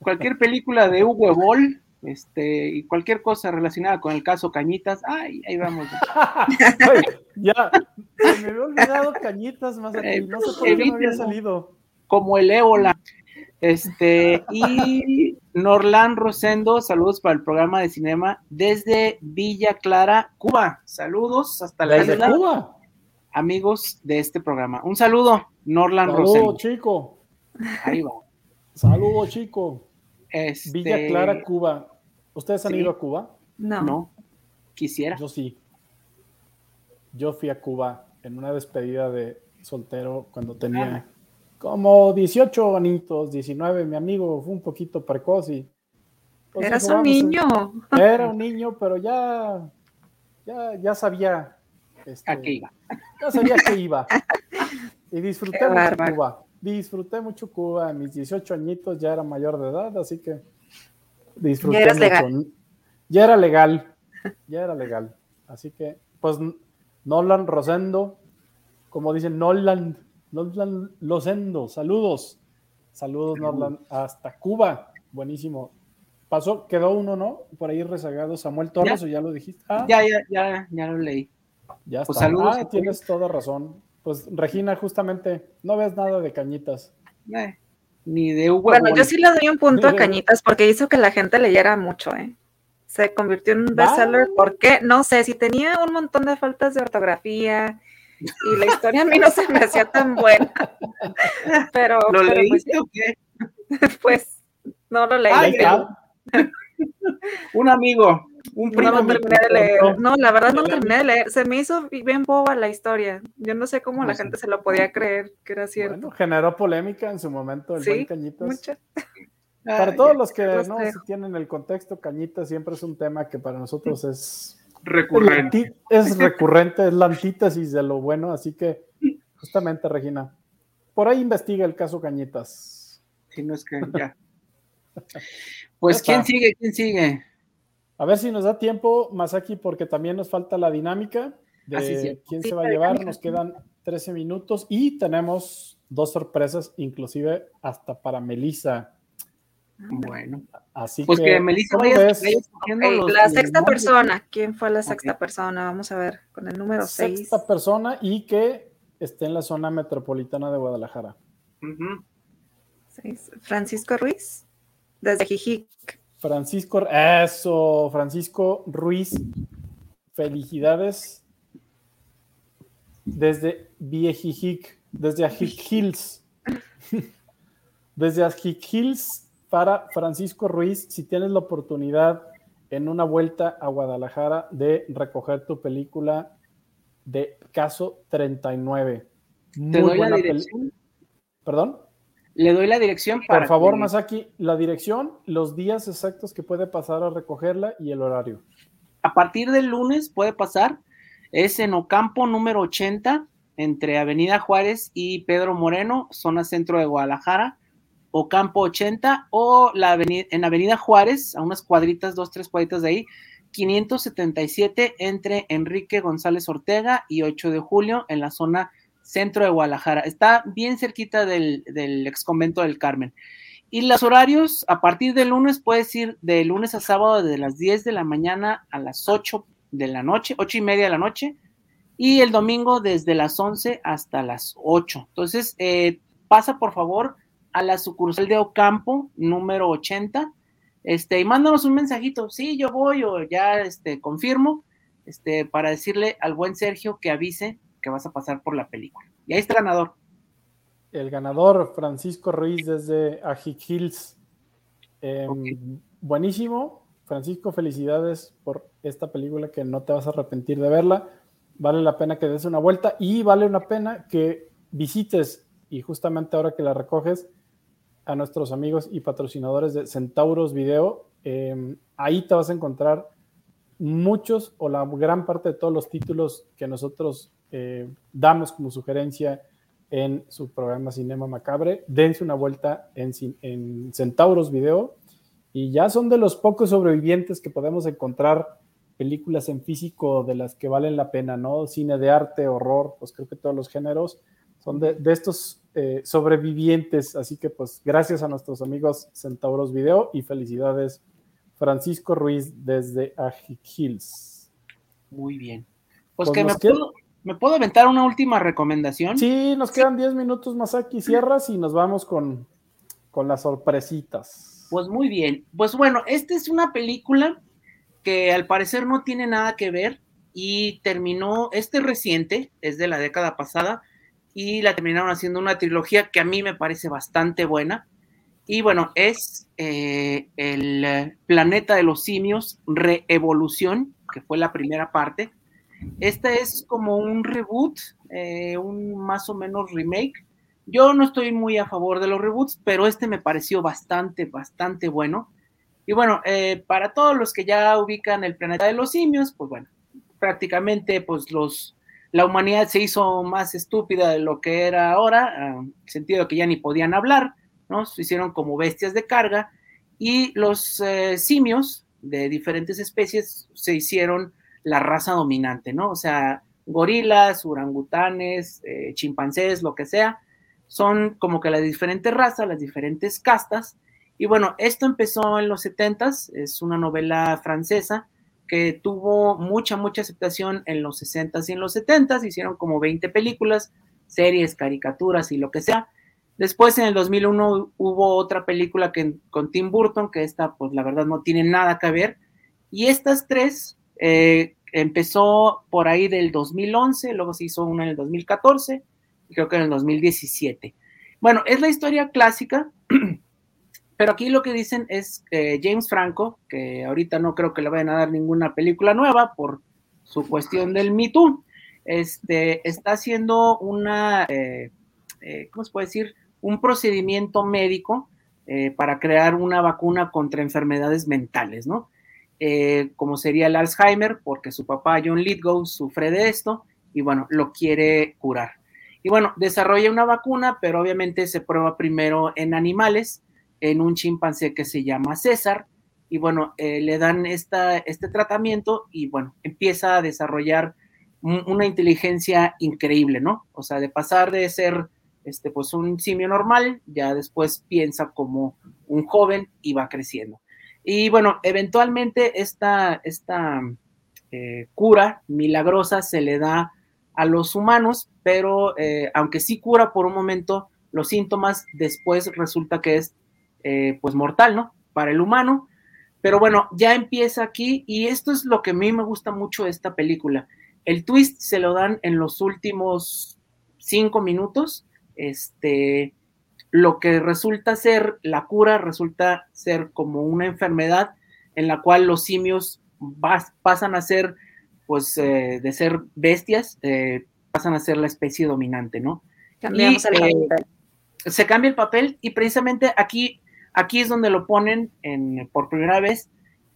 cualquier película de Hugo Ball, este, y cualquier cosa relacionada con el caso Cañitas, ay, ahí vamos. Ya, se me había olvidado cañitas más aquí. No sé por qué no había salido. como el ébola. Este, y Norlan Rosendo, saludos para el programa de cinema desde Villa Clara, Cuba. Saludos hasta la Desde isla, Cuba. Amigos de este programa. Un saludo, Norlan Saludos, Rosendo. chico. Ahí va. Saludos, chico. Este, Villa Clara, Cuba. ¿Ustedes han sí. ido a Cuba? No. No, quisiera. Yo sí. Yo fui a Cuba en una despedida de soltero cuando tenía como 18 anitos, 19. Mi amigo fue un poquito precoz y. pues Eras un "Vamos a- niño. Era un niño, pero ya. Ya, ya sabía. Este, ¿A qué iba? Ya sabía que iba. Y disfruté Qué mucho. Cuba. Disfruté mucho Cuba. A mis 18 añitos ya era mayor de edad, así que disfruté Ya eras mucho. legal. Ya era legal. Ya era legal. Así que, pues, Nolan Rosendo, como dicen, Nolan, Nolan Rosendo, saludos. Saludos, Nolan, hasta Cuba. Buenísimo. Pasó, quedó uno, ¿no? Por ahí rezagado Samuel Torres, Ya. o ya lo dijiste. Ah, Ya, ya, ya, ya lo leí. Ya Pues está. saludos Ah, tienes toda razón. Pues Regina, justamente, no ves nada de cañitas. Eh, ni de Hugo. Bueno, yo sí le doy un punto a. Cañitas porque hizo que la gente leyera mucho, ¿eh? Se convirtió en un bestseller. ¿Por qué? No sé, si tenía un montón de faltas de ortografía y la historia a mí no se me hacía tan buena. Pero, ¿Lo pero pues, leíste o qué? pues, no lo leí. Está. Un amigo, un No primo. terminé de leer. No, la verdad no terminé de leer. Se me hizo bien boba la historia. Yo no sé cómo la Pues sí. gente se lo podía creer que era cierto. Bueno, generó polémica en su momento el Sí, buen Cañitas. Mucha. Para Ah, todos ya, los que los no tienen el contexto, Cañitas siempre es un tema que para nosotros es Recurrente. es recurrente, es la antítesis de lo bueno, así que justamente, Regina, por ahí investiga el caso Cañitas. Si no es que ya. Pues, ¿quién sigue? ¿Quién sigue? A ver si nos da tiempo, Masaki, porque también nos falta la dinámica de Ah, sí, sí. quién Sí, se va a llevar. Nos quedan 13 minutos y tenemos dos sorpresas, inclusive hasta para Melissa. Bueno, Así pues que, que Melissa ¿cómo vaya, la sexta persona. ¿Quién fue la sexta persona? Vamos a ver, con el número 6. Sexta persona y que esté en la zona metropolitana de Guadalajara. Ujú. Francisco Ruiz, desde Jijic. Francisco, eso, Francisco Ruiz, felicidades desde Viejijic, desde Ajic Hills. Desde Ajic Hills para Francisco Ruiz, si tienes la oportunidad en una vuelta a Guadalajara de recoger tu película de Caso 39. Te Muy doy la buena peli- dirección. ¿Perdón? Le doy la dirección para. Por favor, que- Masaki, la dirección, los días exactos que puede pasar a recogerla y el horario. A partir del lunes puede pasar. Es en Ocampo número 80, entre Avenida Juárez y Pedro Moreno, zona centro de Guadalajara. Ocampo 80 o la avenida, en Avenida Juárez, a unas cuadritas, dos, tres cuadritas de ahí, 577 entre Enrique González Ortega y 8 de julio en la zona centro de Guadalajara. Está bien cerquita del, del ex convento del Carmen. Y los horarios, a partir del lunes, puedes ir de lunes a sábado de las 10 de la mañana a las 8 de la noche, 8 y media de la noche, y el domingo desde las 11 hasta las 8. Entonces, eh, pasa por favor a la sucursal de Ocampo, número 80, este, y mándanos un mensajito, sí, yo voy o ya este, confirmo, este, para decirle al buen Sergio que avise que vas a pasar por la película. Y ahí está el ganador. El ganador, Francisco Ruiz desde Ajic Hills. Eh, Ok. Buenísimo. Francisco, felicidades por esta película que no te vas a arrepentir de verla. Vale la pena que des una vuelta y vale una pena que visites, y justamente ahora que la recoges, a nuestros amigos y patrocinadores de Centauros Video. Eh, ahí te vas a encontrar muchos o la gran parte de todos los títulos que nosotros eh, damos como sugerencia en su programa Cinema Macabre. Dense una vuelta en, Centauros Video y ya son de los pocos sobrevivientes que podemos encontrar películas en físico de las que valen la pena, ¿no? Cine de arte, horror, pues creo que todos los géneros son de, de estos eh, sobrevivientes. Así que pues gracias a nuestros amigos Centauros Video y felicidades Francisco Ruiz desde Ajic Hills. Muy bien. Pues, Pues que me puedo, me puedo aventar una última recomendación. Sí, nos quedan 10 minutos más aquí, cierras y nos vamos con, con las sorpresitas. Pues muy bien. Pues bueno, esta es una película que al parecer no tiene nada que ver y terminó, este reciente, es de la década pasada, y la terminaron haciendo una trilogía que a mí me parece bastante buena. Y bueno, es eh, el planeta de los simios, Reevolución, que fue la primera parte. Esta es como un reboot, eh, un más o menos remake. Yo no estoy muy a favor de los reboots, pero este me pareció bastante, bastante bueno. Y bueno, eh, para todos los que ya ubican el planeta de los simios, pues bueno, prácticamente pues los, la humanidad se hizo más estúpida de lo que era ahora, en el sentido que ya ni podían hablar, ¿no? Se hicieron como bestias de carga y los eh, simios de diferentes especies se hicieron la raza dominante, ¿no? O sea, gorilas, orangutanes, eh, chimpancés, lo que sea, son como que las diferentes razas, las diferentes castas. Y bueno, esto empezó en los 70s, es una novela francesa que tuvo mucha, mucha aceptación en los 60s y en los 70s, hicieron como 20 películas, series, caricaturas y lo que sea. Después en el 2001 hubo otra película que, con Tim Burton, que esta pues la verdad no tiene nada que ver. Y estas tres eh, empezó por ahí del 2011, luego se hizo una en el 2014 y creo que en el 2017. Bueno, es la historia clásica, pero aquí lo que dicen es que James Franco, que ahorita no creo que le vayan a dar ninguna película nueva por su cuestión del Me Too, este, está haciendo una, eh, eh, ¿cómo se puede decir? Un procedimiento médico eh, para crear una vacuna contra enfermedades mentales, ¿no? Como sería el Alzheimer, porque su papá John Lithgow sufre de esto y bueno, lo quiere curar. Y bueno, desarrolla una vacuna, pero obviamente se prueba primero en animales en un chimpancé que se llama César. Y bueno, eh, le dan esta, este tratamiento y bueno, empieza a desarrollar una inteligencia increíble, ¿no? O sea, de pasar de ser este, pues un simio normal, ya después piensa como un joven y va creciendo. Y bueno, eventualmente esta, esta eh, cura milagrosa se le da a los humanos, pero eh, aunque sí cura por un momento los síntomas, después resulta que es eh, pues mortal, ¿no? Para el humano. Pero bueno, ya empieza aquí y esto es lo que a mí me gusta mucho de esta película. El twist se lo dan en los últimos cinco minutos. Este, lo que resulta ser la cura resulta ser como una enfermedad en la cual los simios pasan a ser, pues, eh, de ser bestias, eh, pasan a ser la especie dominante, ¿no? Cambiamos el papel. Se cambia el papel y precisamente aquí Aquí es donde lo ponen en, por primera vez,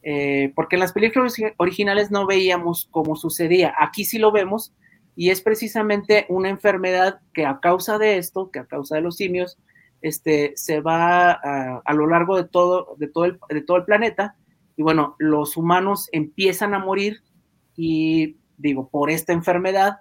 eh, porque en las películas originales no veíamos cómo sucedía. Aquí sí lo vemos y es precisamente una enfermedad que a causa de esto, que a causa de los simios, este, se va a, a lo largo de todo, de, todo el, de todo el planeta y bueno, los humanos empiezan a morir y digo, por esta enfermedad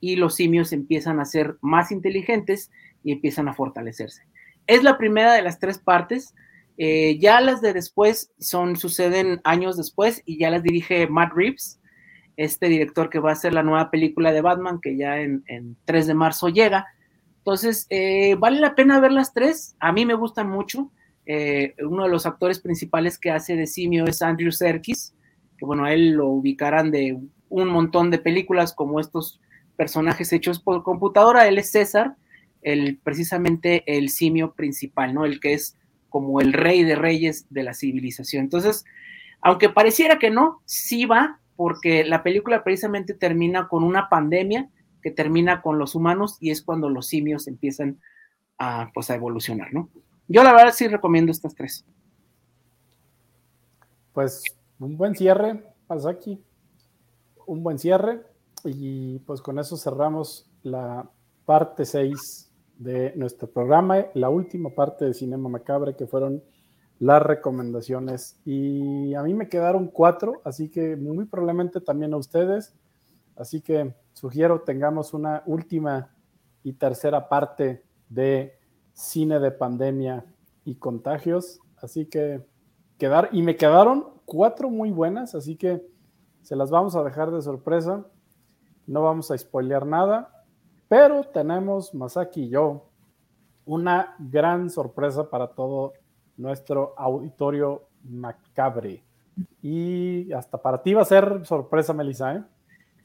y los simios empiezan a ser más inteligentes y empiezan a fortalecerse. Es la primera de las tres partes. Eh, ya las de después son, suceden años después y ya las dirige Matt Reeves, este director que va a hacer la nueva película de Batman que ya en, 3 de marzo llega. Entonces, eh, vale la pena ver las tres. A mí me gustan mucho. Eh, uno de los actores principales que hace de simio es Andrew Serkis, que bueno, a él lo ubicarán de un montón de películas como estos personajes hechos por computadora. Él es César, el, precisamente el simio principal, ¿no? El que es como el rey de reyes de la civilización. Entonces, aunque pareciera que no, sí va, porque la película precisamente termina con una pandemia que termina con los humanos y es cuando los simios empiezan a, pues, a evolucionar, ¿no? Yo la verdad sí recomiendo estas tres. Pues un buen cierre, aquí Un buen cierre. Y pues con eso cerramos la parte 6 de nuestro programa, la última parte de Cinema Macabre, que fueron las recomendaciones. Y a mí me quedaron cuatro, así que muy probablemente también a ustedes. Así que sugiero tengamos una última y tercera parte de cine de pandemia y contagios. Así que quedar, y me quedaron cuatro muy buenas, así que se las vamos a dejar de sorpresa. No vamos a spoilear nada. Pero tenemos, Masaki y yo, una gran sorpresa para todo nuestro auditorio macabre. Y hasta para ti va a ser sorpresa, Melissa, ¿eh?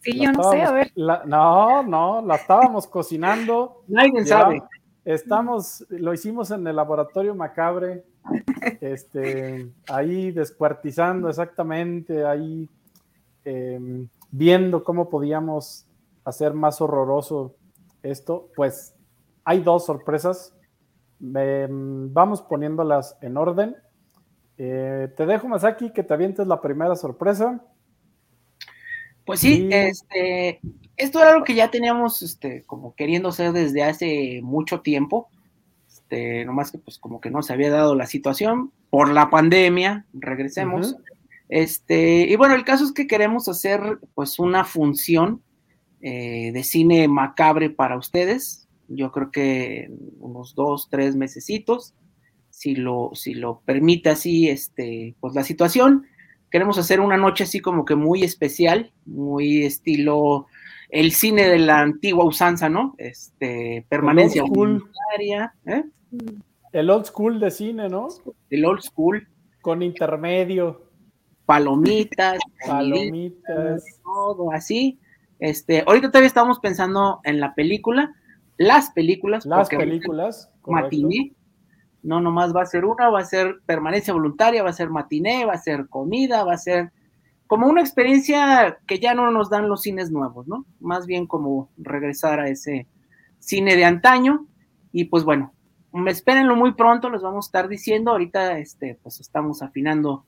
Sí, yo no sé, a ver. no, no, la estábamos cocinando. Nadie sabe. Estamos, lo hicimos en el laboratorio macabre, este, ahí descuartizando exactamente, ahí em, viendo cómo podíamos hacer más horroroso esto. Pues hay dos sorpresas. Em, vamos poniéndolas en orden. Eh, te dejo, Masaki, que te avientes la primera sorpresa. Pues sí, este, esto era algo que ya teníamos, este, como queriendo hacer desde hace mucho tiempo, este, nomás que pues como que no se había dado la situación por la pandemia, regresemos, este, y bueno, el caso es que queremos hacer pues una función eh, de cine macabre para ustedes, yo creo que unos dos, tres mesecitos, si lo, si lo permite así, este, pues la situación, queremos hacer una noche así como que muy especial, muy estilo el cine de la antigua usanza, ¿no? Este, permanencia voluntaria. ¿eh? El old school de cine, ¿no? El old school. Con intermedio. Palomitas. Palomitas. Todo así. Este, ahorita todavía estamos pensando en la película, las películas. Las películas. Matiné, no nomás va a ser una, va a ser permanencia voluntaria, va a ser matiné, va a ser comida, va a ser como una experiencia que ya no nos dan los cines nuevos, ¿no? Más bien como regresar a ese cine de antaño. Y pues bueno, espérenlo muy pronto, les vamos a estar diciendo. Ahorita este, pues estamos afinando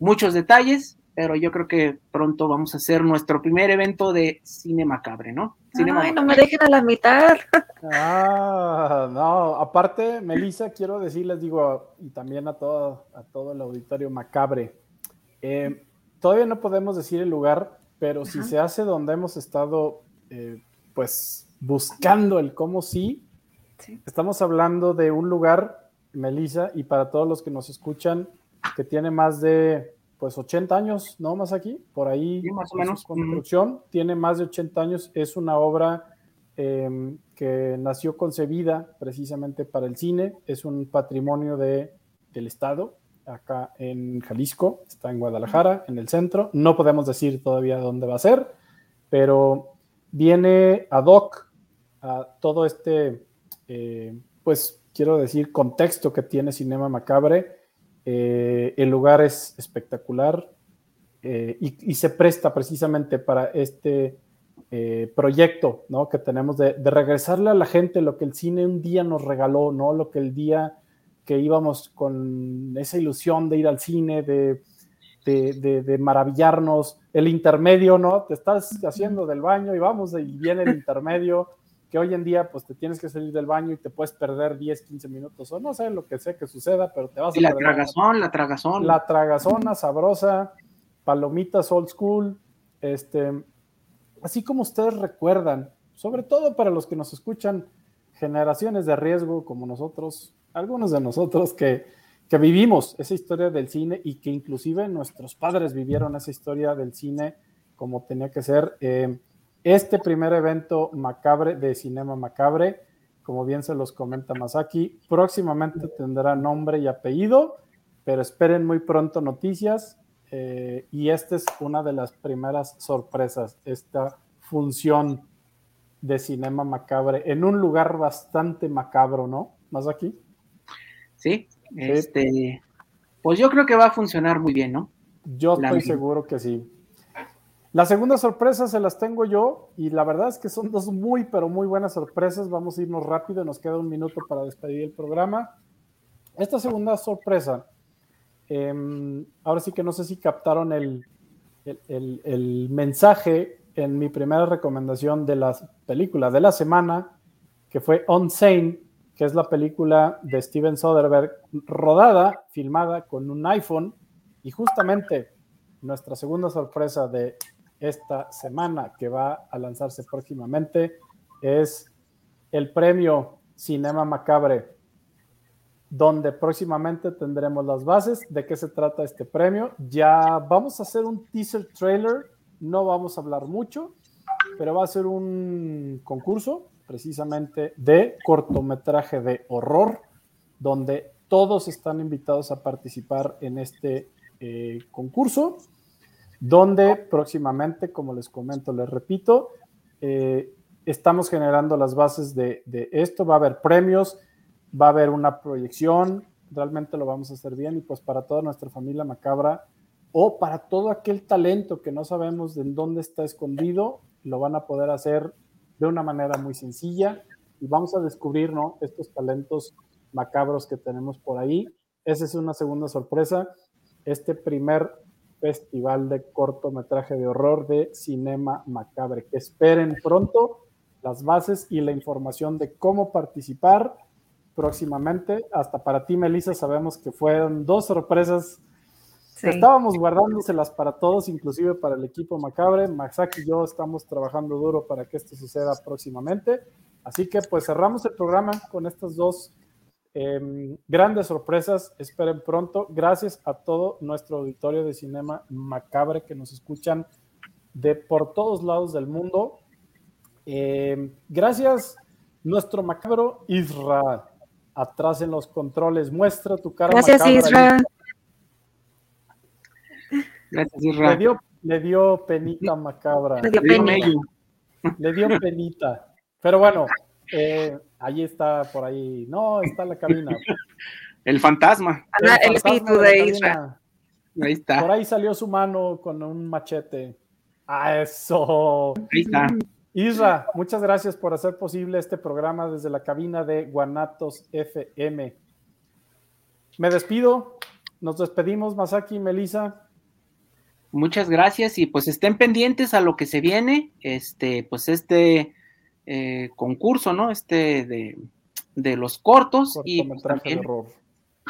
muchos detalles, pero yo creo que pronto vamos a hacer nuestro primer evento de cine macabre, ¿no? Ay, no me dejen a la mitad. Ah, no, aparte, Melissa, quiero decirles, digo, y también a todo, a todo el auditorio macabre, eh, todavía no podemos decir el lugar, pero si se hace donde hemos estado, eh, pues, buscando el cómo sí, estamos hablando de un lugar, Melissa, y para todos los que nos escuchan, que tiene más de pues 80 años, ¿no? Más aquí, por ahí. más o menos. construcción, tiene más de 80 años, es una obra em, que nació concebida precisamente para el cine, es un patrimonio de, del Estado, acá en Jalisco, está en Guadalajara, en el centro. No podemos decir todavía dónde va a ser, pero viene ad hoc a todo este, eh, pues quiero decir, contexto que tiene Cinema Macabre eh, el lugar es espectacular eh, y, se presta precisamente para este eh, proyecto ¿no? que tenemos de, regresarle a la gente lo que el cine un día nos regaló, ¿no? lo que el día que íbamos con esa ilusión de ir al cine, de, de, maravillarnos, el intermedio, ¿no? Te estás haciendo del baño y vamos, y viene el intermedio que hoy en día pues te tienes que salir del baño y te puedes perder 10, 15 minutos o no sé lo que sea que suceda, pero te vas y a la tragazón, la tragazón. La tragazona sabrosa, palomitas old school, este, así como ustedes recuerdan, sobre todo para los que nos escuchan, generaciones de riesgo como nosotros, algunos de nosotros que, que vivimos esa historia del cine y que inclusive nuestros padres vivieron esa historia del cine como tenía que ser. Eh, este primer evento macabre de Cinema Macabre, como bien se los comenta Masaki, próximamente tendrá nombre y apellido, pero esperen muy pronto noticias. Eh, y esta es una de las primeras sorpresas, esta función de Cinema Macabre en un lugar bastante macabro, ¿no? Masaki. Sí, este, pues yo creo que va a funcionar muy bien, ¿no? Yo estoy seguro que sí. La segunda sorpresa se las tengo yo y la verdad es que son dos muy, pero muy buenas sorpresas. Vamos a irnos rápido, nos queda un minuto para despedir el programa. Esta segunda sorpresa, em, ahora sí que no sé si captaron el, el, mensaje en mi primera recomendación de la película de la semana, que fue On Sane, que es la película de Steven Soderbergh, rodada, filmada con un iPhone, y justamente nuestra segunda sorpresa de esta semana que va a lanzarse próximamente es el premio Cinema Macabre, donde próximamente tendremos las bases de qué se trata este premio. Ya vamos a hacer un teaser trailer, no vamos a hablar mucho, pero va a ser un concurso precisamente de cortometraje de horror, donde todos están invitados a participar en este eh, concurso, donde próximamente, como les comento, les repito, eh, estamos generando las bases de, esto, va a haber premios, va a haber una proyección, realmente lo vamos a hacer bien y pues para toda nuestra familia macabra o para todo aquel talento que no sabemos de dónde está escondido, lo van a poder hacer de una manera muy sencilla y vamos a descubrir ¿no? estos talentos macabros que tenemos por ahí. Esa es una segunda sorpresa. Este primer festival de cortometraje de horror de Cinema Macabre. Que esperen pronto las bases y la información de cómo participar próximamente. Hasta para ti, Melissa, sabemos que fueron dos sorpresas. Sí. Estábamos guardándoselas para todos, inclusive para el equipo Macabre. Maxaki y yo estamos trabajando duro para que esto suceda próximamente. Así que pues cerramos el programa con estas dos eh, grandes sorpresas. Esperen pronto. Gracias a todo nuestro auditorio de Cinema Macabre que nos escuchan de por todos lados del mundo. Eh, gracias, nuestro macabro Israel atrás en los controles. Muestra tu cara. Gracias, Isra. Gracias, Isra. Le dio, le dio penita macabra. Le dio penita. Le dio penita. Pero bueno, eh, ahí está por ahí. No, está la cabina. El fantasma. El, el fantasma espíritu de, de Isra. Ahí está. Por ahí salió su mano con un machete. ¡A eso! Ahí está. Isra, muchas gracias por hacer posible este programa desde la cabina de Guanatos FM. Me despido, nos despedimos, Masaki y Melissa. Muchas gracias y pues estén pendientes a lo que se viene, este, pues este eh, concurso, ¿no? Este de, de los cortos y pues, también,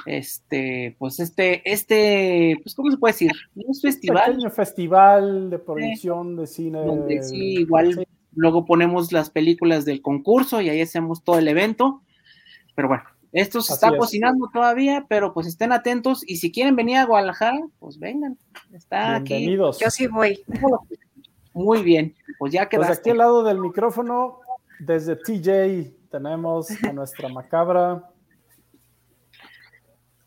este, pues este, este, pues cómo se puede decir, un festival, pequeño festival de proyección eh, de cine, donde sí igual sí luego ponemos las películas del concurso y ahí hacemos todo el evento. Pero bueno, esto se está cocinando todavía, pero pues estén atentos y si quieren venir a Guadalajara, pues vengan. Está Bienvenidos. aquí. Yo sí voy. Muy bien, pues ya quedaste. Pues aquí al lado del micrófono, desde TJ, tenemos a nuestra macabra.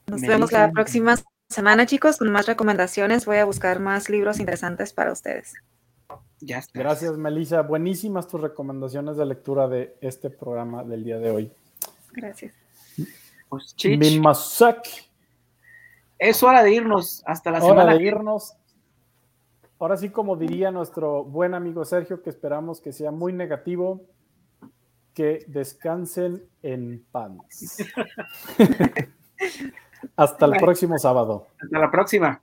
Nos vemos la próxima semana, chicos, con más recomendaciones. Voy a buscar más libros interesantes para ustedes. Ya está. Gracias, Melissa. Buenísimas tus recomendaciones de lectura de este programa del día de hoy. Gracias. Pues, Mimasak. es hora de irnos hasta la Hora semana. de irnos. Ahora sí, como diría nuestro buen amigo Sergio, que esperamos que sea muy negativo, que descansen en paz. Hasta el próximo sábado. Hasta la próxima.